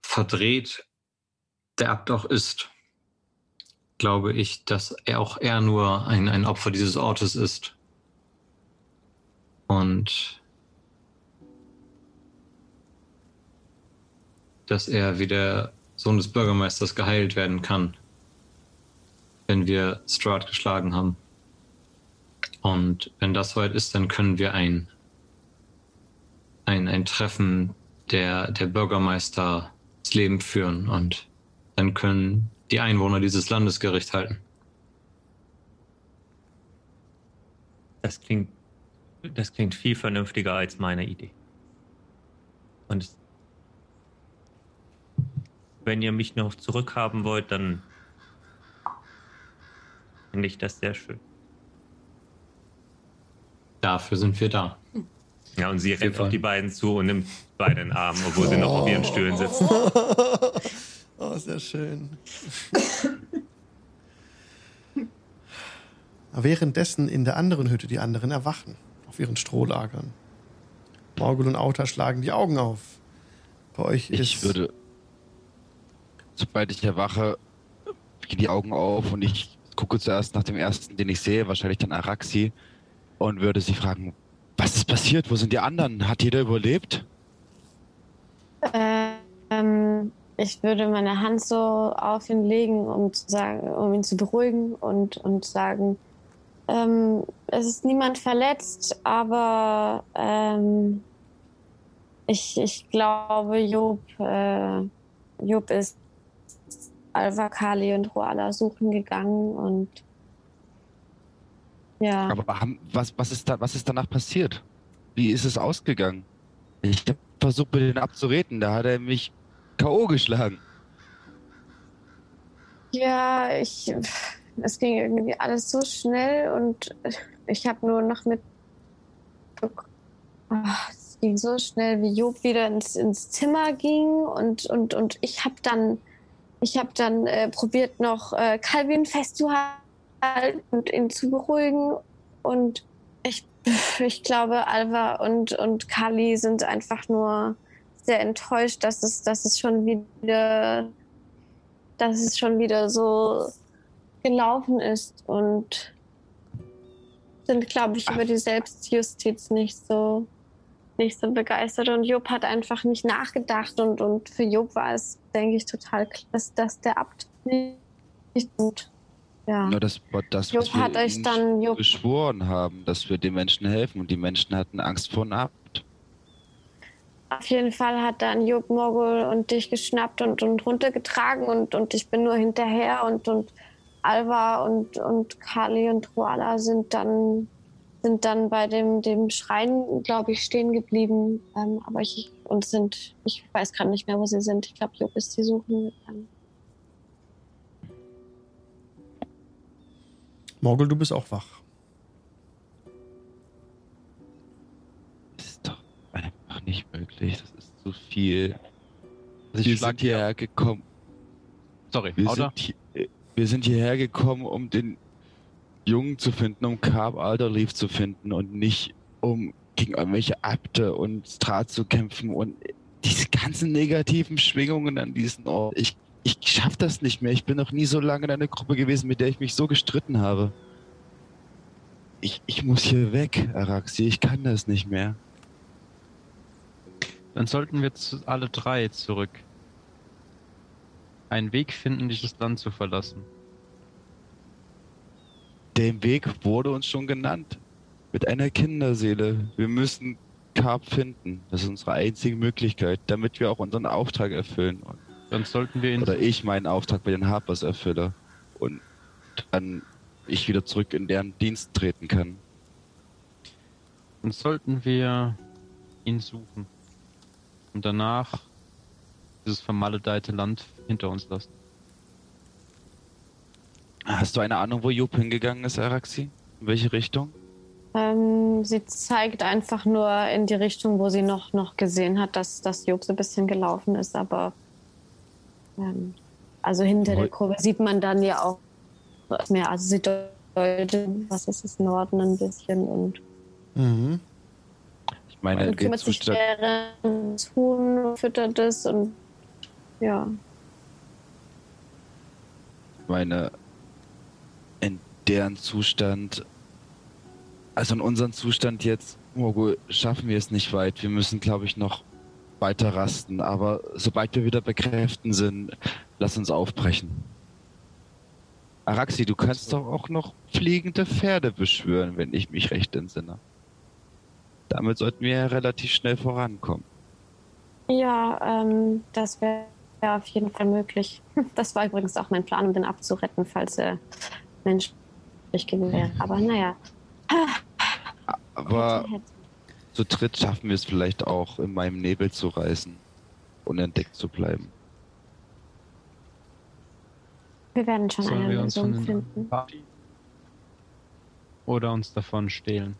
verdreht der Abt auch ist, glaube ich, dass er auch er nur ein, ein Opfer dieses Ortes ist. Und dass er wie der Sohn des Bürgermeisters geheilt werden kann, wenn wir Strahd geschlagen haben. Und wenn das soweit ist, dann können wir ein, ein, ein Treffen der, der Bürgermeister ins Leben führen und dann können die Einwohner dieses Landes Gericht halten. Das klingt, das klingt viel vernünftiger als meine Idee. Und es- wenn ihr mich noch zurückhaben wollt, dann finde ich das sehr schön. Dafür sind wir da. Ja, und sie rennt auf die beiden zu und nimmt beide in den Arm, obwohl sie noch auf ihren Stühlen sitzen. *laughs* oh, sehr schön. *laughs* Währenddessen in der anderen Hütte die anderen erwachen, auf ihren Strohlagern. Morgul und Auta schlagen die Augen auf. Bei euch Ich ist. würde, sobald ich erwache, gehen die Augen auf und ich gucke zuerst nach dem ersten, den ich sehe, wahrscheinlich dann Araxi, und würde sie fragen, was ist passiert? Wo sind die anderen? Hat jeder überlebt? Ähm, ich würde meine Hand so auf ihn legen, um, zu sagen, um ihn zu beruhigen und, und sagen, ähm, es ist niemand verletzt, aber ähm, ich, ich glaube, Job, äh, Job ist Alva, Kali und Roala suchen gegangen und ja. Aber haben, was, was, ist da, was ist danach passiert? Wie ist es ausgegangen? Ich habe versucht, mit den abzureden, da hat er mich K.O. geschlagen. Ja, ich. Es ging irgendwie alles so schnell und ich habe nur noch mit. Ach, Es ging so schnell, wie Job wieder ins, ins Zimmer ging und, und, und ich habe dann. Ich habe dann äh, probiert, noch äh, Calvin festzuhalten und ihn zu beruhigen. Und ich, ich glaube, Alva und, und Kali sind einfach nur sehr enttäuscht, dass es, dass es schon wieder dass es schon wieder so gelaufen ist und sind, glaube ich, über die Selbstjustiz nicht so nicht so begeistert und Job hat einfach nicht nachgedacht und, und für Job war es, denke ich, total klar, dass, dass der Abt nicht und ja. Nur das war das, Job was wir hat euch dann Job beschworen haben, dass wir den Menschen helfen und die Menschen hatten Angst vor einem Abt. Auf jeden Fall hat dann Job Morgul und dich geschnappt und, und runtergetragen und, und ich bin nur hinterher und, und Alva und, und Kali und Ruala sind dann, sind dann bei dem, dem Schrein, glaube ich, stehen geblieben. Ähm, aber ich und sind, ich weiß gerade nicht mehr, wo sie sind. Ich glaube, Job ist sie suchen gegangen. Morgul, du bist auch wach. Nicht möglich. Das ist zu viel. Also wir sind hierher gekommen. Sorry, Wir Auda? sind, hier, wir sind hierher gekommen, um den Jungen zu finden, um Carb Alderleaf zu finden und nicht um gegen irgendwelche Abte und Strat zu kämpfen und diese ganzen negativen Schwingungen an diesen Ort. Ich, ich schaff das nicht mehr. Ich bin noch nie so lange in einer Gruppe gewesen, mit der ich mich so gestritten habe. Ich, ich muss hier weg, Araxi. Ich kann das nicht mehr. Dann sollten wir alle drei zurück. Einen Weg finden, dieses Land zu verlassen. Der Weg wurde uns schon genannt. Mit einer Kinderseele. Wir müssen Carp finden. Das ist unsere einzige Möglichkeit, damit wir auch unseren Auftrag erfüllen. Dann sollten wir ihn. Oder ich meinen Auftrag bei den Harpers erfülle. Und dann ich wieder zurück in deren Dienst treten kann. Dann sollten wir ihn suchen. Und danach dieses vermaledeite Land hinter uns lassen. Hast du eine Ahnung, wo Job hingegangen ist, Araxi? In welche Richtung? Ähm, sie zeigt einfach nur in die Richtung, wo sie noch, noch gesehen hat, dass, dass Job so ein bisschen gelaufen ist, aber ähm, also hinter der Heu- Kurve sieht man dann ja auch mehr. Also sie deutet, was ist das, Norden ein bisschen und Mhm. Meine, und kümmert sich deren Huhn, füttert es und ja. ich meine, in deren Zustand, also in unserem Zustand jetzt, Morgul, schaffen wir es nicht weit. Wir müssen, glaube ich, noch weiter rasten. Aber sobald wir wieder bei Kräften sind, lass uns aufbrechen. Araxi, du kannst doch auch noch fliegende Pferde beschwören, wenn ich mich recht entsinne. Damit sollten wir ja relativ schnell vorankommen. Ja, ähm, das wäre wär auf jeden Fall möglich. *laughs* Das war übrigens auch mein Plan, um den abzuretten, falls er menschlich gewesen wäre. Aber naja. *laughs* Aber zu dritt schaffen wir es vielleicht auch, in meinem Nebel zu reisen, unentdeckt zu bleiben. Wir werden schon Sollen eine Lösung den finden. Party oder uns davon stehlen?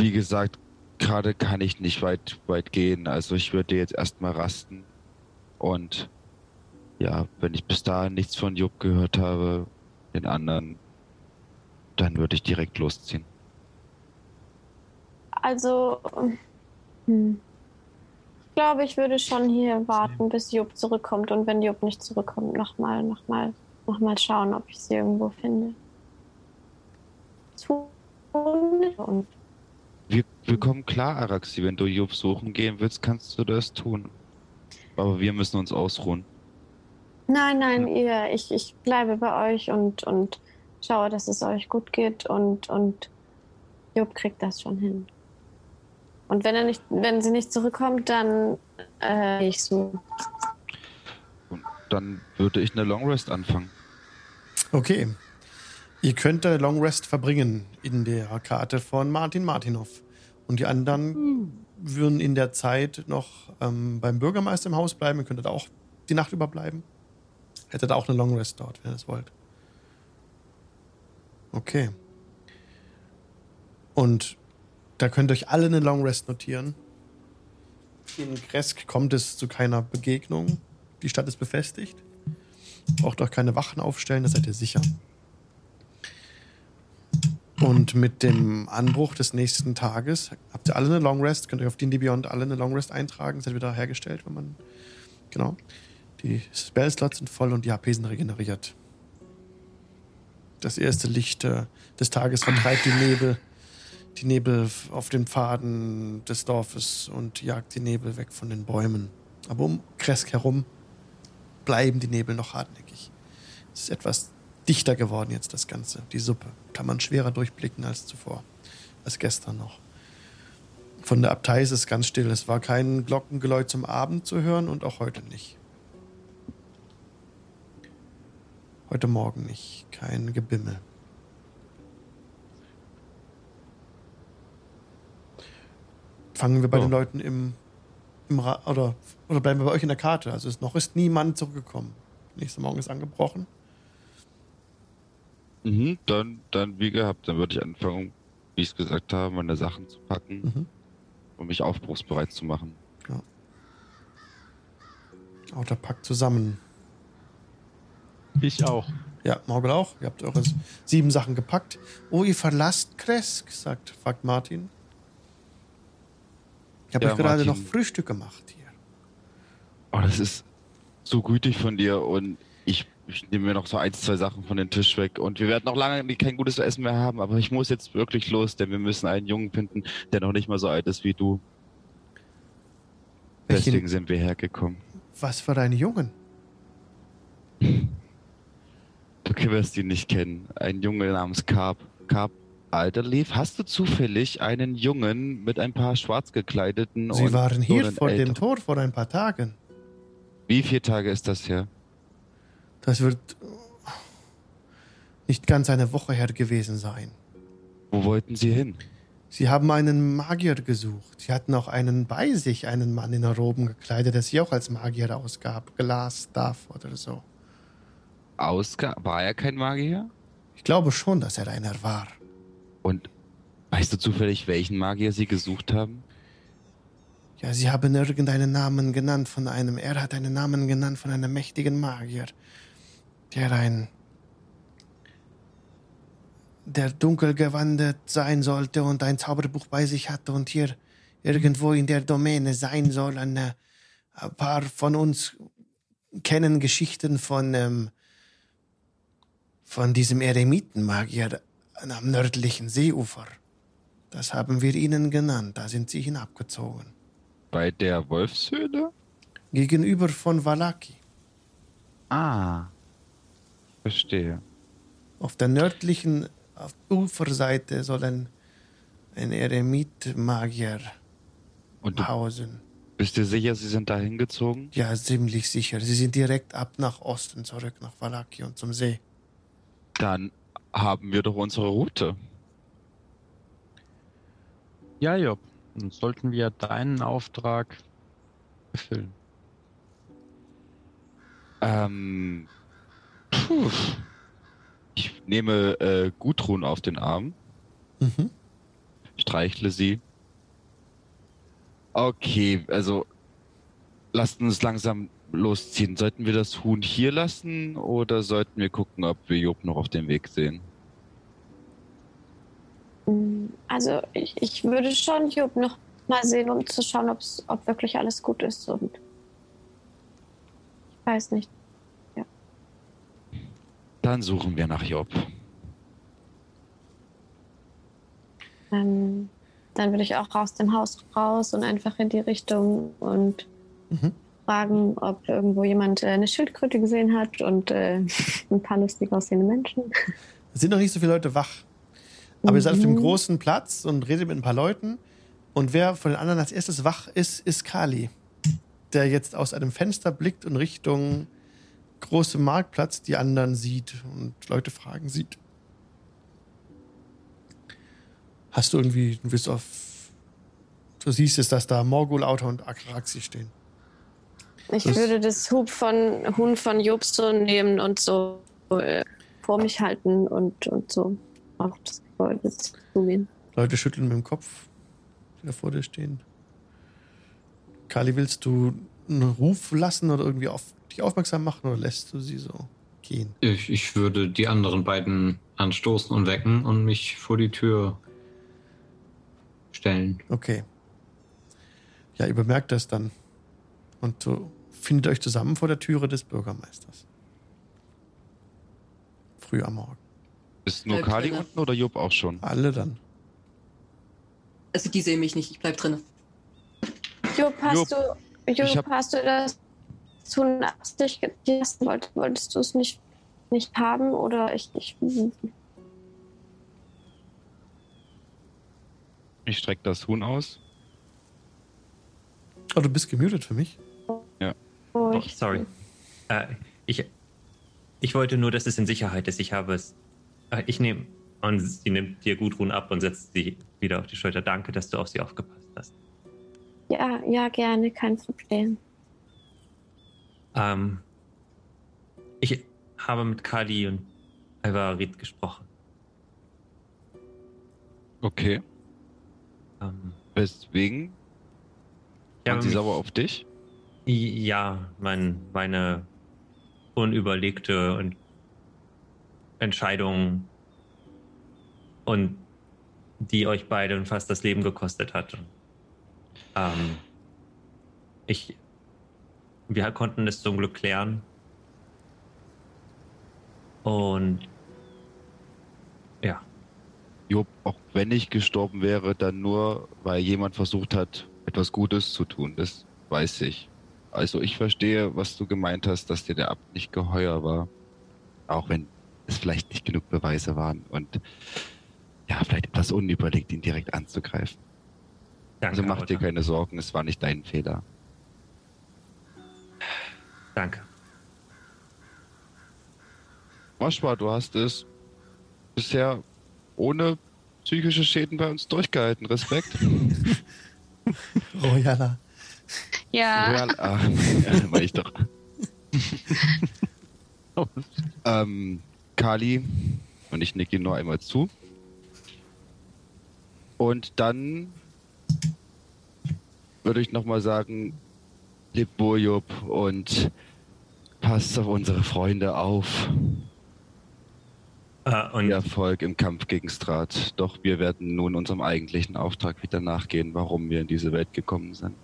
Wie gesagt, gerade kann ich nicht weit, weit gehen. Also ich würde jetzt erstmal rasten. Und ja, wenn ich bis dahin nichts von Jupp gehört habe, den anderen, dann würde ich direkt losziehen. Also, hm. ich glaube, ich würde schon hier warten, bis Jupp zurückkommt. Und wenn Jupp nicht zurückkommt, nochmal, nochmal, nochmal schauen, ob ich sie irgendwo finde. Tun und Wir, wir kommen klar, Araxi. Wenn du Jupp suchen gehen willst, kannst du das tun. Aber wir müssen uns ausruhen. Nein, nein, ihr, ich, ich bleibe bei euch und, und schaue, dass es euch gut geht und, und Job kriegt das schon hin. Und wenn er nicht, wenn sie nicht zurückkommt, dann äh, ich so. Und dann würde ich eine Long Rest anfangen. Okay. Ihr könnt eine Long Rest verbringen in der Karte von Martin Martinov. Und die anderen würden in der Zeit noch ähm, beim Bürgermeister im Haus bleiben. Ihr könntet auch die Nacht überbleiben. Hättet auch eine Long Rest dort, wenn ihr es wollt. Okay. Und da könnt ihr euch alle eine Long Rest notieren. In Kresk kommt es zu keiner Begegnung. Die Stadt ist befestigt. Braucht auch keine Wachen aufstellen, da seid ihr sicher. Und mit dem Anbruch des nächsten Tages habt ihr alle eine Long Rest, könnt ihr auf D&D Beyond alle eine Long Rest eintragen, seid wieder hergestellt, wenn man genau. Die Spellslots sind voll und die HP sind regeneriert. Das erste Licht äh, des Tages vertreibt die Nebel, die Nebel auf den Pfaden des Dorfes und jagt die Nebel weg von den Bäumen. Aber um Kresk herum bleiben die Nebel noch hartnäckig. Es ist etwas dichter geworden jetzt das Ganze. Die Suppe kann man schwerer durchblicken als zuvor, als gestern noch. Von der Abtei ist es ganz still. Es war kein Glockengeläut zum Abend zu hören und auch heute nicht. Heute Morgen nicht. Kein Gebimmel. Fangen wir bei Ja. den Leuten im, im Ra oder, oder bleiben wir bei euch in der Karte? Also ist, noch ist niemand zurückgekommen. Nächster Morgen ist angebrochen. Mhm, dann, dann wie gehabt, dann würde ich anfangen, wie ich es gesagt habe, meine Sachen zu packen Mhm. und mich aufbruchsbereit zu machen. Auto packt zusammen. Ich auch. Ja, Morgel auch. Ihr habt eure sieben Sachen gepackt. Oh, ihr verlasst Kresk, sagt, fragt Martin. Ich habe Ja, euch gerade Martin. noch Frühstück gemacht hier. Oh, das ist so gütig von dir und ich, ich nehme mir noch so ein, zwei Sachen von den Tisch weg und wir werden noch lange kein gutes Essen mehr haben, aber ich muss jetzt wirklich los, denn wir müssen einen Jungen finden, der noch nicht mal so alt ist wie du. Welchen- Deswegen sind wir hergekommen. Was für deine Jungen? Du wirst ihn nicht kennen. Ein Junge namens Carp. Carp Alterleaf. Hast du zufällig einen Jungen mit ein paar schwarz gekleideten Sie waren hier vor dem älteren- Tor vor ein paar Tagen. Wie viele Tage ist das her? Das wird nicht ganz eine Woche her gewesen sein. Wo wollten sie hin? Sie haben einen Magier gesucht. Sie hatten auch einen bei sich, einen Mann in Roben gekleidet, der sich auch als Magier ausgab. Glas, Staff oder so. Ausga war er kein Magier? Ich glaube schon, dass er einer war. Und weißt du zufällig, welchen Magier sie gesucht haben? Ja, sie haben irgendeinen Namen genannt von einem. Er hat einen Namen genannt von einem mächtigen Magier, der ein. der dunkel gewandet sein sollte und ein Zauberbuch bei sich hatte und hier irgendwo in der Domäne sein soll. Eine, ein paar von uns kennen Geschichten von, ähm, von diesem Eremitenmagier am nördlichen Seeufer. Das haben wir ihnen genannt. Da sind sie hinabgezogen. Bei der Wolfshöhle? Gegenüber von Valaki. Ah. Verstehe. Auf der nördlichen auf Uferseite soll ein, ein Eremit-Magier Und du hausen. bist dir sicher, sie sind da hingezogen? Ja, ziemlich sicher. Sie sind direkt ab nach Osten zurück, nach Valaki und zum See. Dann haben wir doch unsere Route. Ja, Job. Dann sollten wir deinen Auftrag erfüllen. Ähm, puh. Ich nehme äh, Gudrun auf den Arm, Mhm. streichle sie. Okay, also lasst uns langsam losziehen. Sollten wir das Huhn hier lassen oder sollten wir gucken, ob wir Job noch auf dem Weg sehen? Also ich, ich würde schon Job noch mal sehen, um zu schauen, ob's, ob wirklich alles gut ist. Und ich weiß nicht. Dann suchen wir nach Job. Ähm, dann würde ich auch aus dem Haus raus und einfach in die Richtung und Mhm. fragen, ob irgendwo jemand äh, eine Schildkröte gesehen hat und äh, *laughs* ein paar lustig aussehende Menschen. Es sind noch nicht so viele Leute wach. Aber ihr seid auf dem Mhm. großen Platz und redet mit ein paar Leuten. Und wer von den anderen als erstes wach ist, ist Kali. Der jetzt aus einem Fenster blickt und Richtung große Marktplatz die anderen sieht und Leute fragen sieht. Hast du irgendwie, du bist auf. Du siehst es, dass da Morgul, Auto und Akraxi stehen. Ich Das- würde das Hub von Huhn von Job so nehmen und so äh, vor mich halten und, und so auf das Gebäude zugehen. Leute schütteln mit dem Kopf, die da vor dir stehen. Kali, willst du einen Ruf lassen oder irgendwie auf dich aufmerksam machen oder lässt du sie so gehen? Ich, ich würde die anderen beiden anstoßen und wecken und mich vor die Tür stellen. Okay. Ja, ihr bemerkt das dann. Und so findet euch zusammen vor der Türe des Bürgermeisters. Früh am Morgen. Ist nur Bleib Kali drinne. unten oder Job auch schon? Alle dann. Also die sehen mich nicht, ich bleib drin. Job, hast Job, du, Job, ich hab- hast du das Huhn absichtlich gelassen? Wollt, wolltest du es nicht, nicht haben oder ich, ich Ich strecke das Huhn aus. Oh, du bist gemutet für mich. oh, Oh, ich sorry. Äh, ich, ich wollte nur, dass es in Sicherheit ist. Ich habe es. Äh, ich nehme. Und sie nimmt dir Gudrun ab und setzt sie wieder auf die Schulter. Danke, dass du auf sie aufgepasst hast. Ja, ja, gerne, kein Problem. Ähm, ich habe mit Kali und Alvarit gesprochen. Okay. Ähm, Weswegen? Waren sie sauer auf dich? Ja, mein, meine unüberlegte und Entscheidung und die euch beiden fast das Leben gekostet hat. Ähm, ich, wir konnten es zum Glück klären. Und ja, Job, auch wenn ich gestorben wäre, dann nur, weil jemand versucht hat, etwas Gutes zu tun. Das weiß ich. Also ich verstehe, was du gemeint hast, dass dir der Abt nicht geheuer war. Auch wenn es vielleicht nicht genug Beweise waren und ja, vielleicht etwas unüberlegt, ihn direkt anzugreifen. danke. Also mach dir keine Sorgen, es war nicht dein Fehler. Danke. Moschwa, du hast es bisher ohne psychische Schäden bei uns durchgehalten. Respekt. *laughs* Royala. Ja, Real, ah, ja, war ich doch. *laughs* ähm, Kali und ich nicke ihm nur einmal zu. Und dann würde ich nochmal sagen, leb wohl, Job, und passt auf unsere Freunde auf. Äh, und Viel Erfolg im Kampf gegen Strat. Doch wir werden nun unserem eigentlichen Auftrag wieder nachgehen, warum wir in diese Welt gekommen sind.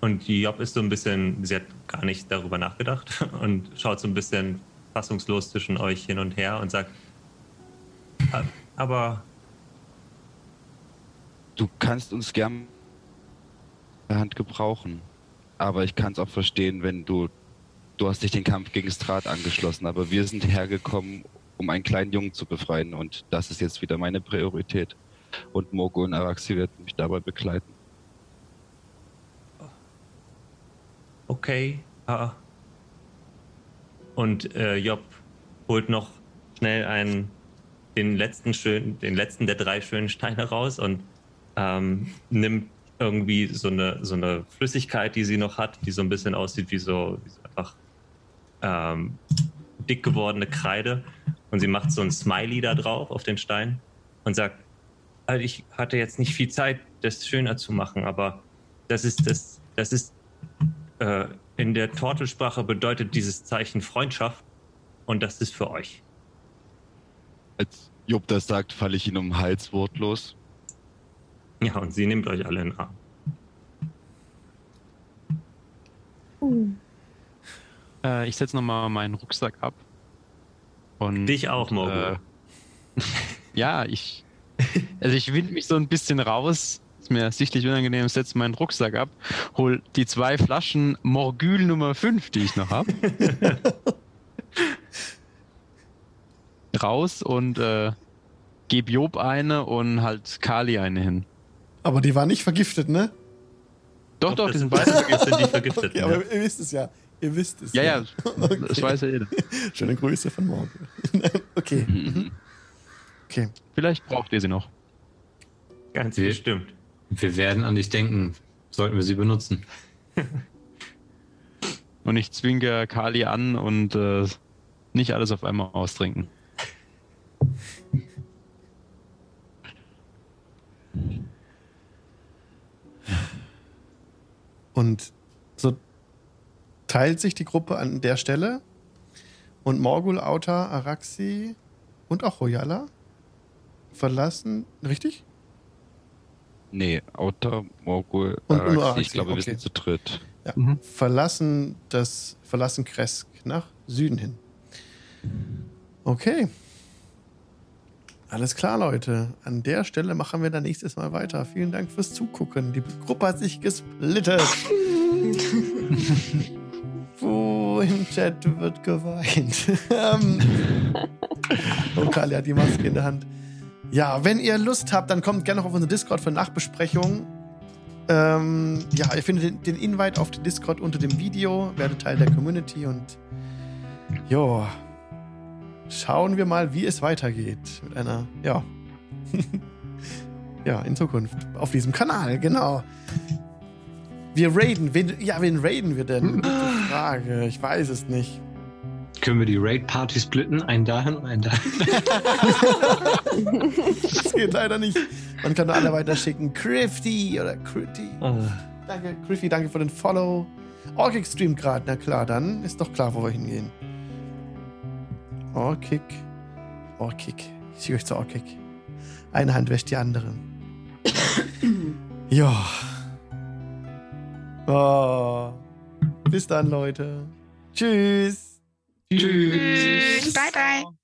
Und Job ist so ein bisschen, sie hat gar nicht darüber nachgedacht *laughs* und schaut so ein bisschen fassungslos zwischen euch hin und her und sagt, "Ah, aber Du kannst uns gern Hand gebrauchen. Aber ich kann es auch verstehen, wenn du. Du hast dich den Kampf gegen Strat angeschlossen, aber wir sind hergekommen, um einen kleinen Jungen zu befreien und das ist jetzt wieder meine Priorität. Und Mogo und Araxi werden mich dabei begleiten. okay. ah." Und äh, Job holt noch schnell einen, den letzten schönen, den letzten der drei schönen Steine raus und ähm, nimmt irgendwie so eine, so eine Flüssigkeit, die sie noch hat, die so ein bisschen aussieht wie so, wie so einfach ähm, dick gewordene Kreide. Und sie macht so ein Smiley da drauf auf den Stein und sagt, also ich hatte jetzt nicht viel Zeit, das schöner zu machen, aber das ist das, das ist äh, in der Tortelsprache bedeutet dieses Zeichen Freundschaft und das ist für euch. Als Job das sagt, falle ich ihn um den Hals wortlos. Ja, und sie nimmt euch alle in den Arm. Äh, ich setze nochmal meinen Rucksack ab. Und, Dich auch, Morgul. Äh, *laughs* ja, ich. Also ich wind mich so ein bisschen raus. Ist mir sichtlich unangenehm, setze meinen Rucksack ab, hol die zwei Flaschen Morgül Nummer 5, die ich noch habe. *laughs* raus und äh, gebe Job eine und halt Kali eine hin. Aber die war nicht vergiftet, ne? Doch, Doch, die sind beide vergiftet. sind die vergiftet. Okay, aber ihr wisst es ja. Ihr wisst es Ja, ja, *laughs* Okay. das weiß ja jeder. Schöne Grüße von morgen. *laughs* okay. Mhm. Okay. Vielleicht braucht ihr sie noch. Ganz Wir- bestimmt. Wir werden an dich denken. Sollten wir sie benutzen. *laughs* Und ich zwinge Kali an und äh, nicht alles auf einmal austrinken. Und so teilt sich die Gruppe an der Stelle und Morgul, Auta, Araxi und auch Royala verlassen, richtig? Nee, Auta, Morgul, Und Araxi, nur Araxi, ich glaube, wir okay. sind zu dritt. Ja. Mhm. Verlassen das, verlassen Kresk nach Süden hin. Okay. Alles klar, Leute. An der Stelle machen wir dann nächstes Mal weiter. Vielen Dank fürs Zugucken. Die Gruppe hat sich gesplittet. *laughs* Wo im Chat wird geweint. Ähm, Und Kali hat die Maske in der Hand. Ja, wenn ihr Lust habt, dann kommt gerne noch auf unseren Discord für Nachbesprechung. Ähm, ja, ihr findet den, Invite auf den Discord unter dem Video, werdet Teil der Community und ja, schauen wir mal, wie es weitergeht mit einer, ja, *laughs* ja, in Zukunft auf diesem Kanal, genau. Wir raiden, wen, ja, wen raiden wir denn? Gute Frage, ich weiß es nicht. Können wir die Raid-Party splitten? Einen dahin und einen dahin. *laughs* Das geht leider nicht. Man kann nur alle weiterschicken. Crifty oder Critty. Oh, Danke, Griffy, danke für den Follow. Orkic streamt gerade, na klar, dann ist doch klar, wo wir hingehen. Orkic. Orkic. Ich schicke euch zu Orkic. Eine Hand wäscht die andere. ja. Oh. Bis dann, Leute. Tschüss. Tschüss. Bye, bye.